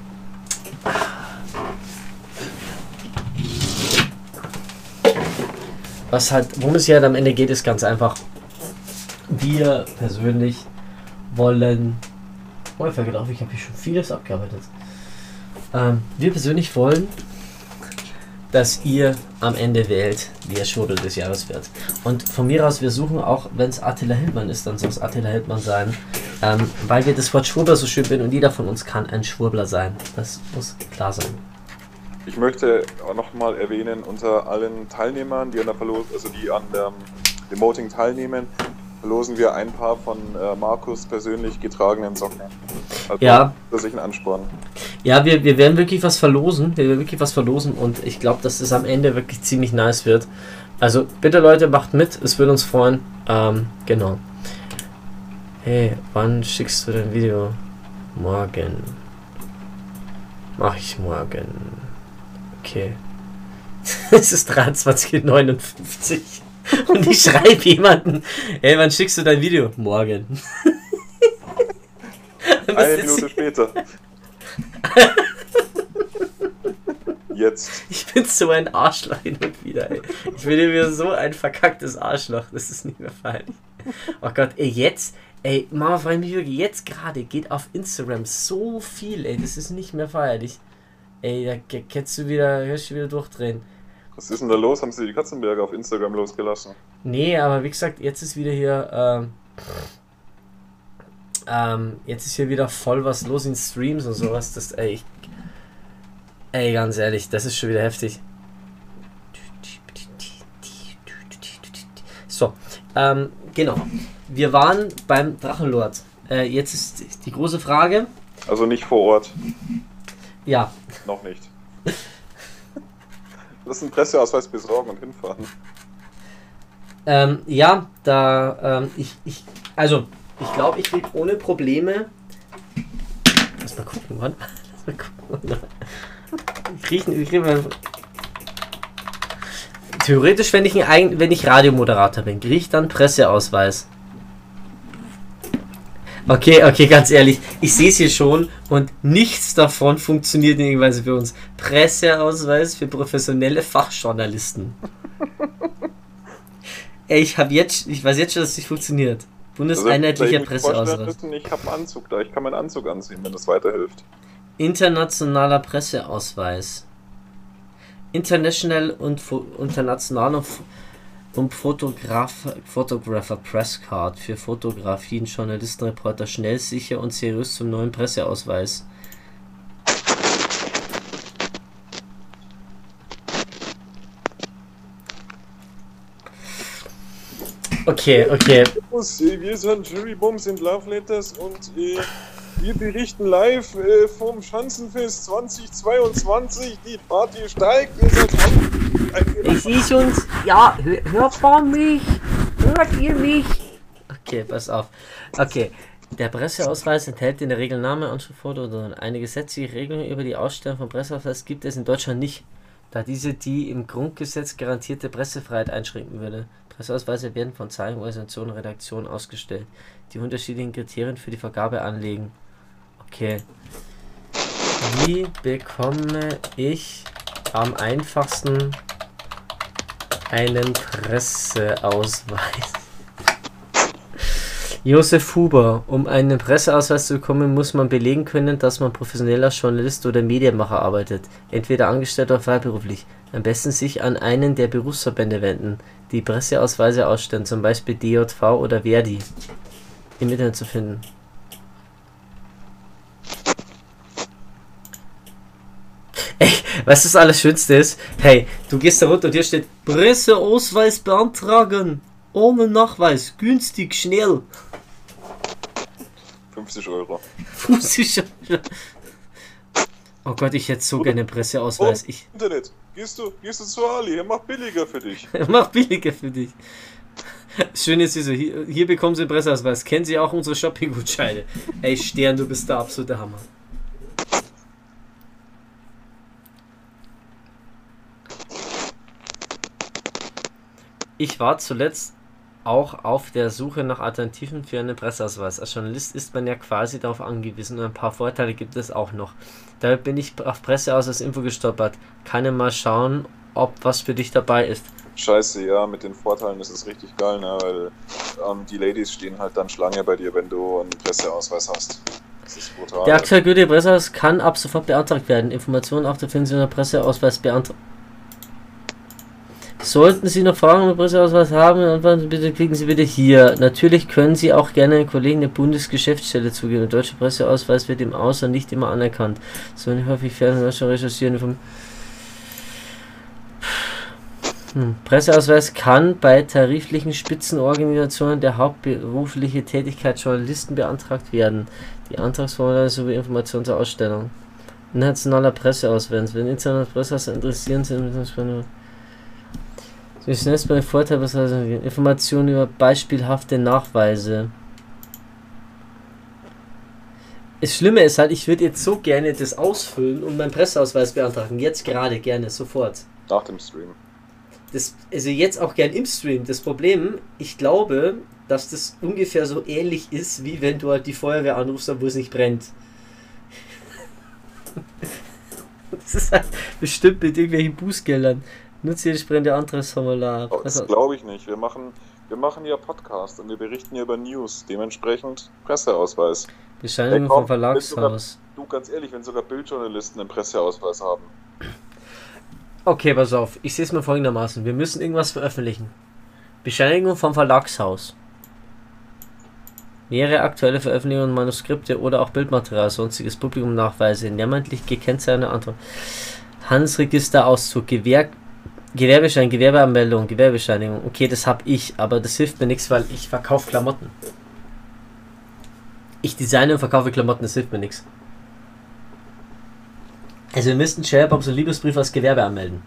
Speaker 2: was halt, worum es hier halt am Ende geht, ist ganz einfach. Wir persönlich wollen. Oh, ich auf, ich habe hier schon vieles abgearbeitet. Ähm, wir persönlich wollen, dass ihr am Ende wählt, wer Schwurbel des Jahres wird. Und von mir aus, wir suchen auch, wenn es Attila Hildmann ist, dann soll es Attila Hildmann sein. Ähm, weil wir das Wort Schwurbler so schön finden und jeder von uns kann ein Schwurbler sein. Das muss klar sein.
Speaker 3: Ich möchte auch nochmal erwähnen, unter allen Teilnehmern, die an der Verlos also die an der Remoting teilnehmen, verlosen wir ein paar von äh, Markus persönlich getragenen Socken. Also
Speaker 2: Ja.
Speaker 3: Das ist ein Ansporn.
Speaker 2: Ja, wir, wir werden wirklich was verlosen. Wir werden wirklich was verlosen und ich glaube, dass es am Ende wirklich ziemlich nice wird. Also bitte Leute, macht mit, es würde uns freuen. Ähm, genau. Hey, wann schickst du dein Video? Morgen. Mach ich morgen. Okay. [LAUGHS] es ist 23.59 [LAUGHS] und ich schreibe jemanden, hey, wann schickst du dein Video? Morgen. [LAUGHS]
Speaker 3: Eine Minute später. Jetzt.
Speaker 2: Ich bin so ein Arschloch hin und wieder, ey. Ich bin wieder so ein verkacktes Arschloch. Das ist nicht mehr feierlich. Oh Gott, ey, jetzt, ey, Mama mich wirklich, jetzt gerade geht auf Instagram so viel, ey. Das ist nicht mehr feierlich. Ey, da kannst du wieder, hörst du wieder durchdrehen.
Speaker 3: Was ist denn da los? Haben sie die Katzenberger auf Instagram losgelassen?
Speaker 2: Nee, aber wie gesagt, jetzt ist wieder hier, ähm, ähm, jetzt ist hier wieder voll was los in Streams und sowas. Das, ey, ich, ey, ganz ehrlich, das ist schon wieder heftig. So, ähm, genau. Wir waren beim Drachenlord. Äh, jetzt ist die große Frage.
Speaker 3: Also nicht vor Ort.
Speaker 2: Ja,
Speaker 3: Noch nicht. Lass einen Presseausweis besorgen und hinfahren.
Speaker 2: Ähm, ja, da, ähm, ich, ich, also, ich glaube, ich krieg ohne Probleme. Lass mal gucken, wann. [LAUGHS] Lass mal gucken. Ich krieg, ich mal, Theoretisch, wenn ich, ein, wenn ich Radiomoderator bin, kriege ich dann Presseausweis. Okay, okay, ganz ehrlich, ich sehe es hier schon und nichts davon funktioniert in irgendeiner Weise für uns. Presseausweis für professionelle Fachjournalisten. [LAUGHS] Ey, ich habe jetzt, ich weiß jetzt schon, dass es nicht funktioniert. Bundeseinheitlicher
Speaker 3: Also,
Speaker 2: Presseausweis.
Speaker 3: Ich habe einen Anzug da, ich kann meinen Anzug anziehen, wenn das weiterhilft.
Speaker 2: Internationaler Presseausweis. International und international und, F- und Fotograf Photographer Press Card für Fotografien, Journalisten, Reporter schnell, sicher und seriös zum neuen Presseausweis. Okay, okay.
Speaker 3: Wir sind Jury Bums in Love Letters und äh, wir berichten live äh, vom Schanzenfest 2022. Die Party steigt. Ihr seid
Speaker 2: Ich sehe schon. Ja, hör- hört man mich? Hört ihr mich? Okay, pass auf. Okay. Der Presseausweis enthält in der Regel Name, Anschriftfoto oder eine gesetzliche Regelung über die Ausstellung von Presseausweis gibt es in Deutschland nicht, da diese die im Grundgesetz garantierte Pressefreiheit einschränken würde. Presseausweise werden von Zeitungen, Organisationen und Redaktionen ausgestellt, die unterschiedlichen Kriterien für die Vergabe anlegen. Okay. Wie bekomme ich am einfachsten einen Presseausweis? [LAUGHS] Josef Huber, um einen Presseausweis zu bekommen, muss man belegen können, dass man professioneller Journalist oder Medienmacher arbeitet, entweder angestellt oder freiberuflich. Am besten sich an einen der Berufsverbände wenden, die Presseausweise ausstellen, zum Beispiel DJV oder Verdi. Im Internet zu finden. Ey, weißt du, was das Allerschönste ist? Hey, du gehst da runter und hier steht Presseausweis beantragen. Ohne Nachweis. Günstig, schnell.
Speaker 3: 50 Euro.
Speaker 2: 50 Euro. Oh Gott, ich hätte so gerne einen Presseausweis.
Speaker 3: Oh,
Speaker 2: Ich
Speaker 3: Internet. Gehst du, gehst du zu Ali, er macht billiger für dich. [LAUGHS]
Speaker 2: mach billiger für dich. Schön ist so, hier, hier bekommen Sie einen Presseausweis. Kennen Sie auch unsere Shopping-Gutscheine? Ey, Stern, du bist der absolute Hammer. Ich war zuletzt auch auf der Suche nach Alternativen für einen Presseausweis. Als Journalist ist man ja quasi darauf angewiesen und ein paar Vorteile gibt es auch noch. Daher bin ich auf Presseausweis-Info gestolpert. Kann ja mal schauen, ob was für dich dabei ist.
Speaker 3: Scheiße, ja, mit den Vorteilen ist es richtig geil, ne? weil ähm, die Ladies stehen halt dann Schlange bei dir, wenn du einen Presseausweis hast. Das ist brutal.
Speaker 2: Der aktuell gültige Presseausweis kann ab sofort beantragt werden. Informationen auch der finden Sie in der Presseausweis beantragt. Sollten Sie noch Fragen über Presseausweis haben, Sie bitte, klicken Sie bitte hier. Natürlich können Sie auch gerne einen Kollegen der Bundesgeschäftsstelle zugeben. Der deutsche Presseausweis wird im Ausland nicht immer anerkannt. So nicht häufig fern Deutschland recherchieren vom hm. Presseausweis kann bei tariflichen Spitzenorganisationen der hauptberufliche Tätigkeit Journalisten beantragt werden. Die Antragsformulare sowie Informationen zur Ausstellung. Nationaler Presseausweis. Wenn internationale Presse interessieren sind, wie schnell bei Vorteil, was also Informationen über beispielhafte Nachweise. Das Schlimme ist halt, ich würde jetzt so gerne das ausfüllen und meinen Presseausweis beantragen. Jetzt gerade gerne, sofort.
Speaker 3: Nach dem Stream.
Speaker 2: Das, also jetzt auch gern im Stream. Das Problem, ich glaube, dass das ungefähr so ähnlich ist, wie wenn du halt die Feuerwehr anrufst, wo es nicht brennt. [LAUGHS] das ist halt bestimmt mit irgendwelchen Bußgeldern. Nutze jedes brennende Antragsformular.
Speaker 3: Oh, das glaube ich nicht. Wir machen, wir machen ja Podcast und wir berichten ja über News. Dementsprechend Presseausweis.
Speaker 2: Bescheinigung vom Verlagshaus.
Speaker 3: Sogar, du, ganz ehrlich, wenn sogar Bildjournalisten einen Presseausweis haben.
Speaker 2: Okay, pass auf. Ich sehe es mal folgendermaßen. Wir müssen irgendwas veröffentlichen. Bescheinigung vom Verlagshaus. Mehrere aktuelle Veröffentlichungen, Manuskripte oder auch Bildmaterial, sonstiges Publikum Nachweise, namentlich gekennzeichnete Antwort. Handelsregisterauszug, Gewerk Gewerbeschein, Gewerbeanmeldung, Gewerbescheinigung. Okay, das habe ich, aber das hilft mir nichts, weil ich verkaufe Klamotten. Ich designe und verkaufe Klamotten, das hilft mir nichts. Also wir müssten Sharebox und Liebesbrief als Gewerbe anmelden.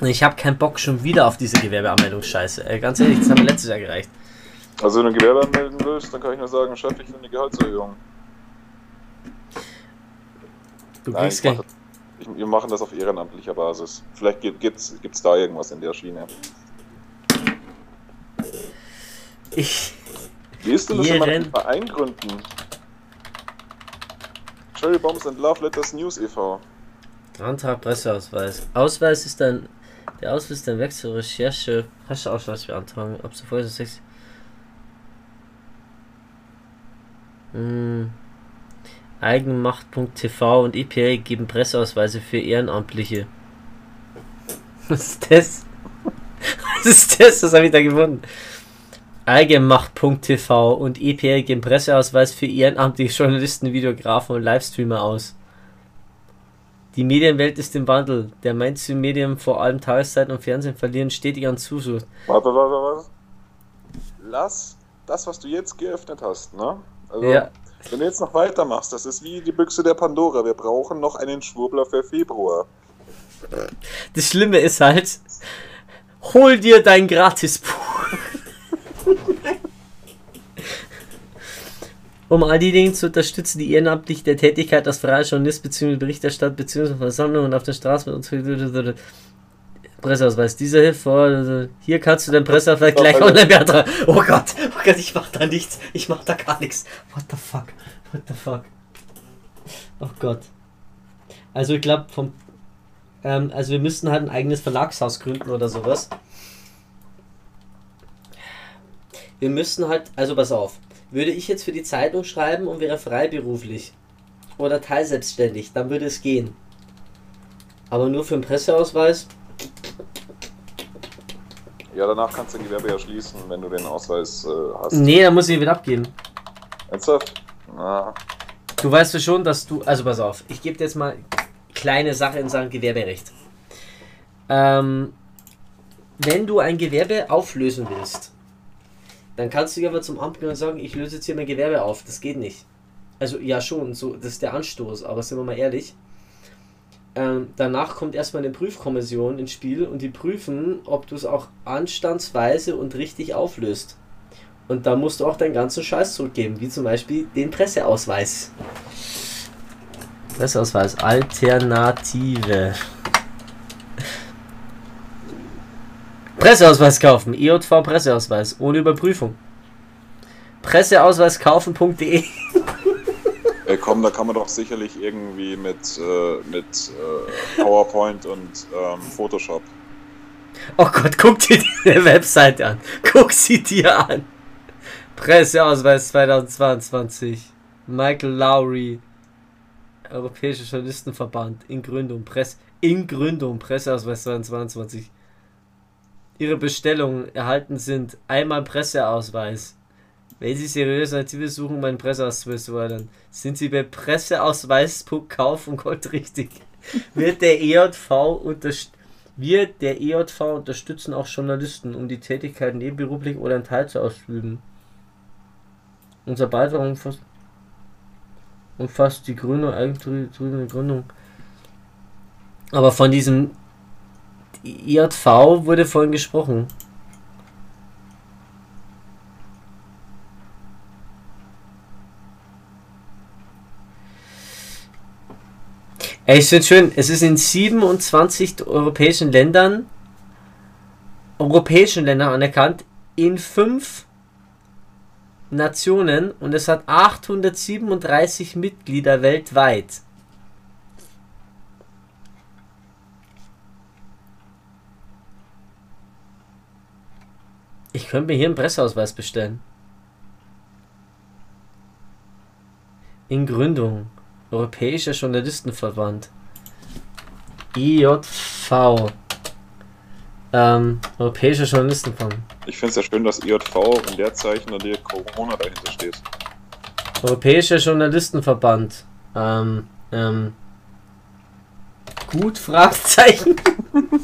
Speaker 2: Und ich habe keinen Bock schon wieder auf diese Gewerbeanmeldungsscheiße. Äh, ganz ehrlich, das haben wir letztes Jahr gereicht.
Speaker 3: Also wenn du ein Gewerbe anmelden willst, dann kann ich nur sagen, Chef, ich will eine Gehaltserhöhung.
Speaker 2: Du
Speaker 3: Nein,
Speaker 2: kriegst kein...
Speaker 3: ich, wir machen das auf ehrenamtlicher Basis. Vielleicht gibt es da irgendwas in der Schiene.
Speaker 2: Ich.
Speaker 3: Wie ist denn das, wenn man einen Verein gründen? Cherry Bombs and Love Letters News e.V.
Speaker 2: Antrag Presseausweis. Ausweis ist dann. Der Ausweis ist ein Wechsel, Recherche. Hast du Ausweis beantragen? Ab sofort ist es sechs. Hm. Eigenmacht.tv und EPA geben Presseausweise für Ehrenamtliche. Was ist das? Was ist das? Das habe ich da gefunden. Eigenmacht.tv und EPA geben Presseausweis für ehrenamtliche Journalisten, Videografen und Livestreamer aus. Die Medienwelt ist im Wandel. Der Mainstream-Medien, vor allem Tageszeiten und Fernsehen, verlieren stetig an Zuschauer.
Speaker 3: Warte, warte, warte. Lass das, was du jetzt geöffnet hast, ne? Also,
Speaker 2: Ja.
Speaker 3: Wenn du jetzt noch weitermachst, das ist wie die Büchse der Pandora. Wir brauchen noch einen Schwurbler für Februar.
Speaker 2: Das Schlimme ist halt, hol dir dein Gratisbuch. um all die Dinge zu unterstützen, die ehrenamtlich der Tätigkeit als freier Journalist bzw. Berichterstatter bzw. Versammlungen auf der Straße mit uns Presseausweis. Dieser hilft vor. Hier kannst du deinen Presseausweis gleich online. Oh Gott, oh Gott, ich mach da nichts. Ich mach da gar nichts. What the fuck? What the fuck? Oh Gott. Also ich glaube vom ähm, also wir müssten halt ein eigenes Verlagshaus gründen oder sowas. Wir müssten halt, also pass auf, würde ich jetzt für die Zeitung schreiben und wäre freiberuflich oder teilselbstständig, dann würde es gehen. Aber nur für einen Presseausweis,
Speaker 3: Ja, danach kannst du ein Gewerbe ja schließen, wenn du den Ausweis äh, hast.
Speaker 2: nee, dann muss ich ihn wieder abgeben.
Speaker 3: Ernsthaft? Na,
Speaker 2: Du weißt ja schon, dass du, also pass auf, ich gebe dir jetzt mal kleine Sache in Sachen Gewerberecht. Ähm, wenn du ein Gewerbe auflösen willst, dann kannst du ja aber zum Amt gehen und sagen, ich löse jetzt hier mein Gewerbe auf. Das geht nicht. Also ja schon, so, das ist der Anstoß, aber sind wir mal ehrlich. Ähm, danach kommt erstmal eine Prüfkommission ins Spiel und die prüfen, ob du es auch anstandsweise und richtig auflöst. Und da musst du auch deinen ganzen Scheiß zurückgeben, wie zum Beispiel den Presseausweis. Presseausweis, Alternative. Presseausweis kaufen, EJV Presseausweis, ohne Überprüfung. Presseausweiskaufen.de
Speaker 3: Ey, komm, da kann man doch sicherlich irgendwie mit, äh, mit äh, PowerPoint und ähm, Photoshop.
Speaker 2: Oh Gott, guck dir die [LAUGHS] Webseite an. Guck sie dir an. Presseausweis 2022. Michael Lowry. Europäischer Journalistenverband. In Gründung. Press in Gründung. Presseausweis 2022. Ihre Bestellungen erhalten sind einmal Presseausweis. Wenn Sie seriöse Alternative suchen, um einen Presseausweis ordern, sind Sie bei Presseausweis.kauf und Gold richtig. [LAUGHS] Wird der EJV unterst wird der EJV unterstützen auch Journalisten, um die Tätigkeit nebenberuflich oder in Teil zu ausüben. Unser Beitrag umfasst, umfasst die Gründung, eigentümliche Gründung. Aber von diesem EJV wurde vorhin gesprochen. Ey, ich finde schön, es ist in 27 europäischen Ländern, europäischen Ländern anerkannt, in 5 Nationen und es hat 837 Mitglieder weltweit. Ich könnte mir hier einen Presseausweis bestellen. In Gründung. Europäischer Journalistenverband. IJV. Ähm, Europäischer Journalistenverband.
Speaker 3: Ich finde es ja schön, dass IJV in der Zeichen und die Corona dahinter steht.
Speaker 2: Europäischer Journalistenverband. Ähm, ähm. Gut, Fragezeichen. [LAUGHS]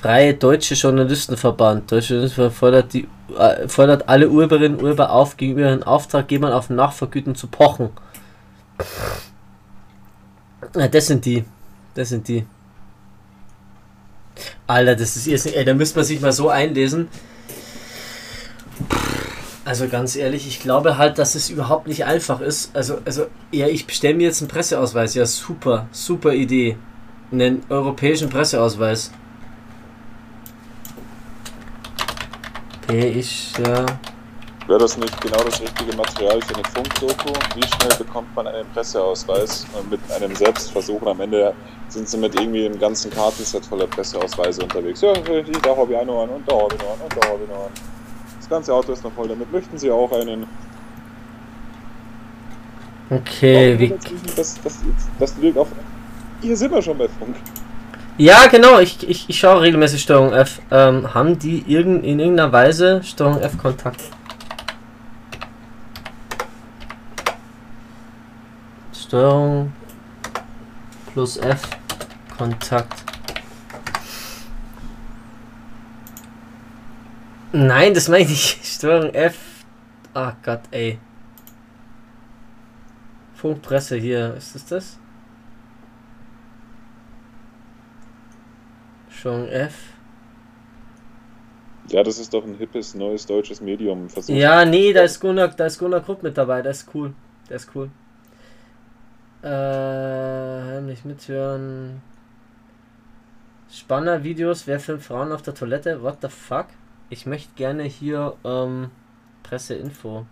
Speaker 2: Freie Deutsche Journalistenverband. Deutsche Journalistenverband fordert, die, äh, fordert alle Urheberinnen und Urheber auf, gegenüber ihren Auftraggebern auf Nachvergütung zu pochen. Ja, das sind die. Das sind die. Alter, das ist irrsinnig. Ey, da müsste man sich mal so einlesen. Also ganz ehrlich, ich glaube halt, dass es überhaupt nicht einfach ist. Also, also ja, ich bestelle mir jetzt einen Presseausweis. Ja, super, super Idee. Einen europäischen Presseausweis. Europäischer.
Speaker 3: Wäre das nicht genau das richtige Material für eine Funkdoku? Wie schnell bekommt man einen Presseausweis äh, mit einem Selbstversuch? Und am Ende sind sie mit irgendwie einem ganzen Kartenset voller Presseausweise unterwegs. Ja, da habe ich einen an und da habe ich einen und da habe ich einen. Das ganze Auto ist noch voll damit. Möchten Sie auch einen?
Speaker 2: Okay, wie.
Speaker 3: Das, das, das liegt auf. Hier sind wir schon bei Funk.
Speaker 2: Ja, genau, ich, ich, ich schaue regelmäßig Steuerung F. Ähm, haben die irgend, in irgendeiner Weise Steuerung F Kontakt? Steuerung plus F Kontakt. Nein, das meine ich. [LAUGHS] Steuerung F. Ach Gott, ey. Funkpresse hier. Ist das das? Steuerung F.
Speaker 3: Ja, das ist doch ein hippes, neues deutsches Medium.
Speaker 2: Ja, nee, da ist Gunnar, da ist Gunnar Krupp mit dabei. Der ist cool. Der ist cool. Äh, heimlich mithören. Spanner Videos, wer filmt Frauen auf der Toilette? What the fuck? Ich möchte gerne hier ähm, Presseinfo.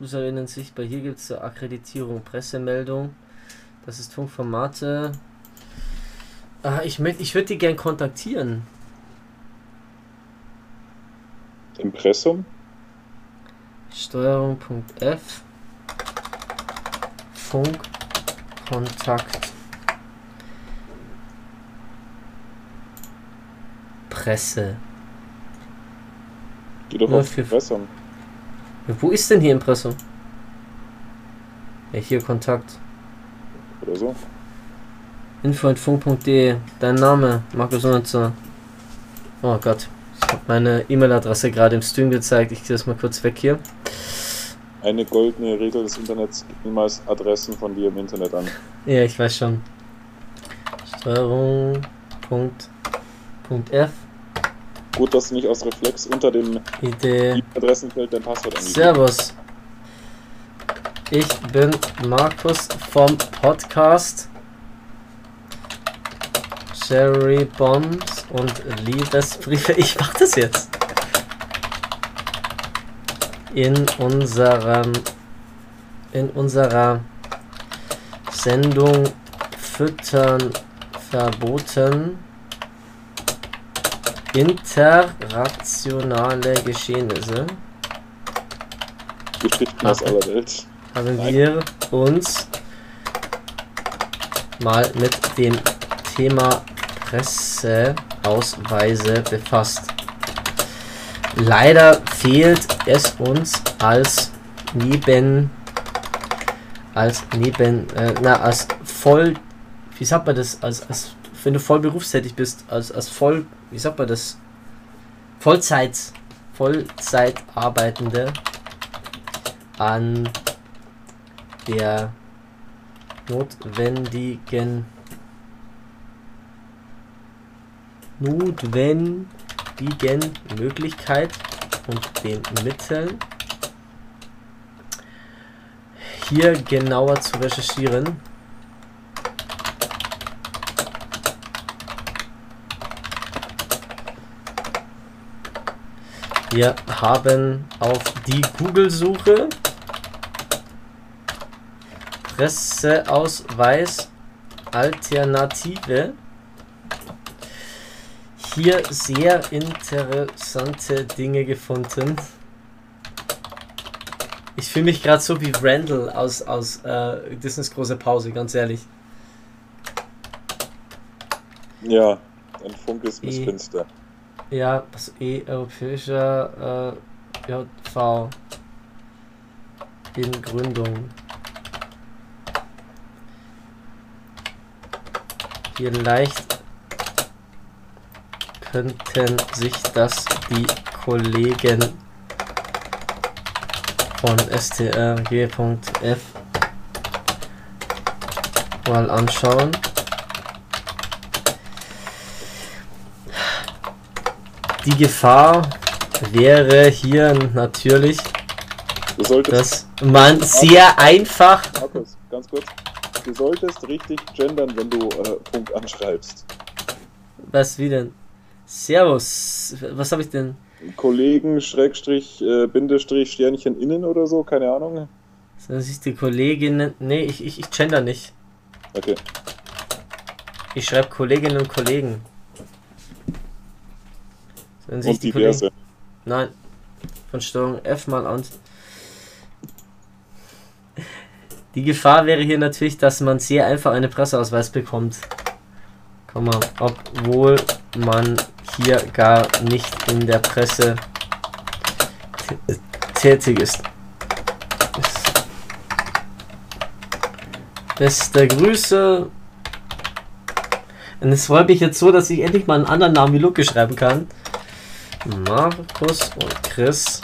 Speaker 2: Userinnen sichtbar. Hier gibt es Akkreditierung, Pressemeldung. Das ist Funkformate. Ah, ich möchte, ich würde die gern kontaktieren.
Speaker 3: Impressum?
Speaker 2: Steuerung.f Funk Kontakt Presse.
Speaker 3: Geh doch auf
Speaker 2: für-
Speaker 3: Impressum.
Speaker 2: Wo ist denn hier Impressum? Ja, hier Kontakt.
Speaker 3: Oder so.
Speaker 2: info.funk.de. Dein Name, Markus Unzer. Oh Gott. Ich habe meine E-Mail-Adresse gerade im Stream gezeigt. Ich gehe das mal kurz weg hier.
Speaker 3: Eine goldene Regel des Internets gibt niemals Adressen von dir im Internet an.
Speaker 2: Ja, ich weiß schon. Steuerung. Punkt. Punkt F.
Speaker 3: Gut, dass du nicht aus Reflex unter dem
Speaker 2: Idee.
Speaker 3: Adressenfeld dein Passwort angibst.
Speaker 2: Servus. Ich bin Markus vom Podcast Cherry Bombs und Liebesbriefe. Ich mach das jetzt. In unserem in unserer Sendung Füttern verboten internationale Geschehnisse
Speaker 3: aus aller Welt.
Speaker 2: haben wir uns mal mit dem Thema Presseausweise befasst. Leider fehlt es uns als neben als neben äh, na als voll wie sagt man das als, als wenn du voll berufstätig bist als als voll wie sagt man das Vollzeit Vollzeit arbeitende an der notwendigen notwendigen Möglichkeit und den Mitteln hier genauer zu recherchieren. Wir haben auf die Google-Suche Presseausweis Alternative hier sehr interessante Dinge gefunden. Ich fühle mich gerade so wie Randall aus, aus äh, Disneys große Pause, ganz ehrlich.
Speaker 3: Ja, ein Funk ist
Speaker 2: I-
Speaker 3: Missfinster.
Speaker 2: Ja, was E europäischer äh, JV in Gründung. Vielleicht könnten sich das die Kollegen von strg.f mal anschauen. Die Gefahr wäre hier natürlich, dass man sehr einfach
Speaker 3: Markus, ganz kurz. Du solltest richtig gendern, wenn du äh, Funk anschreibst.
Speaker 2: Was wie denn? Servus. Was habe ich denn?
Speaker 3: Kollegen, Schrägstrich, äh, Bindestrich, Sternchen innen oder so, keine Ahnung.
Speaker 2: Sollen sich die Kolleginnen. Nee, ich, ich, ich gender nicht.
Speaker 3: Okay.
Speaker 2: Ich schreibe Kolleginnen und Kollegen. Sollen sich
Speaker 3: Und
Speaker 2: die
Speaker 3: diverse.
Speaker 2: Kollegen. Nein. Von Steuerung F mal an. Die Gefahr wäre hier natürlich, dass man sehr einfach einen Presseausweis bekommt. Komm mal, obwohl man hier gar nicht in der Presse tä- tätig ist. Beste Grüße. Und es freut mich jetzt so, dass ich endlich mal einen anderen Namen wie Luke schreiben kann. Markus und Chris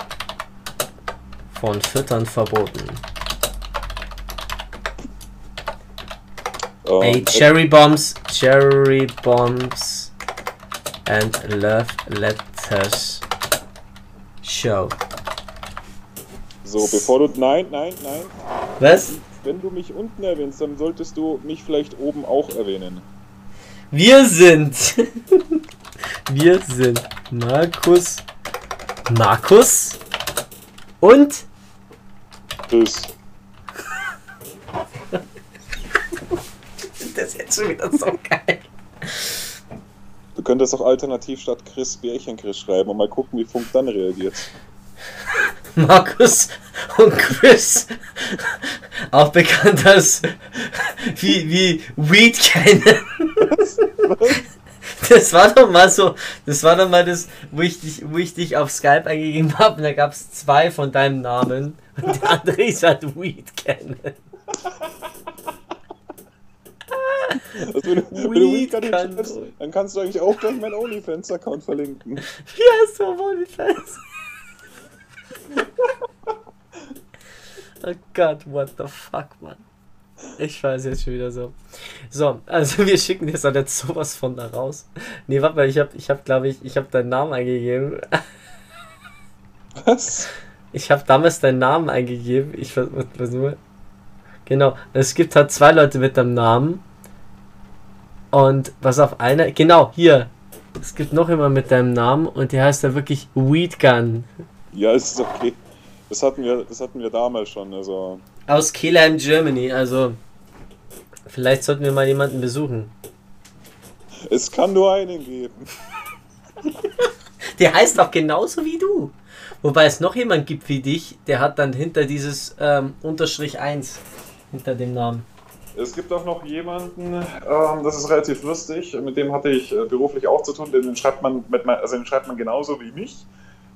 Speaker 2: von Füttern verboten.
Speaker 3: Ähm,
Speaker 2: Ey, Cherry Bombs, Cherry Bombs and Love Letters Show.
Speaker 3: So, bevor du. Nein, nein, nein.
Speaker 2: Was?
Speaker 3: Wenn du mich unten erwähnst, dann solltest du mich vielleicht oben auch erwähnen.
Speaker 2: Wir sind. [LAUGHS] Wir sind Markus. Markus und
Speaker 3: Tschüss. [LAUGHS]
Speaker 2: Das ist jetzt schon wieder so geil.
Speaker 3: Du könntest auch alternativ statt Chris Bärchen Chris schreiben und mal gucken, wie Funk dann reagiert. [LAUGHS]
Speaker 2: Markus und Chris, auch bekannt als wie, wie Weed kennen. Das war doch mal so, das war doch mal das, wo ich dich, wo ich dich auf Skype eingegeben habe und da gab es zwei von deinem Namen und der andere ist halt Weed kennen. [LAUGHS]
Speaker 3: Also wenn, du- wenn du Weedgun hinschreibst, dann kannst du eigentlich auch gleich meinen OnlyFans-Account verlinken.
Speaker 2: Heißt du auf OnlyFans? oh Gott, what the fuck, Mann. Ich weiß jetzt schon wieder so. So, also wir schicken jetzt dann jetzt sowas von da raus. Nee, warte mal, ich hab, ich hab, glaube ich, ich hab deinen Namen eingegeben.
Speaker 3: Was?
Speaker 2: Ich habe damals deinen Namen eingegeben. Ich vers- versuche. Genau, es gibt halt zwei Leute mit deinem Namen. Und was auf einer. Genau, hier. Es gibt noch jemand mit deinem Namen und der heißt da wirklich Weedgun.
Speaker 3: Ja, ist okay. Das hatten wir, das hatten wir damals schon. Also
Speaker 2: Aus Kelheim, Germany. Also, vielleicht sollten wir mal jemanden besuchen.
Speaker 3: es kann nur einen geben.
Speaker 2: Der heißt auch genauso wie du. Wobei es noch jemand gibt wie dich, der hat dann hinter dieses ähm, Unterstrich 1 hinter dem Namen.
Speaker 3: Es gibt auch noch jemanden, ähm, das ist relativ lustig, mit dem hatte ich äh, beruflich auch zu tun, den schreibt man mit also den schreibt man genauso wie mich.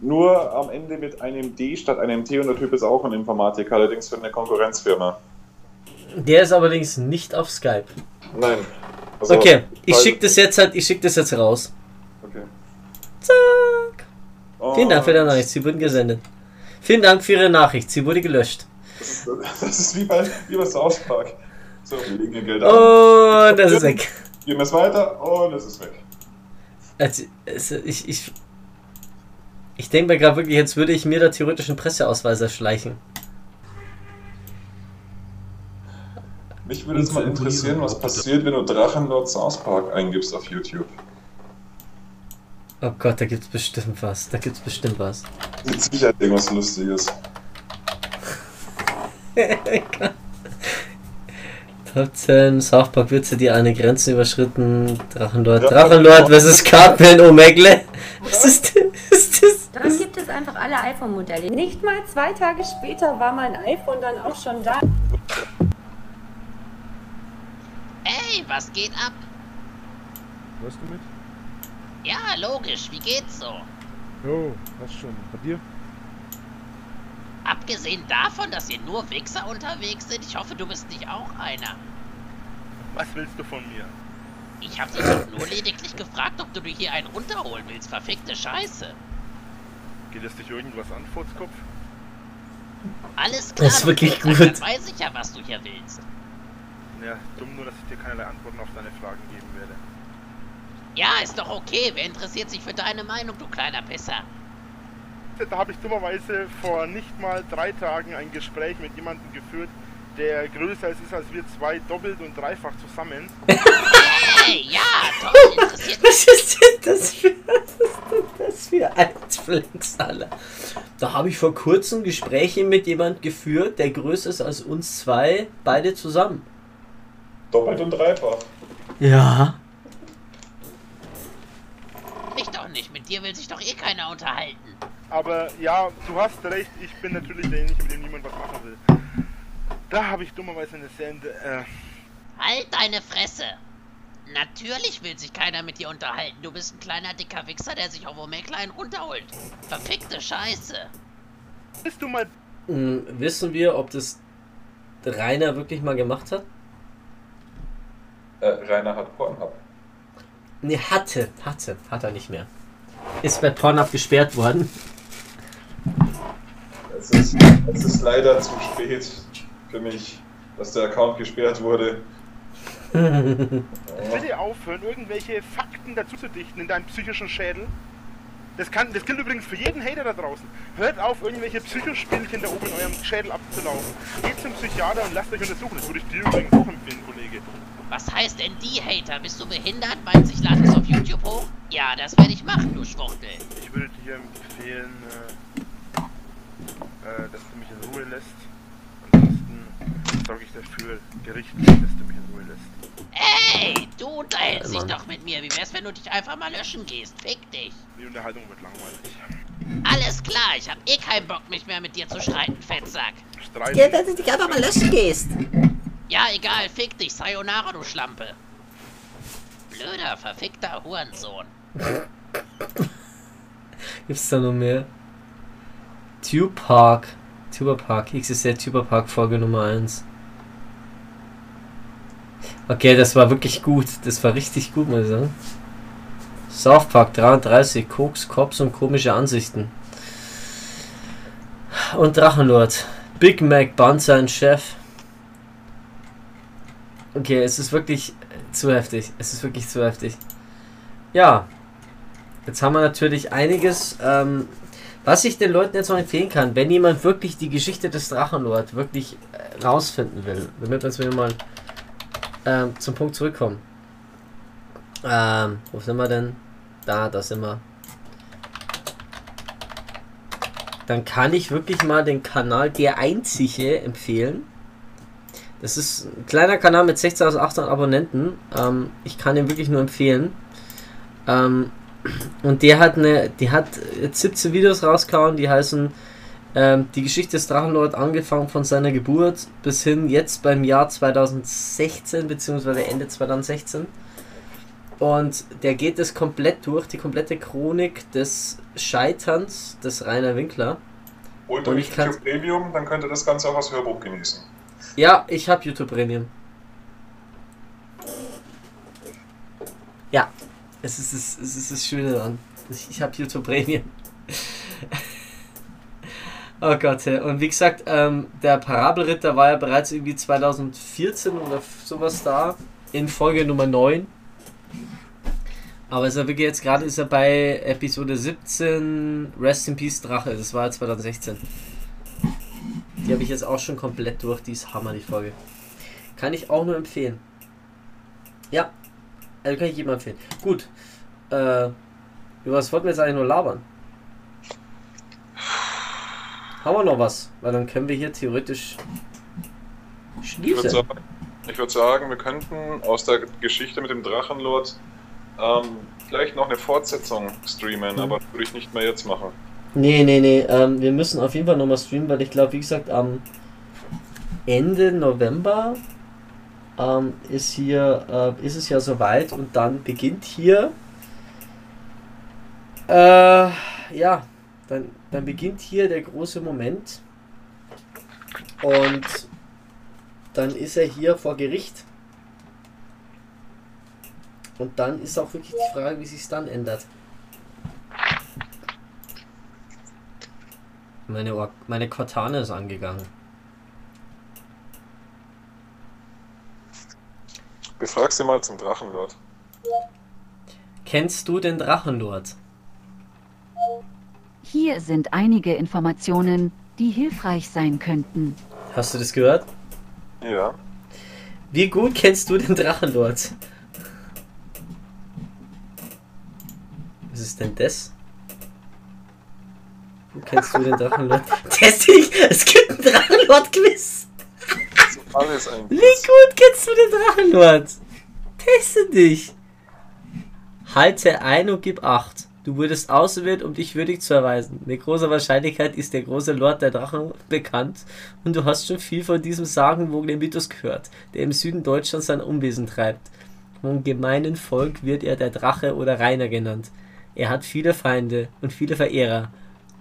Speaker 3: Nur am Ende mit einem D statt einem T und der Typ ist auch ein Informatiker, allerdings für eine Konkurrenzfirma.
Speaker 2: Der ist allerdings nicht auf Skype.
Speaker 3: Nein. Also,
Speaker 2: okay, ich schicke das jetzt halt, ich schicke das jetzt raus.
Speaker 3: Okay.
Speaker 2: Zack. Vielen Dank für deine Nachricht, sie wurden gesendet. Vielen Dank für Ihre Nachricht, sie wurde gelöscht.
Speaker 3: Das ist, das ist wie bei, wie bei South Park. So, wir legen ihr Geld an.
Speaker 2: Und das ist weg.
Speaker 3: Gehen wir es weiter und es ist weg.
Speaker 2: Also, ich, ich, ich denke mir gerade wirklich, jetzt würde ich mir da theoretisch einen Presseausweis erschleichen.
Speaker 3: Mich würde jetzt mal interessieren, was passiert, wenn du Drachenlord South Park eingibst auf YouTube.
Speaker 2: Oh Gott, da gibt's bestimmt was. Da gibt's bestimmt was.
Speaker 3: Mit Sicherheit irgendwas Lustiges. [LAUGHS]
Speaker 2: Top 10, South Park Witze, die eine Grenze überschritten. Drachenlord,
Speaker 3: Drachenlord.
Speaker 2: Drachenlord versus Cartman Omegle. Was ist das?
Speaker 14: Dann gibt es einfach alle iPhone-Modelle. Nicht mal zwei Tage später war mein iPhone dann auch schon da.
Speaker 15: Ey, was geht ab?
Speaker 4: Hörst du mit?
Speaker 15: Ja, logisch, wie geht's so?
Speaker 4: Jo, das schon. Bei dir?
Speaker 15: Abgesehen davon, dass hier nur Wichser unterwegs sind, ich hoffe, du bist nicht auch einer.
Speaker 9: Was willst du von mir?
Speaker 15: Ich hab dich doch nur lediglich gefragt, ob du dir hier einen runterholen willst. Verfickte Scheiße.
Speaker 9: Geht es dich irgendwas an, Furzkopf?
Speaker 15: Alles klar,
Speaker 2: Das ist wirklich gut.
Speaker 15: Dann weiß ich ja, was du hier willst.
Speaker 9: Ja, dumm nur, dass ich dir keinerlei Antworten auf deine Fragen geben werde.
Speaker 15: Ja, ist doch okay. Wer interessiert sich für deine Meinung, du kleiner Pisser?
Speaker 9: Da habe ich dummerweise vor nicht mal drei Tagen ein Gespräch mit jemandem geführt, der größer ist als wir zwei doppelt und dreifach zusammen.
Speaker 15: Hey, ja, toll, interessiert mich.
Speaker 2: Was ist denn das für, was ist denn das für ein Flex, Alter? Da habe ich vor kurzem Gespräche mit jemand geführt, der größer ist als uns zwei, beide zusammen.
Speaker 3: Doppelt und dreifach.
Speaker 2: Ja.
Speaker 15: Mich doch nicht, mit dir will sich doch eh keiner unterhalten.
Speaker 9: Aber ja, du hast recht, ich bin natürlich derjenige, mit dem niemand was machen will. Da habe ich dummerweise eine sehr... Äh,
Speaker 15: Halt deine Fresse! Natürlich will sich keiner mit dir unterhalten. Du bist ein kleiner dicker Wichser, der sich auf Omegle einen runterholt. Verfickte Scheiße.
Speaker 9: bist du mal...
Speaker 2: Hm, wissen wir, ob das Rainer wirklich mal gemacht hat?
Speaker 3: Äh, Rainer hat Pornhub.
Speaker 2: Ne, hatte. Hatte. Hat er nicht mehr. Ist bei Pornhub gesperrt worden.
Speaker 3: Es ist, es ist leider zu spät für mich, dass der Account gesperrt wurde.
Speaker 9: Bitte aufhören, irgendwelche Fakten dazu zu dichten in deinem psychischen Schädel. Das, kann, das gilt übrigens für jeden Hater da draußen. Hört auf, irgendwelche Psychospielchen da oben in eurem Schädel abzulaufen. Geht zum Psychiater und lasst euch untersuchen. Das würde ich dir übrigens auch empfehlen, Kollege.
Speaker 15: Was heißt denn die Hater? Bist du behindert? Meinst du, ich lade es auf YouTube hoch? Ja, das werde ich machen, du Schwuchtel.
Speaker 9: Ich würde dir empfehlen, äh, äh, dass du mich in Ruhe lässt. Ansonsten sorge ich dafür gerichtlich, dass du mich in Ruhe lässt.
Speaker 15: Ey, du unterhältst dich doch mit mir. Wie wär's, wenn du dich einfach mal löschen gehst? Fick dich.
Speaker 9: Die Unterhaltung wird langweilig.
Speaker 15: Alles klar, ich hab eh keinen Bock, mich mehr mit dir zu streiten, Fettsack.
Speaker 9: Streiten.
Speaker 15: Ja, dass du dich einfach mal löschen gehst. Ja, egal, fick dich. Sayonara, du Schlampe. Blöder, verfickter Hurensohn. [LAUGHS]
Speaker 2: Gibt's da noch mehr? Tube Park. Tuber Park. XSL Tuber Park Folge Nummer 1. Okay, das war wirklich gut. Das war richtig gut, muss ich sagen. South Park 33, Koks, Cops und komische Ansichten. Und Drachenlord. Big Mac, Banzer und Chef. Okay, es ist wirklich zu heftig. Es ist wirklich zu heftig. Ja. Jetzt haben wir natürlich einiges, ähm, was ich den Leuten jetzt noch empfehlen kann, wenn jemand wirklich die Geschichte des Drachenlord wirklich äh, rausfinden will, damit wir jetzt mal ähm, zum Punkt zurückkommen. Ähm, wo sind wir denn? Da, da sind wir. Dann kann ich wirklich mal den Kanal Der Einzige empfehlen. Das ist ein kleiner Kanal mit 16.800 Abonnenten. Ähm, ich kann ihn wirklich nur empfehlen. Ähm, und der hat eine, die hat jetzt 17 Videos rausgehauen, die heißen ähm, die Geschichte des Drachenlord angefangen von seiner Geburt bis hin jetzt beim Jahr 2016 bzw. Ende 2016. Und der geht es komplett durch, die komplette Chronik des Scheiterns des Rainer Winkler.
Speaker 3: Und,
Speaker 2: Und
Speaker 3: und
Speaker 2: ich kann-
Speaker 3: YouTube Premium, dann könnt ihr das Ganze auch als Hörbuch genießen.
Speaker 2: Ja, ich habe YouTube Premium. Ja, es ist das, es ist das Schöne daran. Ich, habe YouTube Premium. oh Gott, und wie gesagt, ähm, der Parabelritter war ja bereits irgendwie 2014 oder sowas da, in Folge Nummer 9. Aber ist er wirklich jetzt gerade ist er bei Episode 17 Rest in Peace Drache, das war ja 2016. Die habe ich jetzt auch schon komplett durch, die ist Hammer, die Folge. Kann ich auch nur empfehlen. Ja, also kann ich jedem empfehlen. Gut, äh, über was wollten wir jetzt eigentlich nur labern? Haben wir noch was? Weil dann können wir hier theoretisch
Speaker 3: Ich würde
Speaker 2: schließen.
Speaker 3: sagen, ich würd sagen, wir könnten aus der Geschichte mit dem Drachenlord ähm, vielleicht noch eine Fortsetzung streamen,
Speaker 2: Mhm.
Speaker 3: aber würde ich nicht mehr jetzt machen.
Speaker 2: Nee, nee, nee, ähm, wir müssen auf jeden Fall nochmal streamen, weil ich glaube, wie gesagt, am Ende November ähm, ist hier, äh, ist es ja soweit und dann beginnt hier, äh, ja, dann, dann beginnt hier der große Moment und dann ist er hier vor Gericht. Und dann ist auch wirklich die Frage, wie sich es dann ändert. Meine, Or meine Cortana ist angegangen.
Speaker 3: Befrag sie mal zum Drachenlord.
Speaker 2: Kennst du den Drachenlord?
Speaker 16: Hier sind einige Informationen, die hilfreich sein könnten.
Speaker 2: Hast du das gehört?
Speaker 3: Ja.
Speaker 2: Wie gut kennst du den Drachenlord? Was ist denn das? Wie kennst du den Drachenlord? [LAUGHS] Test dich! Es gibt einen Drachenlord-Quiz!
Speaker 3: Alles ein
Speaker 2: Wie gut kennst du den Drachenlord? Teste dich! Halte ein und gib acht. Du wurdest auserwählt, um dich würdig zu erweisen. Mit großer Wahrscheinlichkeit ist der große Lord der Drachen bekannt und du hast schon viel von diesem sagenwogenen Mythos gehört, der im Süden Deutschlands sein Unwesen treibt. Vom gemeinen Volk wird er der Drache oder Rainer genannt. Er hat viele Feinde und viele Verehrer.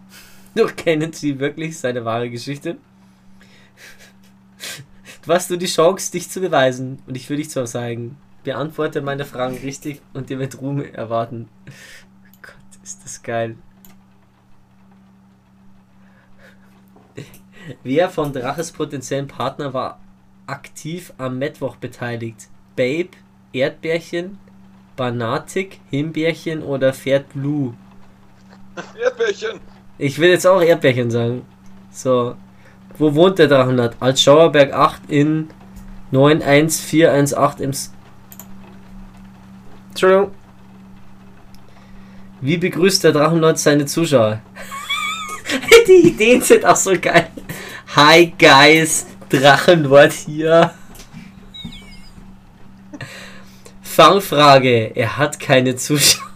Speaker 2: [LAUGHS] Doch kennen sie wirklich seine wahre Geschichte? Du hast nur die Chance, dich zu beweisen und ich will dich zwar zeigen. Beantworte meine Fragen richtig und dir wird Ruhm erwarten. Gott, ist das geil. Wer von Draches potenziellen Partner war aktiv am Mittwoch beteiligt? Babe, Erdbärchen, Banatik, Himbeerchen oder Pferd Blue?
Speaker 3: Erdbärchen!
Speaker 2: Ich will jetzt auch Erdbärchen sagen. So. Wo wohnt der Drachenlord? Altschauerberg 8 in 91418 im. S Entschuldigung. Wie begrüßt der Drachenlord seine Zuschauer? [LAUGHS] Die Ideen sind auch so geil. Hi guys, Drachenlord hier. Fangfrage, er hat keine Zuschauer.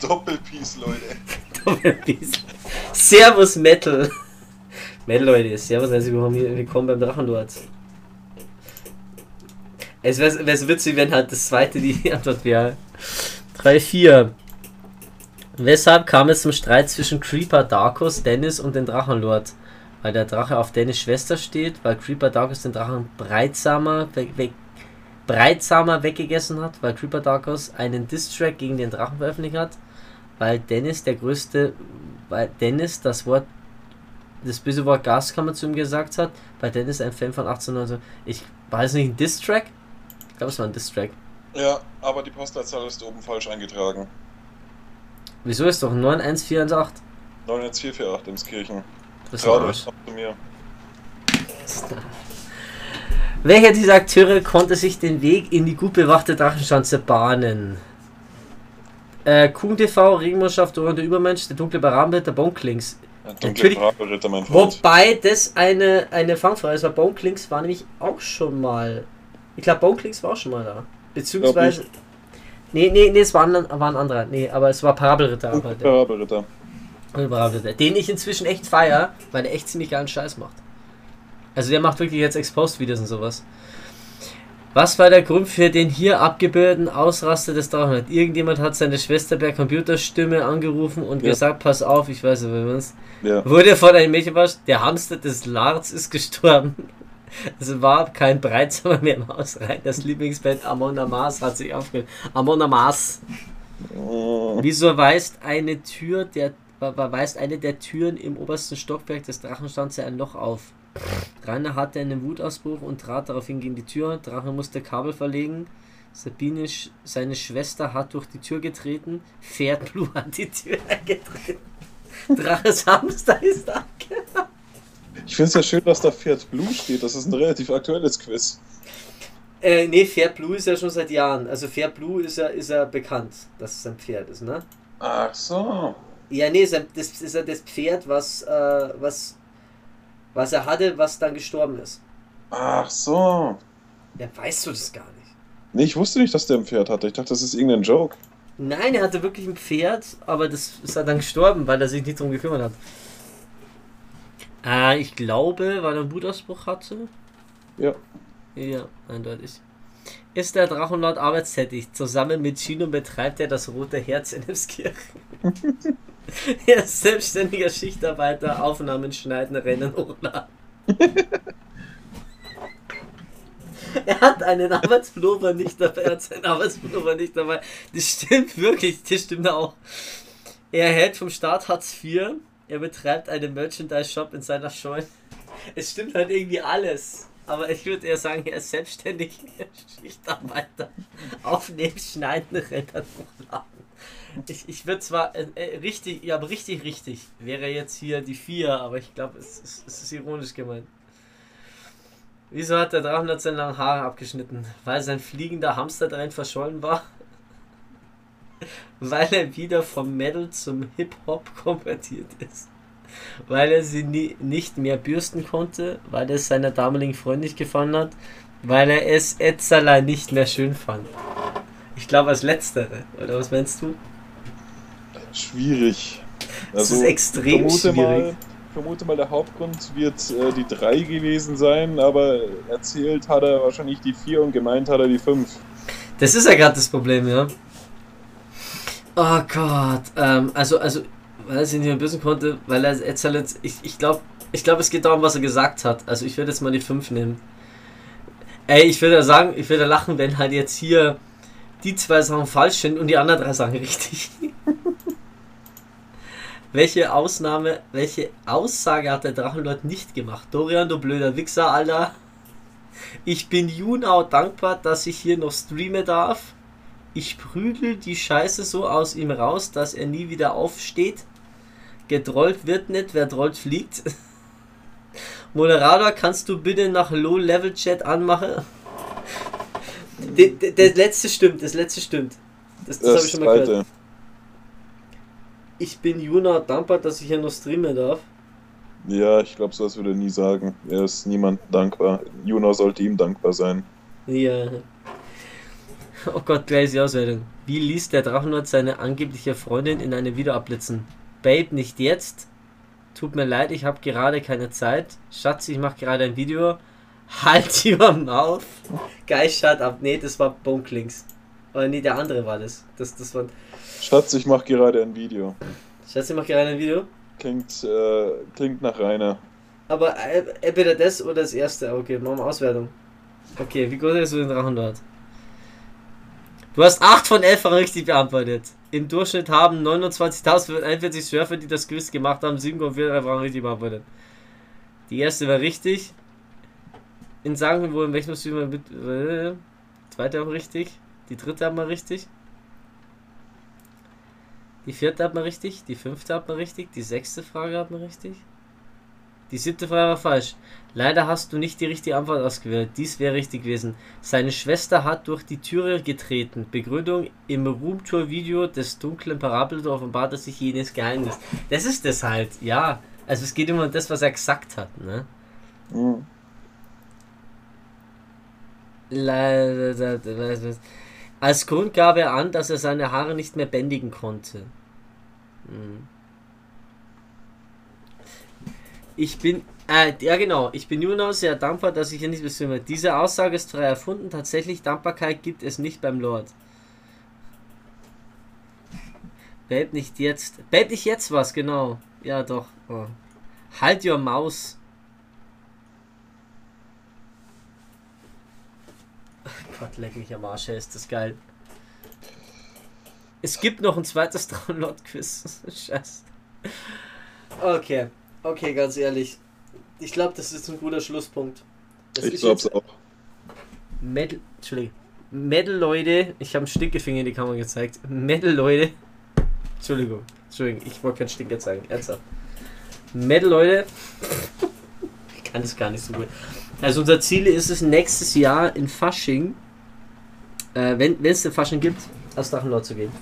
Speaker 3: Doppelpiece, Leute. [LAUGHS]
Speaker 2: Doppelpiece. Servus Metal. Metal Leute, Servus, herzlich willkommen, beim Drachenlord. Es wäre so witzig, wenn halt das zweite die [LAUGHS] Antwort wäre. 3, 4. Weshalb kam es zum Streit zwischen Creeper Darkus, Dennis und den Drachenlord? Weil der Drache auf Dennis Schwester steht, weil Creeper Darkus den Drachen breitsamer, we we Breitsamer weggegessen hat, weil Creeper Darkos einen Diss-Track gegen den Drachen veröffentlicht hat, weil Dennis der größte, weil Dennis das Wort, das böse Wort Gaskammer zu ihm gesagt hat, weil Dennis ein Fan von 1890, ich weiß nicht, ein Diss-Track? Ich glaube, es war ein Diss-Track.
Speaker 3: Ja, aber die Postleitzahl ist oben falsch eingetragen.
Speaker 2: Wieso ist doch 91418?
Speaker 3: 91448 Emskirchen.
Speaker 2: Das ist ein
Speaker 3: dich
Speaker 2: Arsch.
Speaker 3: zu mir.
Speaker 2: Welcher dieser Akteure konnte sich den Weg in die gut bewachte Drachenschanze bahnen? Äh, Kuhn TV, Regenmannschaft, der Übermensch, der dunkle Barabenbild, der Bonklings. Natürlich-
Speaker 3: mein Freund.
Speaker 2: Wobei das eine, eine Fangfrage ist, weil Bonklings war nämlich auch schon mal. Ich glaube, Bonklings war auch schon mal da. Beziehungsweise. Nee, nee, nee, es war ein, war ein anderer. Nee, aber es war Parabelritter. Der,
Speaker 3: Parabelritter.
Speaker 2: Parabelritter. Den ich inzwischen echt feier, weil der echt ziemlich geilen Scheiß macht. Also der macht wirklich jetzt Exposed-Videos und sowas. Was war der Grund für den hier abgebildeten Ausraster des Drachenlord? Irgendjemand hat seine Schwester per Computerstimme angerufen und
Speaker 3: Ja.
Speaker 2: gesagt, pass auf, ich weiß nicht, wer es
Speaker 3: Ja.
Speaker 2: Wurde von einem Mädchen was, der Hamster des Larz ist gestorben. [LAUGHS] Es war kein Breitsamer mehr im Haus rein. Das Lieblingsband Amon Amas hat sich aufgehört. Amon Amas. Wieso weist eine Tür der weist eine der Türen im obersten Stockwerk des Drachenstanze ein Loch auf? Rainer hatte einen Wutausbruch und trat daraufhin gegen die Tür. Drache musste Kabel verlegen. Sabine, seine Schwester, hat durch die Tür getreten. Pferd Blue hat die Tür eingetreten. Draches Hamster ist da.
Speaker 3: Ich finde es ja schön, dass da Pferd Blue steht. Das ist ein relativ aktuelles Quiz.
Speaker 2: Äh, nee, Pferd Blue ist ja schon seit Jahren. Also Pferd Blue ist ja, ist ja bekannt, dass es ein Pferd ist, ne?
Speaker 3: Ach so.
Speaker 2: Ja, nee, das ist ja das Pferd, was, äh, was, was er hatte, was dann gestorben ist.
Speaker 3: Ach so.
Speaker 2: Ja, weißt du das gar nicht?
Speaker 3: Nee, ich wusste nicht, dass der ein Pferd hatte. Ich dachte, das ist irgendein Joke.
Speaker 2: Nein, er hatte wirklich ein Pferd, aber das ist er dann gestorben, weil er sich nicht drum gekümmert hat. Äh, ich glaube, weil er einen Wutausbruch hatte.
Speaker 3: Ja.
Speaker 2: Ja, eindeutig. Ist der Drachenlord arbeitstätig? Zusammen mit Chino betreibt er das Rote Herz in Emskirchen. [LAUGHS] [LAUGHS] er ist selbstständiger Schichtarbeiter, Aufnahmen schneiden, Rennen hochladen. [LAUGHS] er hat einen Arbeitspullover nicht dabei, er hat seinen Arbeitspullover nicht dabei. Das stimmt wirklich, das stimmt auch. Er erhält vom Staat Hartz IV, er betreibt einen Merchandise-Shop in seiner Scheune. Es stimmt halt irgendwie alles. Aber ich würde eher sagen, er ist selbstständig [LAUGHS] Schichtarbeiter. Aufnehmen, schneiden, Rädern hochladen. Ich, ich würde zwar äh, äh, richtig, ja, richtig, richtig wäre jetzt hier die 4, aber ich glaube, es, ist- es ist ironisch gemeint. Wieso hat der Drachenlord seine langen Haare abgeschnitten? Weil sein fliegender Hamster darin verschollen war? [LAUGHS] Weil er wieder vom Metal zum Hip-Hop konvertiert ist? Weil er sie nie, nicht mehr bürsten konnte? Weil er es seiner damaligen Freundin nicht gefallen hat? Weil er es Etzerlei nicht mehr schön fand? Ich glaube, als Letztere. Oder was meinst du?
Speaker 3: Schwierig.
Speaker 2: Das ist extrem
Speaker 3: vermute
Speaker 2: schwierig.
Speaker 3: Mal, vermute mal, der Hauptgrund wird äh, die 3 gewesen sein, aber erzählt hat er wahrscheinlich die 4 und gemeint hat er die 5.
Speaker 2: Das ist ja gerade das Problem, ja. Oh Gott. Ähm, also, also, weil er sich nicht mehr bösen konnte, weil er jetzt, ich, ich glaube, ich glaube, es geht darum, was er gesagt hat. Also ich würde jetzt mal die 5 nehmen. Ey, ich würde ja sagen, ich würde lachen, wenn halt jetzt hier die zwei Sachen falsch sind und die anderen drei Sachen richtig. [LAUGHS] welche Ausnahme, welche Aussage hat der Drachenlord nicht gemacht? Dorian, du blöder Wichser, Alter. Ich bin Junau dankbar, dass ich hier noch streamen darf. Ich prügel die Scheiße so aus ihm raus, dass er nie wieder aufsteht. Gedrollt wird nicht, wer drollt fliegt. [LAUGHS] Moderator, kannst du bitte nach Low-Level-Chat anmachen? [LAUGHS] Der letzte stimmt, das letzte stimmt. Das, das, habe
Speaker 3: Das
Speaker 2: ich schon mal gehört. Ich bin Juna dankbar, dass ich hier noch streamen darf.
Speaker 3: Ja, ich glaube, sowas würde er nie sagen. Er ist niemandem dankbar. Juno sollte ihm dankbar sein.
Speaker 2: Ja. Oh Gott, gleich die Auswertung. Wie ließ der Drachenlord seine angebliche Freundin in eine Video abblitzen? Babe, nicht jetzt. Tut mir leid, ich habe gerade keine Zeit. Schatz, ich mache gerade ein Video. Halt [LAUGHS] your mouth. Geil, shut up. Nee, das war Bonklings. Oder nee, der andere war das. Das, das war.
Speaker 3: Schatz, ich mache gerade ein Video.
Speaker 2: Schatz, ich mache gerade ein Video.
Speaker 3: Klingt, äh, klingt nach Rainer.
Speaker 2: Aber äh, entweder das oder das erste. Okay, machen wir Auswertung. Okay, wie gut hast du den Drachenlord? Du hast 8 von 11 Fragen richtig beantwortet. Im Durchschnitt haben 29.041 Surfer, die das Quiz gemacht haben, 7,4 Fragen richtig beantwortet. Die erste war richtig. In sagen wo in welchem Streamer mit. Äh, zweite auch richtig. Die dritte hat man richtig. Die vierte hat man richtig. Die fünfte hat man richtig. Die sechste Frage hat man richtig. Die siebte Frage war falsch. Leider hast du nicht die richtige Antwort ausgewählt. Dies wäre richtig gewesen. Seine Schwester hat durch die Türe getreten. Begründung im Roomtour-Video des dunklen Parabel offenbart sich jenes Geheimnis. Das ist es halt, ja. Also es geht immer um das, was er gesagt hat, ne?
Speaker 3: Mhm.
Speaker 2: Leider- Als Grund gab er an, dass er seine Haare nicht mehr bändigen konnte. Hm. Ich bin, äh, ja genau, ich bin nur noch sehr dankbar, dass ich hier nicht bestimme. Diese Aussage ist frei erfunden. Tatsächlich Dankbarkeit gibt es nicht beim Lord. Belb nicht jetzt. Belb nicht jetzt was, genau. Ja, doch. Oh. Halt your Maus. Gott, leck mich am Arsch, ist das geil. Es gibt noch ein zweites [LAUGHS] Download-Quiz. Scheiße. Okay, okay, ganz ehrlich. Ich glaube, das ist ein guter Schlusspunkt. Das
Speaker 3: Ich glaub's
Speaker 2: jetzt-
Speaker 3: auch.
Speaker 2: Metal, Entschuldigung. Metal Leute, ich habe einen Stinkefinger in die Kamera gezeigt. Metal Leute, Entschuldigung, Entschuldigung, ich wollte keinen Stinker zeigen, ernsthaft. Metal Leute, [LAUGHS] ich kann es gar nicht so gut. Also unser Ziel ist es nächstes Jahr in Fasching, äh, wenn es den Fasching gibt, als Drachenlord zu gehen.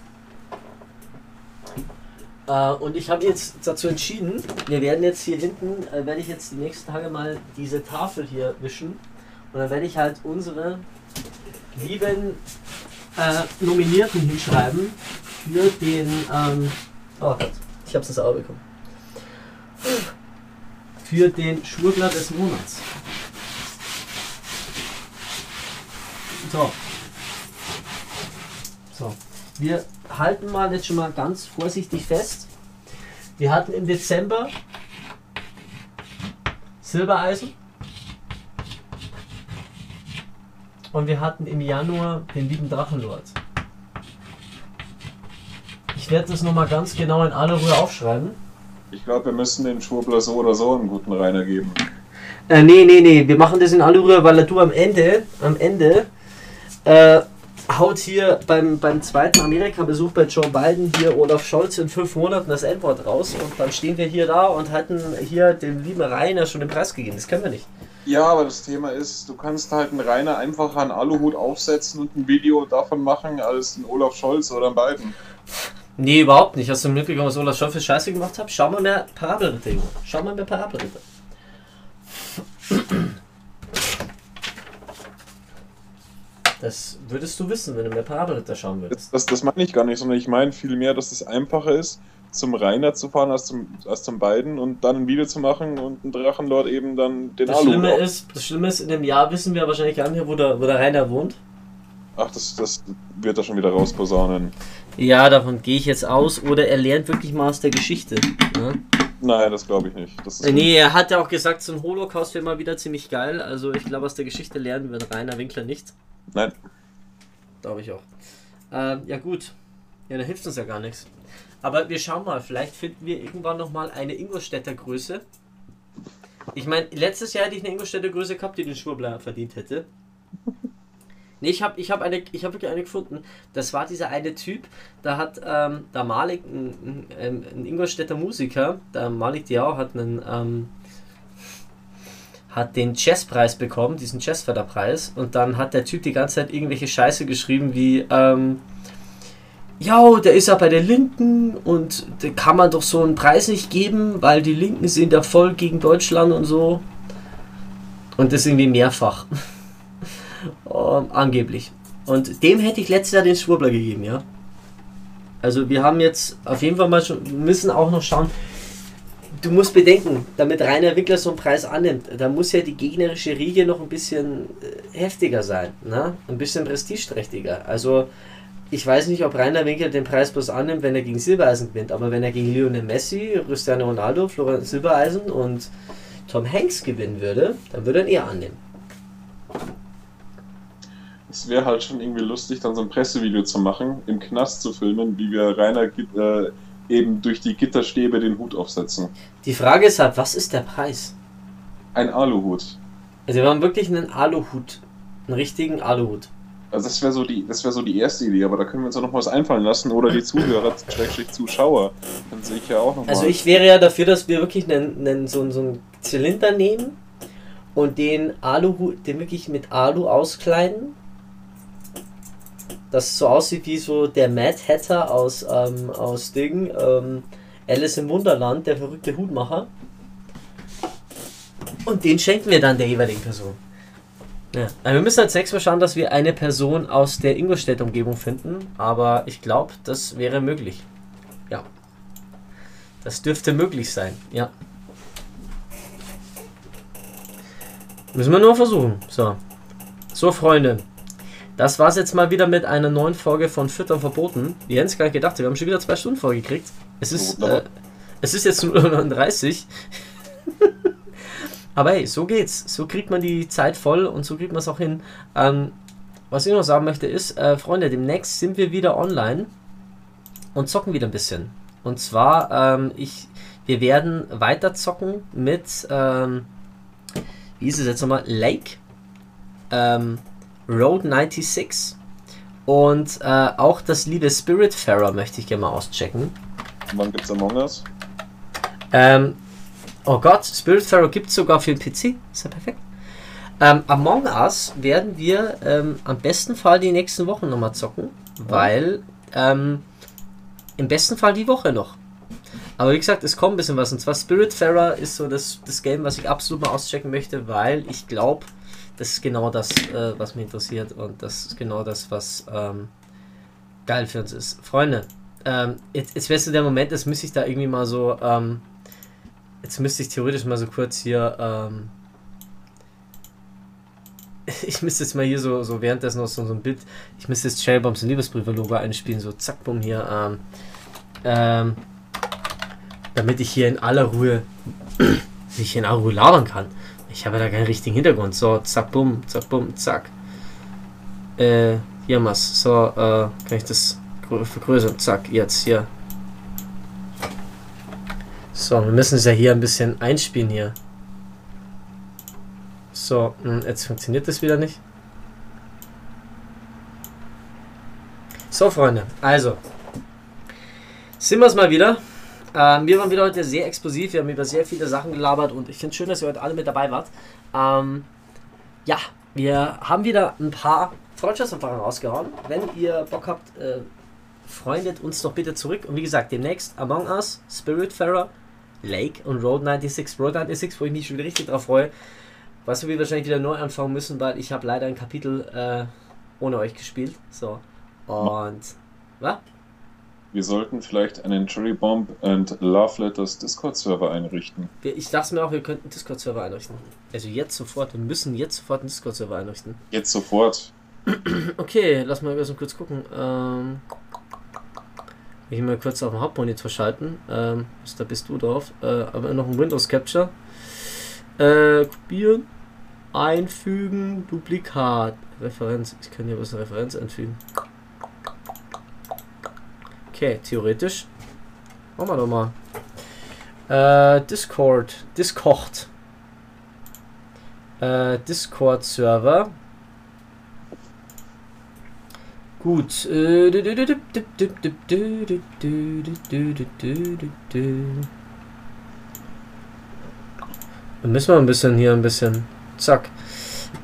Speaker 2: Äh, und ich habe jetzt dazu entschieden, wir werden jetzt hier hinten, äh, werde ich jetzt die nächsten Tage mal diese Tafel hier wischen. Und dann werde ich halt unsere lieben äh, Nominierten hinschreiben für den. Ähm, oh Gott, ich habe es Auge bekommen. Für den Schwurbler des Monats. So. So. Wir halten mal jetzt schon mal ganz vorsichtig fest. Wir hatten im Dezember Silbereisen. Und wir hatten im Januar den lieben Drachenlord. Ich werde das nochmal ganz genau in aller Ruhe aufschreiben.
Speaker 3: Ich glaube, wir müssen den Schwurbler so oder so einen guten Rainer geben.
Speaker 2: Äh, nee, nee, nee, wir machen das in aller Ruhe, weil du am Ende, am Ende, äh, haut hier beim, beim zweiten Amerika-Besuch bei Joe Biden hier Olaf Scholz in fünf Monaten das Endwort raus und dann stehen wir hier da und hatten hier dem lieben Rainer schon den Preis gegeben. Das können wir nicht.
Speaker 3: Ja, aber das Thema ist, du kannst halt einen Rainer einfach an Aluhut aufsetzen und ein Video davon machen, als ein Olaf Scholz oder ein Biden.
Speaker 2: Nee, überhaupt nicht. Hast du mitbekommen, was Olaf Scholz für Scheiße gemacht hat? Schau mal mehr Parabelritter, Junge. Schau mal mehr Parabelritter. Das würdest du wissen, wenn du mehr Parabelritter schauen würdest.
Speaker 3: Das, das, das meine ich gar nicht, sondern ich meine vielmehr, dass es einfacher ist, zum Rainer zu fahren als zum, als zum Biden und dann ein Video zu machen und ein Drachenlord eben dann den
Speaker 2: Das
Speaker 3: Aluhut
Speaker 2: Schlimme, ist, das Schlimme ist, in dem Jahr wissen wir wahrscheinlich gar nicht wo der, wo der Rainer wohnt.
Speaker 3: Ach, das, das wird er schon wieder rausposaunen.
Speaker 2: Ja, davon gehe ich jetzt aus. Oder er lernt wirklich mal aus der Geschichte. Ne?
Speaker 3: Nein, das glaube ich nicht. Das
Speaker 2: Nee, er hat ja auch gesagt, so ein Holocaust wäre mal wieder ziemlich geil. Also ich glaube, aus der Geschichte lernen wird Rainer Winkler nicht.
Speaker 3: Nein.
Speaker 2: Glaube ich auch. Ähm, ja gut. Ja, da hilft uns ja gar nichts. Aber wir schauen mal, vielleicht finden wir irgendwann nochmal eine Ingolstädter Größe. Ich meine, letztes Jahr hätte ich eine Ingolstädter Größe gehabt, die den Schwurbler verdient hätte. Nee, ich habe ich hab eine, ich hab wirklich eine gefunden. Das war dieser eine Typ, da hat ähm, der Malik, ein, ein, ein Ingolstädter Musiker, der Malik Diao hat einen, ähm, hat den Jazzpreis bekommen, diesen Jazzförderpreis. Und dann hat der Typ die ganze Zeit irgendwelche Scheiße geschrieben wie, ähm, ja, der ist ja bei der Linken und da kann man doch so einen Preis nicht geben, weil die Linken sind ja voll gegen Deutschland und so. Und das irgendwie mehrfach. [LAUGHS] Ähm, angeblich. Und dem hätte ich letztes Jahr den Schwurbler gegeben, ja. Also wir haben jetzt auf jeden Fall mal schon, müssen auch noch schauen, du musst bedenken, damit Rainer Wickler so einen Preis annimmt, da muss ja die gegnerische Riege noch ein bisschen äh, heftiger sein, ne? ein bisschen prestigeträchtiger. Also ich weiß nicht, ob Rainer Winkler den Preis bloß annimmt, wenn er gegen Silbereisen gewinnt, aber wenn er gegen Lionel Messi, Cristiano Ronaldo, Florian Silbereisen und Tom Hanks gewinnen würde, dann würde er ihn eher annehmen.
Speaker 3: Es wäre halt schon irgendwie lustig, dann so ein Pressevideo zu machen, im Knast zu filmen, wie wir Rainer äh, eben durch die Gitterstäbe den Hut aufsetzen.
Speaker 2: Die Frage ist halt, was ist der Preis?
Speaker 3: Ein Aluhut.
Speaker 2: Also wir haben wirklich einen Aluhut. Einen richtigen Aluhut.
Speaker 3: Also das wäre so die, das wäre so die erste Idee, aber da können wir uns auch noch was einfallen lassen oder die Zuhörer, [LAUGHS] Schrägstrich Zuschauer, dann sehe ich ja auch noch
Speaker 2: Also
Speaker 3: mal.
Speaker 2: ich wäre ja dafür, dass wir wirklich einen, einen, so, einen- so einen Zylinder nehmen und den Aluhut, den wirklich mit Alu auskleiden. Das so aussieht wie so der Mad Hatter aus, ähm, aus Ding, ähm, Alice im Wunderland, der verrückte Hutmacher. Und den schenken wir dann der jeweiligen Person. Ja. Also wir müssen als nächstes schauen, dass wir eine Person aus der Ingolstädter Umgebung finden, aber ich glaube, das wäre möglich. Ja. Das dürfte möglich sein, ja. Müssen wir nur versuchen. So. So, Freunde. Das war's jetzt mal wieder mit einer neuen Folge von Füttern verboten. Wir hätten es gar nicht gedacht, wir haben schon wieder zwei Stunden vorgekriegt. Es ist, äh, es ist jetzt nur [LAUGHS] 39. [LAUGHS] Aber hey, so geht's. So kriegt man die Zeit voll und so kriegt man es auch hin. Ähm, was ich noch sagen möchte ist, äh, Freunde, demnächst sind wir wieder online und zocken wieder ein bisschen. Und zwar, ähm, ich, wir werden weiter zocken mit, ähm, wie ist es jetzt nochmal? Lake, ähm, Road 96 und äh, auch das liebe Spiritfarer möchte ich gerne mal auschecken.
Speaker 3: Wann gibt's Among Us?
Speaker 2: Ähm, oh Gott, Spiritfarer gibt es sogar für den PC. Ist ja perfekt. Ähm, Among Us werden wir ähm, am besten Fall die nächsten Wochen nochmal zocken, weil ähm, im besten Fall die Woche noch. Aber wie gesagt, es kommt ein bisschen was. Und zwar Spiritfarer ist so das, das Game, was ich absolut mal auschecken möchte, weil ich glaube, das ist genau das, äh, was mich interessiert. Und das ist genau das, was ähm, geil für uns ist. Freunde, ähm, jetzt, jetzt wäre so der Moment, jetzt müsste ich da irgendwie mal so, ähm, jetzt müsste ich theoretisch mal so kurz hier, ähm, [LAUGHS] ich müsste jetzt mal hier so, so währenddessen noch so, so ein Bild, ich müsste jetzt Shellbombs Liebesbriefe-Logo einspielen, so zack, bumm, hier, ähm, ähm, damit ich hier in aller Ruhe, [CLEARS THROAT] ich hier in aller Ruhe labern kann. Ich habe da keinen richtigen Hintergrund. So, zack, bumm, zack, bumm, zack. Äh, hier was. So, äh, kann ich das grö- vergrößern? Zack, jetzt hier. So, wir müssen es ja hier ein bisschen einspielen hier. So, hm, jetzt funktioniert das wieder nicht. So, Freunde, also. Sind wir es mal wieder. Ähm, wir waren wieder heute sehr explosiv, wir haben über sehr viele Sachen gelabert und ich finde es schön, dass ihr heute alle mit dabei wart. Ähm, ja, wir haben wieder ein paar Freundschaftsanfragen rausgehauen. Wenn ihr Bock habt, äh, freundet uns doch bitte zurück. Und wie gesagt, demnächst Among Us, Spiritfarer, Lake und Road 96. Road 96, wo ich mich schon wieder richtig drauf freue. Was wir wahrscheinlich wieder neu anfangen müssen, weil ich habe leider ein Kapitel äh, ohne euch gespielt. So. Und. Was?
Speaker 3: Wir sollten vielleicht einen Cherry Bomb and Love Letters Discord-Server einrichten.
Speaker 2: Ich dachte mir auch, wir könnten einen Discord-Server einrichten. Also jetzt sofort, wir müssen jetzt sofort einen Discord-Server einrichten.
Speaker 3: Jetzt sofort. [CLEARS THROAT]
Speaker 2: Okay, lass mal mal kurz gucken. Ähm, ich mal kurz auf den Hauptmonitor schalten. Ähm, da bist du drauf. Äh, aber noch ein Windows Capture. Äh, kopieren. Einfügen. Duplikat. Referenz. Ich kann hier was eine Referenz einfügen. Okay, theoretisch. Machen wir doch mal. Äh, Discord. Discord. Äh, Discord-Server. Gut. Dann müssen wir ein bisschen hier ein bisschen. Zack.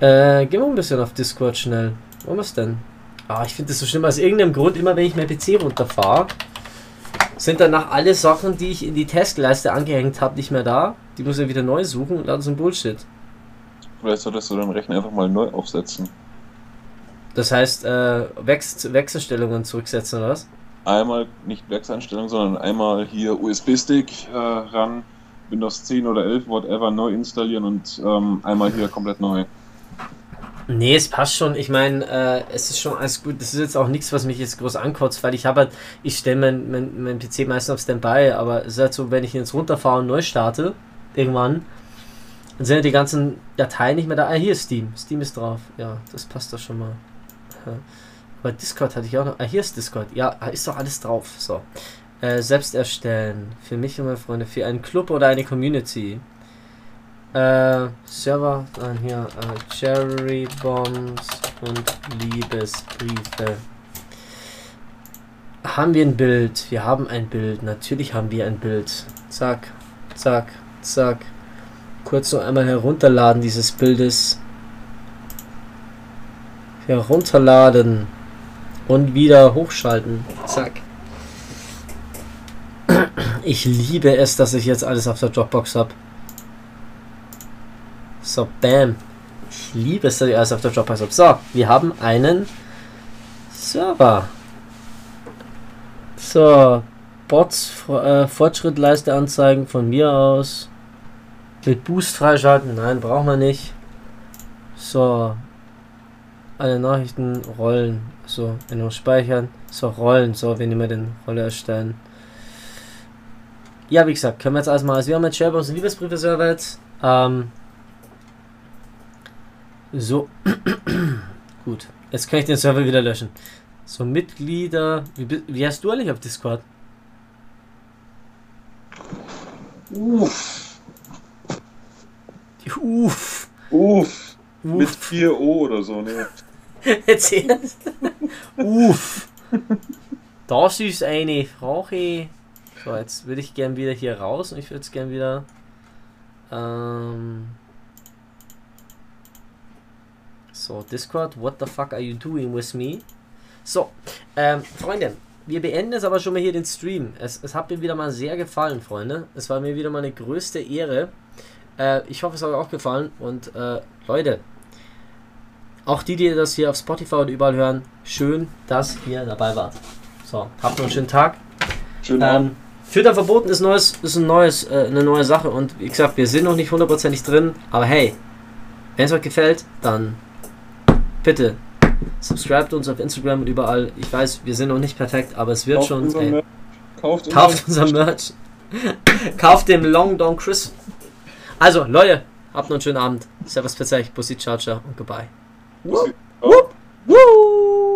Speaker 2: Äh, gehen wir ein bisschen auf Discord schnell. Wo ist denn? Ah, ich finde das so schlimm. Aus irgendeinem Grund, immer wenn ich mein PC runterfahre, sind danach alle Sachen, die ich in die Taskleiste angehängt habe, nicht mehr da. Die muss ich wieder neu suchen und das ist ein Bullshit.
Speaker 3: Vielleicht solltest du deinen Rechner einfach mal neu aufsetzen.
Speaker 2: Das heißt, äh, Wechsel Wechselstellungen zurücksetzen oder was?
Speaker 3: Einmal nicht Werkseinstellung, sondern einmal hier USB-Stick äh, ran, Windows 10 oder 11, whatever, neu installieren und ähm, einmal hier komplett neu.
Speaker 2: Nee, es passt schon. Ich meine, äh, es ist schon alles gut. Das ist jetzt auch nichts, was mich jetzt groß ankotzt, weil ich habe halt, ich stelle mein, mein, mein PC meistens auf Standby, aber es ist halt so, wenn ich jetzt runterfahre und neu starte, irgendwann, dann sind ja die ganzen Dateien nicht mehr da. Ah, hier ist Steam. Steam ist drauf. Ja, das passt doch schon mal. Aber Discord hatte ich auch noch. Ah, hier ist Discord. Ja, ist doch alles drauf. So. Äh, selbst erstellen. Für mich und meine Freunde. Für einen Club oder eine Community. Äh, Server. Dann hier. Äh, Cherry Bombs und Liebesbriefe. Haben wir ein Bild? Wir haben ein Bild. Natürlich haben wir ein Bild. Zack, zack, zack. Kurz noch einmal herunterladen dieses Bildes. Herunterladen. Und wieder hochschalten. Zack. Ich liebe es, dass ich jetzt alles auf der Dropbox habe. So, bam. Ich liebe es, dass ich alles auf der Dropbox habe. So, wir haben einen Server. So, Bots, äh, Fortschrittleiste anzeigen von mir aus. Mit Boost freischalten, nein, braucht man nicht. So, alle Nachrichten rollen. So, nur speichern. So, rollen. So, wenn wir den Rolle erstellen. Ja, wie gesagt, können wir jetzt erstmal. Also, wir haben jetzt SharePoint und Liebesbriefe Server jetzt. Ähm, so. [CLEARS THROAT] Gut. Jetzt kann ich den Server wieder löschen. So, Mitglieder. Wie, wie hast du eigentlich auf Discord?
Speaker 3: Uff.
Speaker 2: Uff.
Speaker 3: Uff. Mit 4 O oder so, ne? [LAUGHS]
Speaker 2: Erzähl. Uff. Das ist eine Frage. So, jetzt würde ich gern wieder hier raus und ich würde es gern wieder. Ähm, so, Discord, what the fuck are you doing with me? So, ähm, Freunde, wir beenden jetzt aber schon mal hier den Stream. Es, es hat mir wieder mal sehr gefallen, Freunde. Es war mir wieder mal eine größte Ehre. Äh, ich hoffe, es hat euch auch gefallen. Und äh, Leute, auch die, die das hier auf Spotify und überall hören, schön, dass ihr dabei wart. So, habt noch einen schönen Tag.
Speaker 3: Schönen
Speaker 2: ähm,
Speaker 3: Abend.
Speaker 2: Filter verboten ist neues, ist ein neues, äh, eine neue Sache und wie gesagt, wir sind noch nicht hundertprozentig drin, aber hey, wenn es euch gefällt, dann bitte subscribt uns auf Instagram und überall. Ich weiß, wir sind noch nicht perfekt, aber es wird
Speaker 3: Kauft
Speaker 2: schon.
Speaker 3: unser
Speaker 2: ey.
Speaker 3: Kauft
Speaker 2: kauft unser- Merch. [LAUGHS] kauft den Long Don Chris. Also, Leute, habt noch einen schönen Abend. Servus, Pizza, Bussi, Ciao, ciao und goodbye.
Speaker 3: Bussi. Ciao.